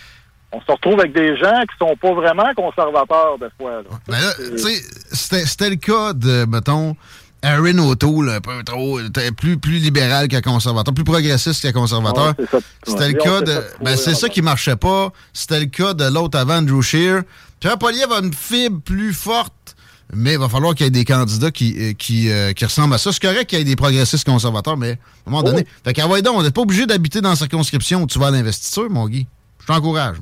on se retrouve avec des gens qui sont pas vraiment conservateurs des fois. là. Ben là, tu sais, c'était c'était le cas de, mettons, Aaron O'Toole, un peu trop, plus, plus libéral qu'un conservateur, plus progressiste qu'un conservateur. Ouais. C'était Ouais, le cas de. fait Ben, c'est ça qui marchait pas. C'était le cas de l'autre avant, Andrew Scheer. Pierre Poliev a une fibre plus forte, mais il va falloir qu'il y ait des candidats qui, euh, qui, euh, qui ressemblent à ça. C'est correct qu'il y ait des progressistes conservateurs, mais à un moment donné. Fait qu'à donc, on n'est pas obligé d'habiter dans la circonscription où tu vas à l'investiture, mon Guy. Je t'encourage.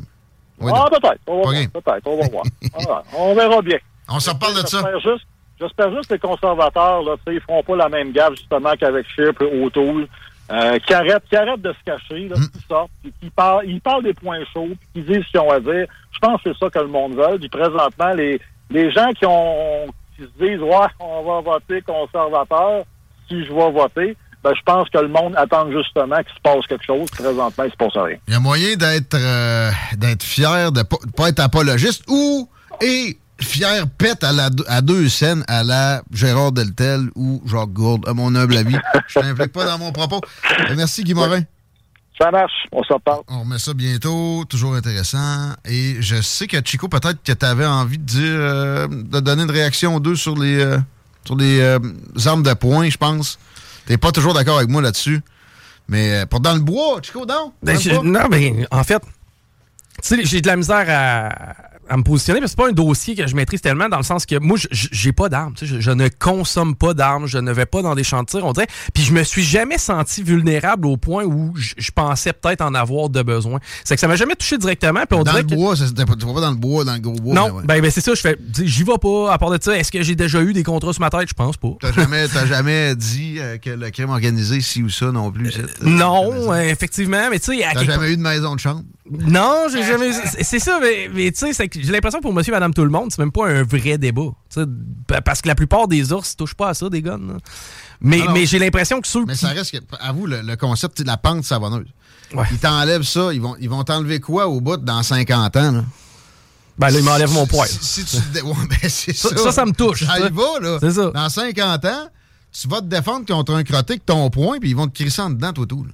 Ah, peut-être. On va voir. Peut-être. On va voir. On verra bien. On s'en reparle de ça. Juste, j'espère juste que les conservateurs, là, tu sais, ils feront pas la même gaffe, justement, qu'avec Scheer et O'Toole. Euh, qui arrêtent, qui arrêtent de se cacher, là, qui sortent, puis qui parlent, ils parlent des points chauds, puis qui disent ce qu'ils ont à dire. Je pense que c'est ça que le monde veut. Puis présentement, les, les gens qui ont, qui se disent, ouais, on va voter conservateur, si je vais voter, ben, je pense que le monde attend justement qu'il se passe quelque chose. Présentement, il se passe rien. Il y a moyen d'être euh, d'être fier, de pas, pas être apologiste ou et fier pète à, la, à deux scènes à la Gérard Deltel ou Jacques Gourde, à mon humble avis. Je t'implique pas dans mon propos. Euh, Merci Guy Morin. Ça marche, on s'en parle. On remet ça bientôt, toujours intéressant. Et je sais que Chico, peut-être que tu avais envie de dire euh, de donner une réaction aux deux sur les euh, sur les euh, armes de poing, je pense. T'es pas toujours d'accord avec moi là-dessus. Mais euh, pour dans le bois, Chico, non? Ben, je- non, ben, en fait, tu sais, j'ai de la misère à, à me positionner, mais c'est pas un dossier que je maîtrise tellement dans le sens que moi, j'ai pas d'armes. tu sais, Je, je ne consomme pas d'armes, je ne vais pas dans des tir, on dirait. Puis je me suis jamais senti vulnérable au point où je, je pensais peut-être en avoir de besoin. C'est que ça m'a jamais touché directement. Puis on Dans dirait le que- bois, ça, tu vas pas dans le bois, dans le gros bois. non, ouais. ben, ben, c'est ça, je fais, j'y vais pas. À part de ça, est-ce que j'ai déjà eu des contrats sur ma tête? Je pense pas. T'as jamais, jamais dit euh, que le crime organisé, ci ou ça non plus. c'est- Non, euh, effectivement, mais tu sais, T'as jamais eu de maison de chambre? Non, j'ai jamais. c'est- C'est ça, mais, mais tu sais, j'ai l'impression que pour monsieur et madame tout le monde, c'est même pas un vrai débat. Parce que la plupart des ours touchent pas à ça, des guns. là. Mais, Ah mais j'ai l'impression que ceux Mais ça reste que, avoue, le, le concept, c'est la pente savonneuse. Ils t'enlèvent ça, ils vont ils vont t'enlever quoi au bout dans 50 ans? Là? Ben là, ils m'enlèvent mon poil. Si, si tu te dé- ouais, ben, ça. Ça- ça, ça me touche, Ça ça. y va, là. C'est ça. Dans 50 ans, tu vas te défendre contre un crotté que ton poing, puis ils vont te crisser en dedans, toi, tout. là.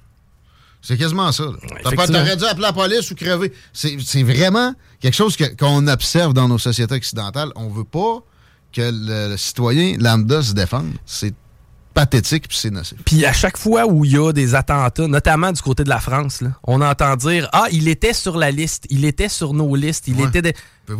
C'est quasiment ça. T'aurais dû appeler la police ou crever. C'est vraiment quelque chose qu'on observe dans nos sociétés occidentales. On veut pas que le, le citoyen lambda se défende. C'est pathétique puis c'est nocif. Puis à chaque fois où il y a des attentats, notamment du côté de la France, là, on entend dire Ah, il était sur la liste, il était sur nos listes, il était. de-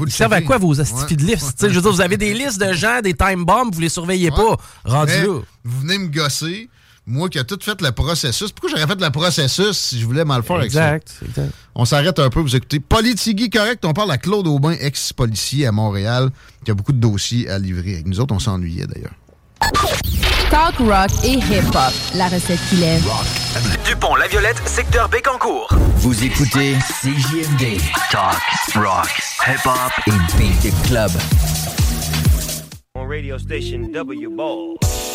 Ils servent à quoi vos astifies Ouais. de listes? Je veux dire, vous avez des listes de gens, des time bombs, vous les surveillez pas. Rendu là. Vous venez me gosser. Moi qui ai tout fait le processus. Pourquoi j'aurais fait le processus si je voulais mal faire Exact, avec ça? On s'arrête un peu, vous écoutez Politigui Correct. On parle à Claude Aubin, ex-policier à Montréal, qui a beaucoup de dossiers à livrer. Avec nous autres, on s'ennuyait d'ailleurs. Talk rock et hip-hop. La recette qui lève. Dupont, la Violette, secteur Bécancourt. Vous écoutez CJMD. Talk, rock, hip-hop et beat the club. on radio station W Ball. –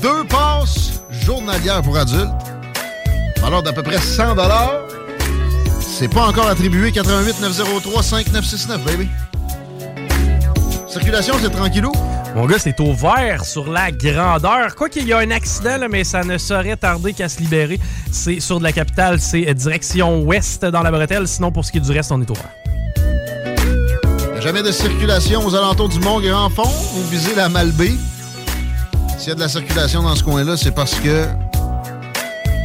Deux passes journalières pour adultes. Valeur d'à peu près 100 C'est pas encore attribué. 88 903 5969, baby. Circulation, c'est tranquillou. Mon gars, c'est au vert sur la grandeur. Quoi qu'il y a un accident, là, mais ça ne saurait tarder qu'à se libérer. C'est sur de la capitale, c'est direction ouest dans la bretelle. Sinon, pour ce qui est du reste, on est au vert. Il n'y a jamais de circulation aux alentours du Mont Grand Fond. Vous visez la Malbaie. S'il y a de la circulation dans ce coin-là, c'est parce que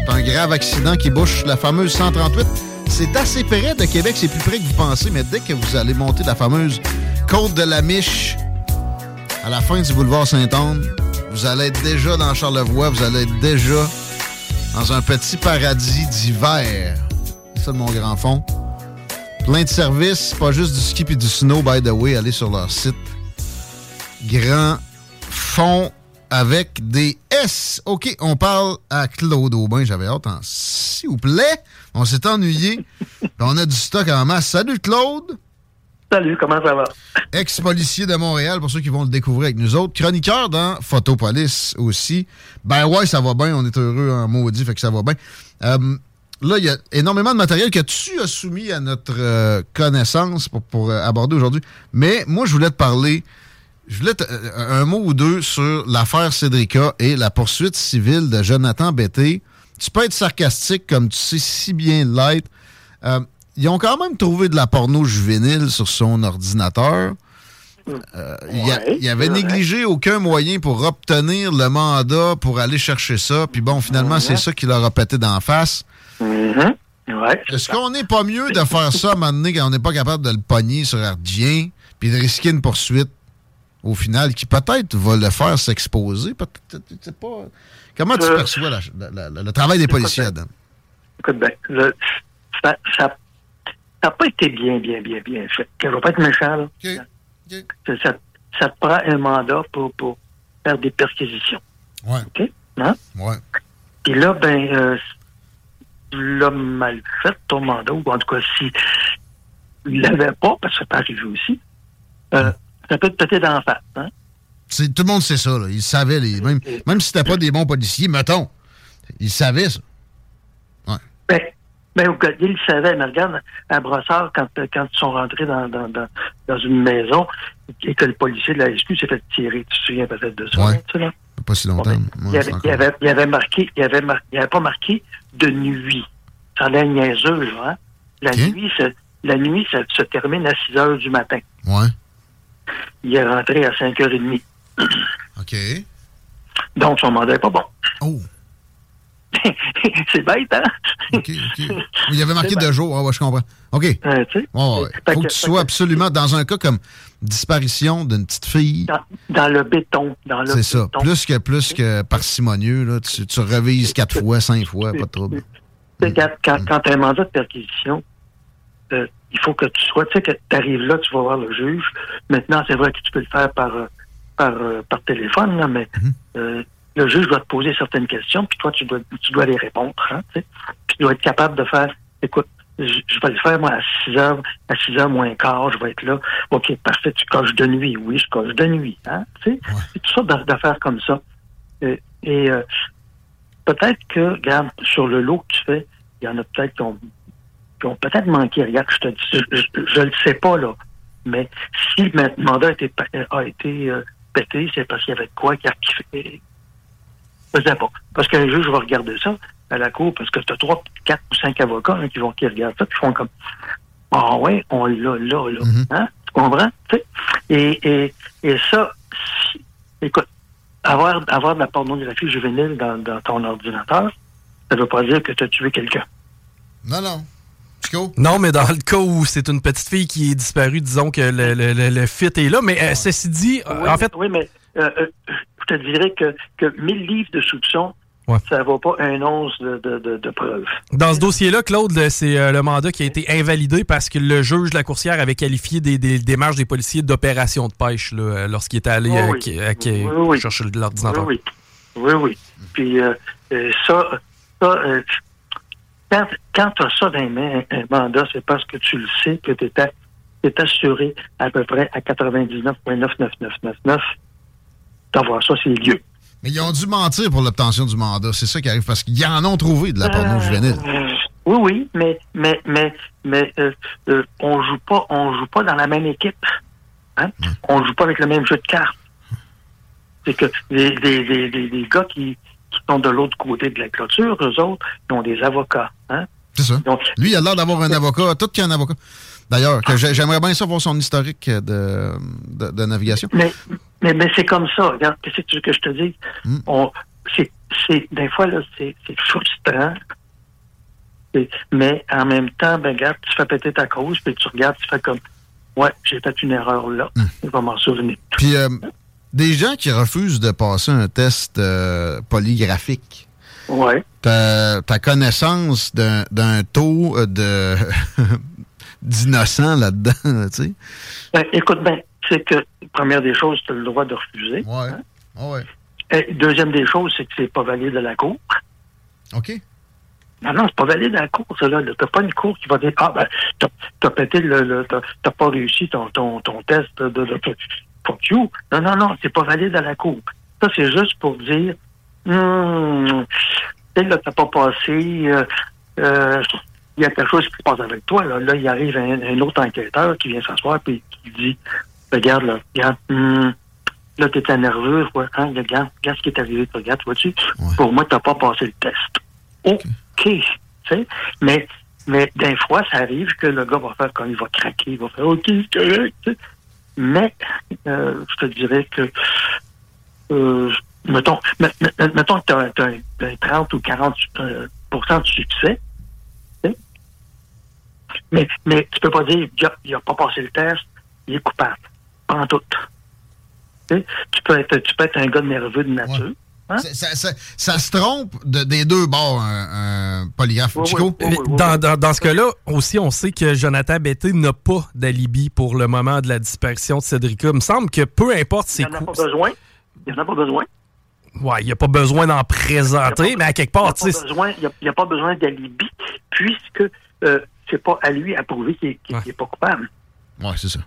c'est un grave accident qui bouche la fameuse 138. C'est assez près de Québec, c'est plus près que vous pensez, mais dès que vous allez monter la fameuse côte de la Miche à la fin du boulevard Saint-Anne, vous allez être déjà dans Charlevoix, vous allez être déjà dans un petit paradis d'hiver. C'est ça le Mont Grand Fond. Plein de services, pas juste du ski et du snow, by the way. Allez sur leur site. Grand fond avec des S. OK, on parle à Claude Aubin. J'avais hâte, hein. s'il vous plaît. On s'est ennuyé. On a du stock en masse. Salut Claude. Salut, comment ça va? Ex-policier de Montréal, pour ceux qui vont le découvrir avec nous autres. Chroniqueur dans Photopolis aussi. Ben ouais, ça va bien. On est heureux en maudit, fait que ça va bien. Euh, là, il y a énormément de matériel que tu as soumis à notre euh, connaissance pour, pour, euh, aborder aujourd'hui. Mais moi, je voulais te parler, je voulais euh, un mot ou deux sur l'affaire Cédrica et la poursuite civile de Jonathan Betté. Tu peux être sarcastique comme tu sais si bien l'être. Euh, ils ont quand même trouvé de la porno juvénile sur son ordinateur. Euh, il, a- Ouais, il avait c'est vrai. négligé aucun moyen pour obtenir le mandat pour aller chercher ça. Puis bon, finalement, Mhm. c'est ça qui leur a pété d'en face. Est-ce qu'on n'est pas mieux de faire ça à un moment donné quand on n'est pas capable de le pogner sur Ardien puis de risquer une poursuite au final qui peut-être va le faire s'exposer? Pas. Comment tu Euh, perçois la- la- la- le travail des policiers là-dedans? Écoute bien, le- ça n'a pas été bien, bien, bien, bien fait. Je ne vais pas être méchant, là. Ça, ça, ça te prend un mandat pour, pour faire des perquisitions. Ouais. OK? Hein? Ouais. Puis là, ben, euh, tu l'as mal fait, ton mandat, ou en tout cas, si il l'avait pas, parce que ça peut arriver aussi, euh, ça peut te péter la face. Hein? C'est- tout le monde sait ça. Là. Ils savaient, les, même, même si c'était pas des bons policiers, mettons, ils savaient ça. Ben, ben, au Gaudier, il le savait, mais regarde, à Brossard, quand, euh, quand ils sont rentrés dans, dans, dans, dans une maison et que le policier de la SQ s'est fait tirer, tu te souviens peut-être de ça, Ouais. hein, là? Pas si longtemps. il, Ouais, avait, il, encore- avait, il avait marqué, il avait, mar- il avait pas marqué de nuit. Ça a l'air niaiseux, là, hein? La nuit, ça, la nuit, ça se termine à 6 heures du matin. Ouais. Il est rentré à 5h30. OK. Donc, son mandat n'est pas bon. Oh. c'est bête, hein? OK, OK. Il y avait marqué deux jours. Ah ouais, je comprends. OK. Ouais, Euh, ouais. Fait Faut que- que tu sois que- absolument dans un cas comme disparition d'une petite fille. Dans, dans le béton. Dans le C'est ça. Plus que, plus que parsimonieux, là, tu, tu revises quatre fois, cinq fois, pas de trouble. Quand, quand, quand tu as un mandat de perquisition, euh, il faut que tu sois, tu sais, que tu arrives là, tu vas voir le juge. Maintenant, c'est vrai que tu peux le faire par, euh, par par, euh, par téléphone, là, mais Mhm. euh, le juge doit te poser certaines questions, puis toi, tu dois, tu dois les répondre. Hein, puis tu dois être capable de faire, écoute, je, je vais le faire, moi, à 6 heures, à 6 heures moins quart, je vais être là. OK, parfait, tu coches de nuit. Oui, je coche de nuit. Hein. C'est tout sortes d'a- d'affaires comme ça. Et, et, euh, peut-être que, regarde, sur le lot que tu fais, il y en a peut-être qui ont, qui ont peut-être manqué. Regarde, je te dis, je ne le sais pas, là. Mais si le mandat a été, a été euh, pété, c'est parce qu'il y avait de quoi qui a qui fait. Je sais pas. Parce qu'un juge va regarder ça à la cour, parce que tu as trois, quatre ou cinq avocats hein, qui vont qui regardent ça, qui font comme Ah ouais, on l'a là, là. Hein? Tu comprends? Et, et, et ça, si- écoute, avoir, avoir de la pornographie juvénile dans, dans ton ordinateur, ça veut pas dire que tu as tué quelqu'un. Non, non. Non, mais dans le cas où c'est une petite fille qui est disparue, disons que le, le, le- le fit est là. Mais euh, ceci dit, euh, Oui, en fait, oui, mais euh, euh, je te dirais que, que 1000 livres de soupçons, Ouais. ça vaut pas un once de, de, de, de preuves. dans ce dossier-là, Claude, c'est euh, le mandat qui a été invalidé parce que le juge de la coursière avait qualifié des, des démarches des policiers d'opération de pêche là, lorsqu'il était allé Oui, euh, oui. qui- euh, qui- Oui, oui. chercher l'ordinateur. Oui, oui. Oui, oui. Puis euh, ça, ça euh, quand, quand tu as ça dans les mains, un mandat, c'est parce que tu le sais que tu es, assuré à peu près à 99,99999 d'avoir ça, c'est lieu. Mais ils ont dû mentir pour l'obtention du mandat. C'est ça qui arrive parce qu'ils en ont trouvé de la porno juvénile. Euh, oui, oui, mais mais mais mais euh, euh, on joue pas on joue pas dans la même équipe. Hein? On joue pas avec le même jeu de cartes. C'est que les, les, les, les, les gars qui sont de l'autre côté de la clôture, eux autres, ils ont des avocats. Hein? C'est ça. Lui, il a l'air d'avoir un avocat, tout qui a un avocat. D'ailleurs, j'ai- j'aimerais bien savoir son historique de, de, de navigation. Mais, mais, mais c'est comme ça. Regarde, qu'est-ce que tu veux que je te dise? Hmm. On, c'est, c'est, des fois, là, c'est, c'est frustrant. Mais en même temps, ben, regarde, tu fais péter ta cause, puis tu regardes, tu fais comme, ouais, j'ai fait une erreur là. Hmm. Je vais m'en souvenir. Puis, euh, des gens qui refusent de passer un test euh, polygraphique. Ouais. Ta, ta connaissance d'un, taux de d'innocents là-dedans, tu sais. Ben, écoute bien, c'est que, première des choses, tu as le droit de refuser. Ouais. hein. ouais. Et deuxième des choses, c'est que c'est pas valide à la cour. OK. Non, non, c'est pas valide à la cour, ça, là. T'as pas une cour qui va dire, ah, ben, t'as, pété le, le- t'as, t'as pas réussi ton, ton, ton test de, de, de you. Non, non, non, c'est pas valide à la cour. Ça, c'est juste pour dire, hum, tu là, t'as pas passé, euh, euh, il y a quelque chose qui se passe avec toi, là. Là, il arrive un, un autre enquêteur qui vient s'asseoir puis qui dit, regarde, là, regarde, hum, là, t'étais nerveux, ouais, hein, regarde, regarde ce qui est arrivé, regarde, vois-tu, pour moi, t'as pas passé le test. OK, tu sais, mais, mais des fois, ça arrive que le gars va faire comme il va craquer, il va faire OK, c'est correct. Mais, euh, je te dirais que, euh, mettons, me- me- mettons que tu as, un 30 ou 40 euh, de succès, mais, mais tu peux pas dire il a pas passé le test, il est coupable. Pas en tout. Tu peux être, tu peux être un gars nerveux de nature. Hein? Ça, ça- ça se trompe de- des deux bords, un, un polygraphe. Chico? Dans, dans- dans ce cas-là, aussi, on sait que Jonathan Betté n'a pas d'alibi pour le moment de la disparition de Cédrica. Il me semble que peu importe Il ses n'y en a pas besoin. Il n'y en a pas besoin. Ouais, il n'y a pas besoin d'en présenter, mais à quelque Il n'y part, tu sais. il y a- il pas besoin d'alibi, puisque euh, c'est pas à lui à prouver qu'il n'est pas coupable. Ouais, c'est ça.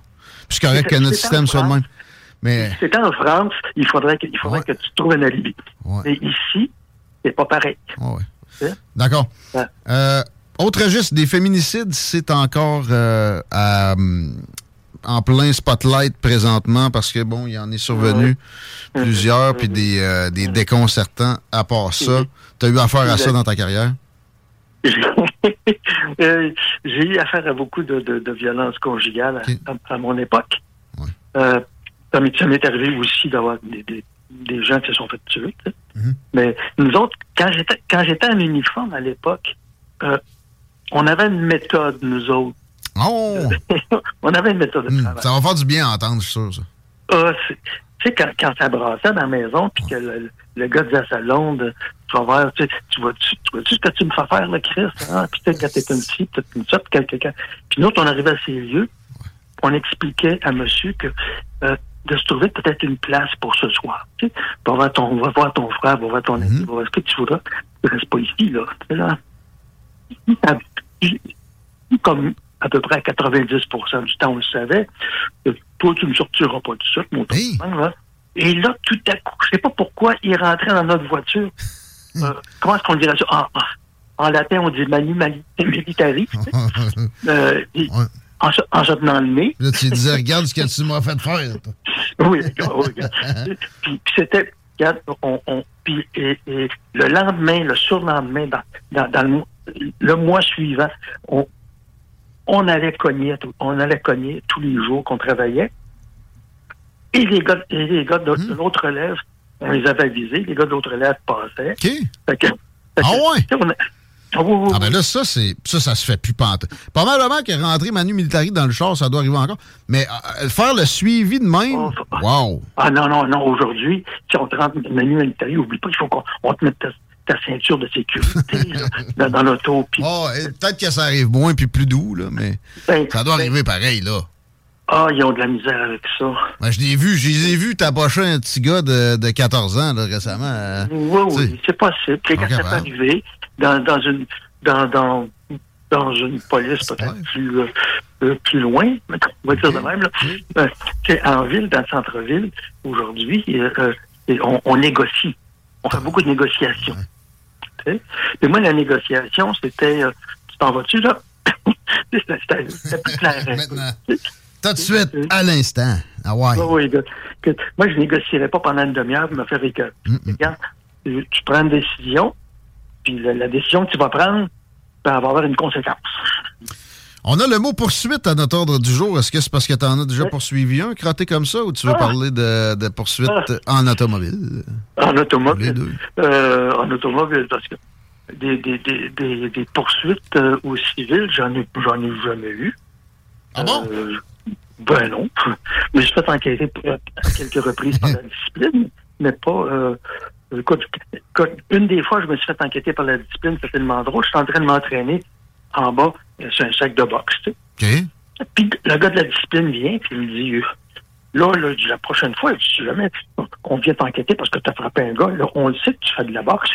Puis c'est correct que notre système soit le France. même. Mais Si c'était en France, il faudrait que, il faudrait que tu trouves un alibi. Mais ici, c'est pas pareil. Hein? D'accord. Euh, autre registre, des féminicides, c'est encore euh, à, hum, en plein spotlight présentement parce que, bon, il y en est survenu plusieurs, puis des, euh, des déconcertants à part ça. Tu as eu affaire à ça dans ta carrière? Euh, J'ai eu affaire à beaucoup de, de, de violences conjugales à, à- à mon époque. Euh, ça m'est arrivé aussi d'avoir des, des, des gens qui se sont fait tuer. tu sais. Mais nous autres, quand j'étais quand j'étais en uniforme à l'époque, euh, on avait une méthode, nous autres. Oh! on avait une méthode de Hum, travail. ça va faire du bien à entendre, je suis sûr, ça. Ah, tu sais, quand, quand ça brassait dans la maison, puis que le, le gars disait à sa blonde, tu vas voir, tu vois-tu tu vois-tu ce que tu me fais faire, là, Chris? Hein? Puis quand t'es une fille, peut-être une puis quelqu'un. Puis nous autres, on arrivait à ces lieux, on expliquait à monsieur que euh, de se trouver peut-être une place pour ce soir. Tu sais, va voir ton, va voir ton frère, va voir ton ami, va voir ce que tu voudras. Ne reste pas ici, là. Tu. Comme à peu près à 90% du temps, on le savait, toi, tu ne sortiras pas du sucre, mon là. Et là, tout à coup, je sais pas pourquoi, il rentrait dans notre voiture. Euh, comment est-ce qu'on dirait ça? En, latin, on dit manu militari. tu sais. Euh, et en, se- en se tenant le nez. Là, tu disais, regarde ce que tu m'as fait faire. Oui, oui, regarde. puis, puis c'était, regarde, on, on- puis, et, et le lendemain, le surlendemain, dans, dans, dans le, mois- le mois suivant, on, on allait cogner, on allait cogner tous les jours qu'on travaillait. Et les gars, et les gars de, de l'autre relève, on les avait avisés, les gars de l'autre relève passaient. Fait que- fait que- Ah ouais? Ah oui, oui, Ah ben là, ça, c'est ça, ça se fait plus panter. Probablement que rentrer Manu Militari dans le char, ça doit arriver encore. Mais euh, faire le suivi de même, wow! Ah non, non, non, aujourd'hui, si on te rentre Manu Militari, oublie pas qu'il faut qu'on on te mette ta, ta ceinture de sécurité là, dans, dans l'auto. Oh, peut-être que ça arrive moins puis plus doux, là, mais Ben, ça doit ben- arriver pareil, là. Ah, ils ont de la misère avec ça. Ben, je l'ai vu, je les ai vus tapocher un petit gars de, de 14 ans, là, récemment. euh, Oui, oui, c'est possible. Quand ça peut capable. arriver dans, dans une dans, dans, dans une police peut-être plus, euh, euh, plus loin, on va dire de même. Là. Euh, en ville, dans le centre-ville, aujourd'hui, euh, on, on négocie. On fait beaucoup de négociations. Et moi, la négociation, c'était tu t'en vas-tu là? C'était plus clair. Maintenant, tout de suite, à l'instant. Ah ouais. Oui, oui, que- que- moi, je négocierais pas pendant une demi-heure pour me faire écœurer. Regarde, tu prends une décision, puis la, la décision que tu vas prendre ben, va avoir une conséquence. On a le mot poursuite à notre ordre du jour. Est-ce que c'est parce que tu en as déjà poursuivi un, crotté comme ça, ou tu veux Ah. parler de, de poursuite en automobile? En automobile. Euh, en automobile, parce que des, des, des, des, des poursuites euh, au civil, j'en ai, j'en ai jamais eu. Ah bon? ben non. Mais je suis fait enquêter à quelques reprises par la discipline, mais pas. Écoute, une des fois, je me suis fait enquêter par la discipline, c'était tellement drôle. Je suis en train de m'entraîner en bas euh, sur un sac de boxe. tu sais. Puis le gars de la discipline vient, puis il me dit Là, là, la prochaine fois, si jamais on vient t'enquêter parce que tu as frappé un gars, là, on le sait que tu fais de la boxe.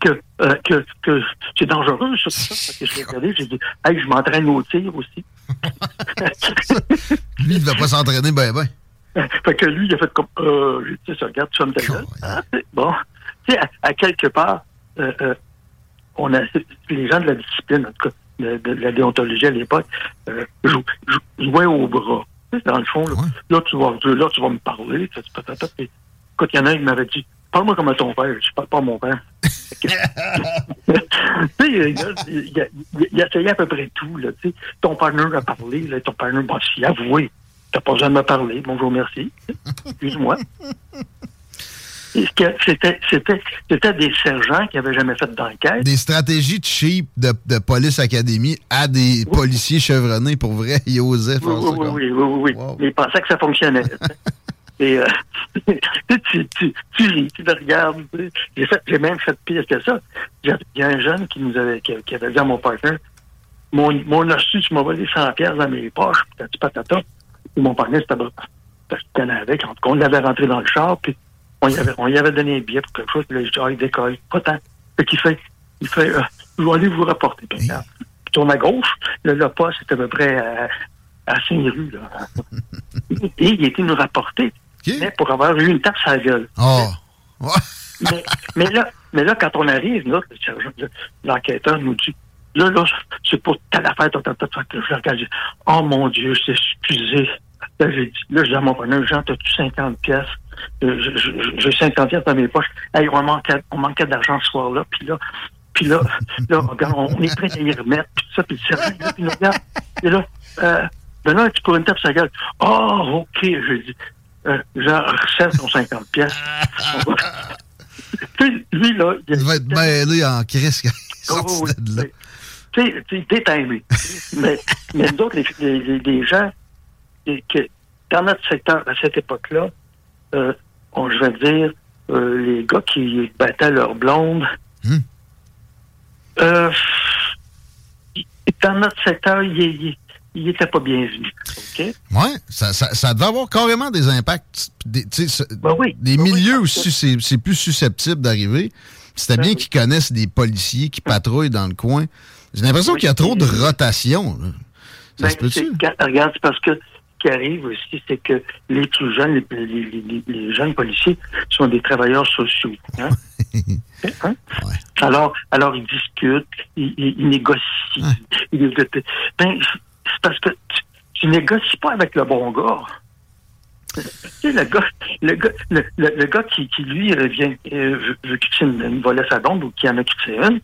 Que, euh, que, que c'est dangereux, ça, tout ça. Fait que je l'ai regardé, j'ai dit Hey, je m'entraîne au tir aussi. Lui, il ne va pas s'entraîner ben ben. fait que lui, il a fait comme euh, tu sais, regarde, tu vas me c'est bon. Tu sais, à, à quelque part, euh, euh, on a les gens de la discipline, en tout cas, de, de la déontologie à l'époque, euh, jou- jou- jouaient au bras. Tu sais, Dans le fond, là, là, tu vas, là, tu vas me parler. tu Écoute, il y en a un qui m'avait dit Parle-moi comme à ton père. Je parle pas à mon père. Tu sais, il, a- il, a- il a essayé à peu près tout. Là, tu sais. ton partenaire a parlé. Là, ton partenaire m'a dit Avoué, t'as pas besoin de me parler. Bonjour, merci. Excuse-moi. C'était, des sergents qui avaient jamais fait d'enquête. Des stratégies cheap de, de police académie à des policiers chevronnés, pour vrai, ils osaient faire Oui, ça. oui, oui, oui, oui, oui. Mais ils pensaient que ça fonctionnait. Et euh, tu, tu, tu ris, tu le regardes. J'ai, même fait pire que ça. Il y a- un jeune qui nous avait, qui, qui avait dit à mon partenaire Mon, mon hostie, tu m'as volé 100 pièces dans mes poches, patata. Mon partenaire, tenait avec. En tout cas, on l'avait rentré dans le char, puis on y avait, on y avait donné un billet pour quelque chose, puis là, Ah, il décolle. Pas tant. Fait qu'il fait, il fait euh, Je vais aller vous rapporter. Puis, regarde. Il tourne à gauche. Le, le poste, c'était à peu près à, à Saint-Rue, là. Et il était nous rapporter, mais pour avoir eu une tape sur la gueule. Oh. mais, mais là, mais là, quand on arrive, là, le sergent- le- l'enquêteur nous dit, là, là, c'est pour telle affaire, ta, ta, ta, ta, je regarde, je dis, oh mon Dieu, c'est excusé. Là, j'ai dit, là, je dis à mon partenaire, Jean, t'as-tu 50 pièces? Euh, je- je- J'ai 50 pièces dans mes poches. Hey, on manquait, on manquait d'argent ce soir-là, puis là, puis là, là, regarde, on est prêt à y remettre, puis ça, puis le là, puis là, regarde, et là, euh, ben là, tu pourrais une tape sur la gueule. Oh, OK, j'ai dit, euh, Jean, recèle ton 50 pièces. Tu sais, lui, là, il Il va être mêlé en crise quand il est Oh, sorti oui, de là. tu sais, tu sais, détimé. mais, mais nous autres, les, les- les gens, et que, dans notre secteur, à cette époque-là, euh, on, je vais dire, euh, les gars qui battaient leur blonde, euh, dans notre secteur, ils il, il étaient pas bienvenus. Oui, ça, ça, ça doit avoir carrément des impacts. Des, ben oui. des Ben milieux où c'est plus susceptible d'arriver. C'était bien qu'ils connaissent des policiers qui patrouillent dans le coin. J'ai l'impression qu'il y a trop de rotation. là. Ça Ben, se peut-tu? Regarde, c'est parce que qui arrive aussi, c'est que les plus jeunes, les, les- les- les- les jeunes policiers sont des travailleurs sociaux. hein? Hein? Alors, alors ils discutent, ils, négocient. Ils- ben, c'est parce que tu, tu négocies pas avec le bon gars. Tu sais, le gars, le gars, le, le- le gars qui, qui, lui, revient, euh, veut, quitter une, une volée sa bombe ou qui en a quitté une,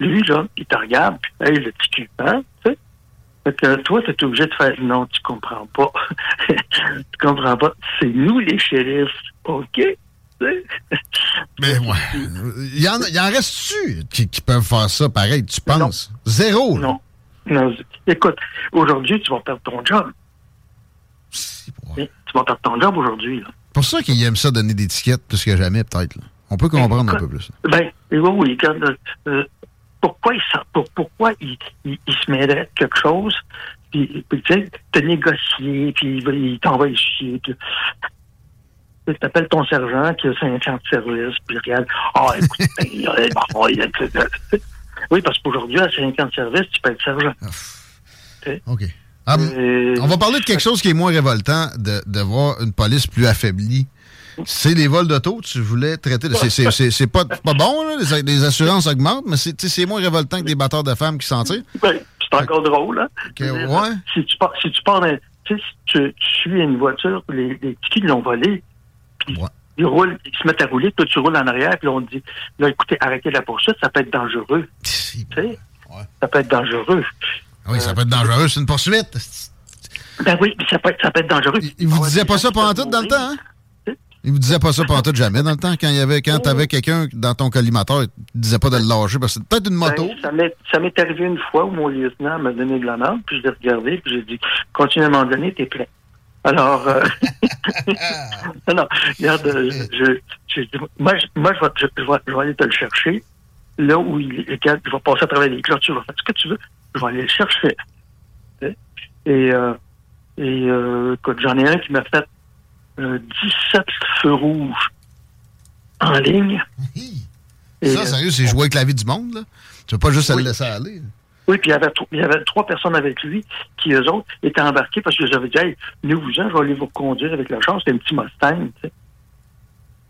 lui, là, il te regarde, puis, hey, le petit cul, hein, tu sais? Fait que toi, tu es obligé de faire non, tu comprends pas. tu comprends pas. C'est nous les shérifs, OK? Mais ouais. Il y en, il y en reste-tu qui, qui peuvent faire ça pareil, tu penses? Zéro. là. Non. Non. Écoute, aujourd'hui, tu vas perdre ton job. Tu vas perdre ton job aujourd'hui. là. C'est pour ça qu'ils aiment ça donner des tickets plus que jamais, peut-être. On peut comprendre un peu plus. Ben, et oui, oui. quand, euh, euh, pourquoi il, pour- pourquoi il, il, il se mêlerait de quelque chose, puis, puis, tu sais, te négocier, puis il, t'envoie chier. Puis, tu appelles ton sergent qui a 5 ans de service, puis regarde, ah, écoute, il a- oui, parce qu'aujourd'hui, à 5 ans de service, tu peux être sergent. OK. Ah, on va parler de quelque chose qui est moins révoltant, de, de voir une police plus affaiblie. C'est les vols d'auto, tu voulais traiter de... c'est- pas, pas bon, là, les, les assurances augmentent, mais c'est moins révoltant que des batteurs de femmes qui s'en tirent. Ben, c'est encore drôle, hein? Ouais. Si tu pars, si tu pars si tu, tu suis une voiture, les, les qui l'ont volé, puis ils roulent, ils se mettent à rouler, toi tu roules en arrière, puis on te dit, là, écoutez, arrêtez la poursuite, ça peut être dangereux. tu sais? Ça peut être dangereux. Oui, ça peut être dangereux, c'est une poursuite. Ben oui, puis ça peut être, ça peut être dangereux. Ils vous disaient pas ça pendant tout dans le temps, hein? Ils vous disaient pas ça pendant tout jamais dans le temps. Quand il y avait, quand t'avais quelqu'un dans ton collimateur, ils te disaient pas de le lâcher parce que c'est peut-être une moto. Ben, ça m'est- ça m'est arrivé une fois où mon lieutenant m'a donné de la merde, puis je l'ai regardé, puis j'ai dit, continue à m'en donner, t'es plein. Alors, euh, non, non, regarde, euh, je, je, je- moi, je, moi, je vais, je, vais, je vais aller te le chercher. Là où il est, je vais passer à travers les clôtures, je vais faire ce que tu veux, je vais aller le chercher. Tu? Et, euh, et euh, écoute, j'en ai un qui m'a fait euh, 17 feux rouges en ligne. Ça, euh, sérieux, c'est jouer avec la vie du monde, là. Tu veux pas juste le laisser aller. Oui, puis il y avait, tro- il y avait trois personnes avec lui qui, eux autres, étaient embarqués parce que j'avais dit, hey, nous vous en, je vais aller vous conduire avec la chance. C'était un petit Mustang, tu sais.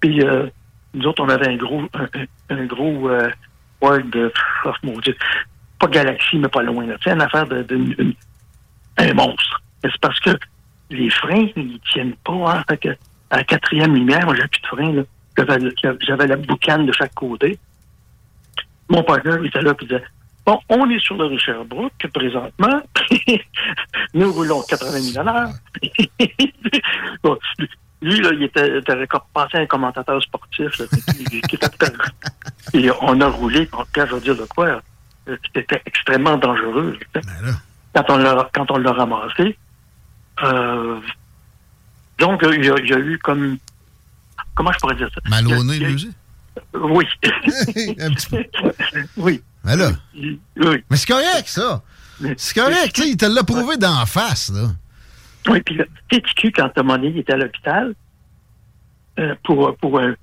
Puis, euh, nous autres, on avait un gros, un, un- gros, euh, Ford, euh, oh, mon Dieu, pas Galaxy, mais pas loin, là. Tu sais, une affaire de, de- une- un monstre. C'est parce que les freins, ils tiennent pas, hein. Fait que, à la quatrième lumière, moi, j'avais plus de frein. J'avais, la boucane de chaque côté. Mon partenaire il était là et disait Bon, on est sur le rue Sherbrooke présentement. Nous roulons 80 000 à l'heure. Bon, lui, là, il était, était récompensé un commentateur sportif. là, qui- qui était et on a roulé, quand je veux dire de quoi, euh, c'était extrêmement dangereux. sais. Quand on l'a ramassé, donc il y, a, il y a eu comme comment je pourrais dire ça? Malonné, Il y a- lui aussi? Oui. Un petit peu. Oui. Mais là. Oui. Mais c'est correct, ça. C'est correct, il te l'a prouvé d'en face, là. Oui, puis le petit cul, quand Tom il était à l'hôpital, euh, pour, pour, un-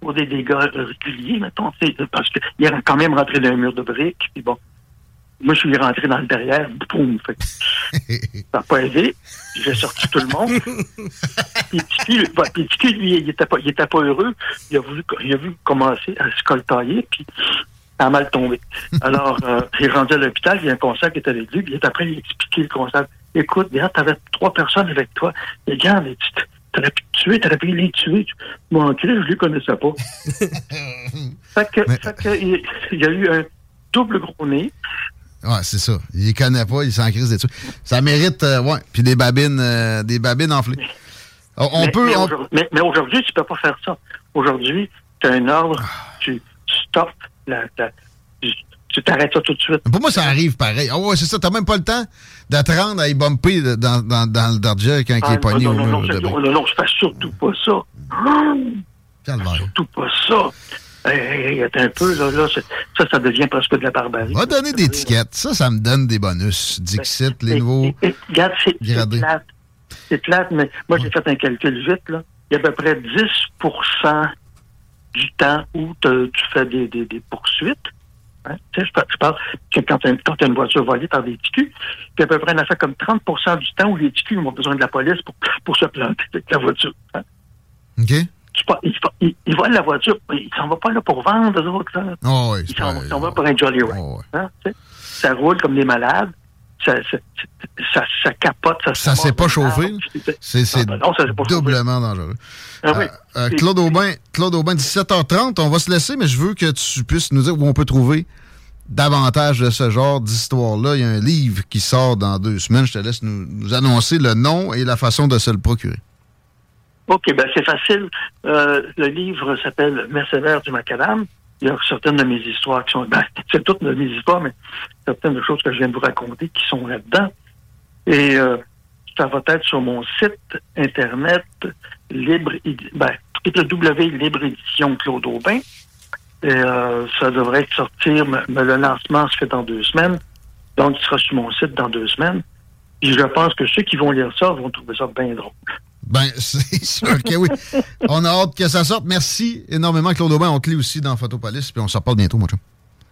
pour des dégâts réguliers, mettons, parce qu'il est quand même rentré dans un mur de briques, puis bon, moi, je suis rentré dans le derrière, boum, fait ça n'a pas aidé, j'ai sorti tout le monde. puis cul, bah, lui, il était pas, il était pas heureux, il a voulu, il a vu commencer à se coltailler, puis ça a mal tombé. Alors, euh, il est rendu à l'hôpital, il y a un conseil qui était avec lui, puis il est après, il a expliqué le conseil. Écoute, regarde, t'avais trois personnes avec toi. Et regarde, tu t'aurais pu tuer, t'aurais pu les tuer. Moi, en crise, je les connaissais pas. fait que, fait que, il, il y a eu un double gros nez. Ouais, c'est ça. Il les connaît pas, il s'en crise des trucs. Ça mérite, euh, ouais. Puis des babines, euh, des babines enflées. On, on mais, peut. Mais, on- aujourd'hui- mais- mais aujourd'hui, tu peux pas faire ça. Aujourd'hui, tu as un ordre, tu, stoppes, la, la- tu- t'arrêtes ça tout de suite. Pour moi, ça arrive pareil. Ah ouais, c'est ça. T'as même pas le temps de te rendre à y bumper dans, dans, dans le Dodger quand Ah, il est pogné non, au non, non, mur. non, non, non, je fais surtout pas ça. Calvaire. Surtout pas ça. Hey, hey, hey, attends un peu, là, ça, ça devient presque de la barbarie. Va donner des tickets. Ça, ça me donne des bonus. Dixit, les nouveaux Et, regarde, c'est plate. C'est plate, mais moi, j'ai fait un calcul vite, là. Il y a à peu près 10 du temps où te- tu fais des, des, des poursuites. Hein? Tu sais, je, par- je parle que quand tu as une voiture volée par des TQ, puis à peu près, on a fait comme 30% du temps où les TQ ont besoin de la police pour, pour se planter avec la voiture. hein. OK? Ils, ils, volent la voiture, mais ils s'en vont pas là pour vendre, eux autres. Là. Oh, oui, Ils s'en vont- s'en vont pour un Jolly Ride. Ça roule comme des malades. Ça, ça, ça, ça capote. Ça, Ça s'est pas chauffé. C'est c'est non, ça s'est pas chauffé. doublement dangereux. Ah oui. Euh, Claude Aubin, Claude Aubin, 17h30, on va se laisser, mais je veux que tu puisses nous dire où on peut trouver davantage de ce genre d'histoire-là. Il y a un livre qui sort dans deux semaines. Je te laisse nous, nous annoncer le nom et la façon de se le procurer. OK, ben c'est facile. Euh, le livre s'appelle Mercenaires du Macadam. Il y a certaines de mes histoires qui sont... Ben, c'est toutes de mes histoires, mais certaines des choses que je viens de vous raconter qui sont là-dedans. Et euh, ça va être sur mon site Internet libre... Ben, Claude Aubin. Et euh, ça devrait sortir... mais- le lancement se fait dans deux semaines. Donc, il sera sur mon site dans deux semaines. Puis je pense que ceux qui vont lire ça vont trouver ça bien drôle. Ben, c'est sûr que oui. On a hâte que ça sorte. Merci énormément, Claude Aubin. On te lit aussi dans Photopolis, puis on s'en parle bientôt, mon chum.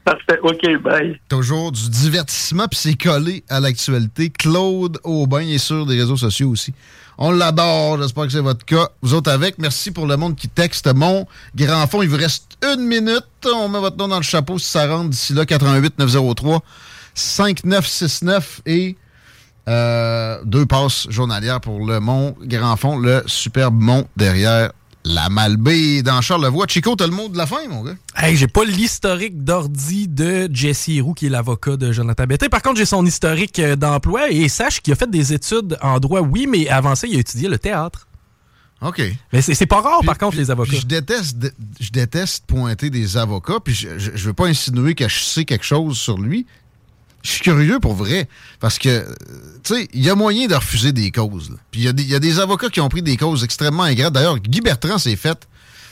Parfait. OK, bye. Toujours du divertissement, puis c'est collé à l'actualité. Claude Aubin est sur des réseaux sociaux aussi. On l'adore, j'espère que c'est votre cas. Vous autres avec, merci pour le monde qui texte. Mon grand fond, il vous reste une minute. On met votre nom dans le chapeau si ça rentre d'ici là, 88 903 5969 et euh, deux passes journalières pour le Mont Grand Fond, le superbe mont derrière la Malbaie dans Charlevoix. Chico, t'as le mot de la fin, mon gars? Hey, j'ai pas l'historique d'ordi de Jesse Roux, qui est l'avocat de Jonathan Betté. Par contre, j'ai son historique euh, d'emploi et sache qu'il a fait des études en droit, oui, mais avant ça, il a étudié le théâtre. OK. Mais c'est pas rare, par contre, les avocats. Je déteste, je déteste pointer des avocats, puis je, je, je veux pas insinuer que je sais quelque chose sur lui. Je suis curieux pour vrai, parce que, tu sais, il y a moyen de refuser des causes. là. Puis il y, a des- il y a des avocats qui ont pris des causes extrêmement ingrates. D'ailleurs, Guy Bertrand s'est fait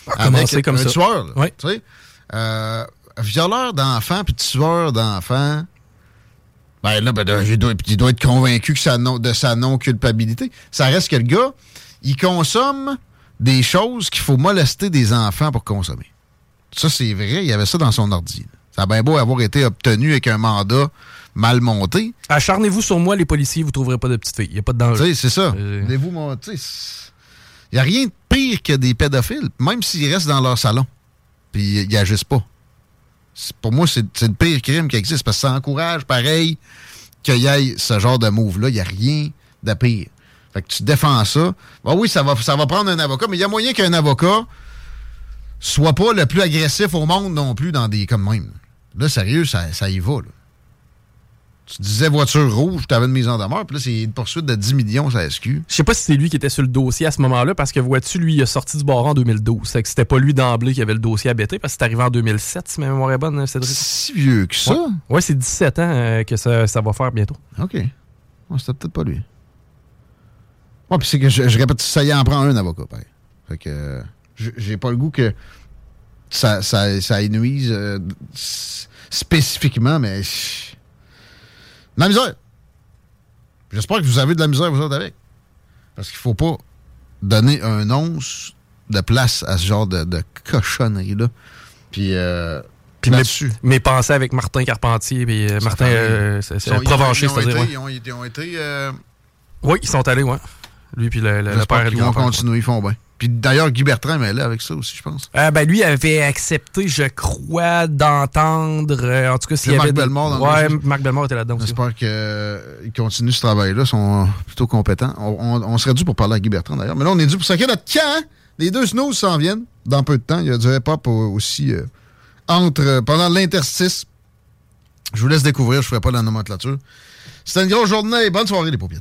avec commencer comme un ça. tueur. là, tu sais. Euh, violeur d'enfants puis tueur d'enfants. Ben là, ben, il, doit, il doit être convaincu que sa non- de sa non-culpabilité. Ça reste que le gars, il consomme des choses qu'il faut molester des enfants pour consommer. Ça, c'est vrai, il y avait ça dans son ordi. là. Ça a bien beau avoir été obtenu avec un mandat mal monté. Acharnez-vous sur moi, les policiers, vous trouverez pas de petite fille. Il n'y a pas de danger. c'est ça. Euh, Il n'y a rien de pire que des pédophiles, même s'ils restent dans leur salon. Puis ils agissent pas. Pour moi, c'est c'est le pire crime qui existe parce que ça encourage, pareil, qu'il y ait ce genre de move-là. Il n'y a rien de pire. Fait que tu défends ça. Ben oui, ça va, ça va prendre un avocat, mais il y a moyen qu'un avocat soit pas le plus agressif au monde non plus dans des comme même. Là, sérieux, ça, ça y va. là. Tu disais voiture rouge, tu avais une mise en demeure, puis là, c'est une poursuite de 10 millions, ça SQ. Je sais pas si c'est lui qui était sur le dossier à ce moment-là, parce que vois-tu, lui, il a sorti du barreau en 2012. C'est que c'était pas lui d'emblée qui avait le dossier à bêter, parce que c'est arrivé en 2007, si ma mémoire est bonne, Cédric. Si vieux que ça? Ouais, Ouais, c'est 17 ans euh, que ça, ça va faire bientôt. OK. Ouais, c'était peut-être pas lui. Ouais, puis c'est que je, je répète, ça y en prend un avocat, pareil. Fait que j'ai- pas le goût que ça, ça, ça euh, spécifiquement, mais. De la misère! J'espère que vous avez de la misère, vous autres, avec. Parce qu'il faut pas donner un once de place à ce genre de, de cochonnerie-là. Puis, euh, Puis mes, mes pensées avec Martin Carpentier et euh, Martin euh, Ils Provencher, ils c'est-à-dire. ouais. Ils ont, ils ont été. euh, Oui, ils sont allés, ouais. Lui puis le, le- le père qu'ils vont continuer, ils font bien. Puis d'ailleurs, Guy Bertrand est là avec ça aussi, je pense. Euh, ben, lui avait accepté, je crois, d'entendre. euh, en tout cas, s'il C'est y Marc avait. des- dans le Ouais. Marc Bellemare était là-dedans. J'espère qu'ils continuent ce travail-là, sont plutôt compétents. On, on- on serait dû pour parler à Guy Bertrand d'ailleurs. Mais là, on est dû pour sacrer notre camp. hein? Les deux snooze s'en viennent dans peu de temps. Il y a du hip-hop euh, aussi euh, entre, euh, pendant l'interstice. Je vous laisse découvrir, je ne ferai pas la nomenclature. C'était une grosse journée. Bonne soirée, les paupières.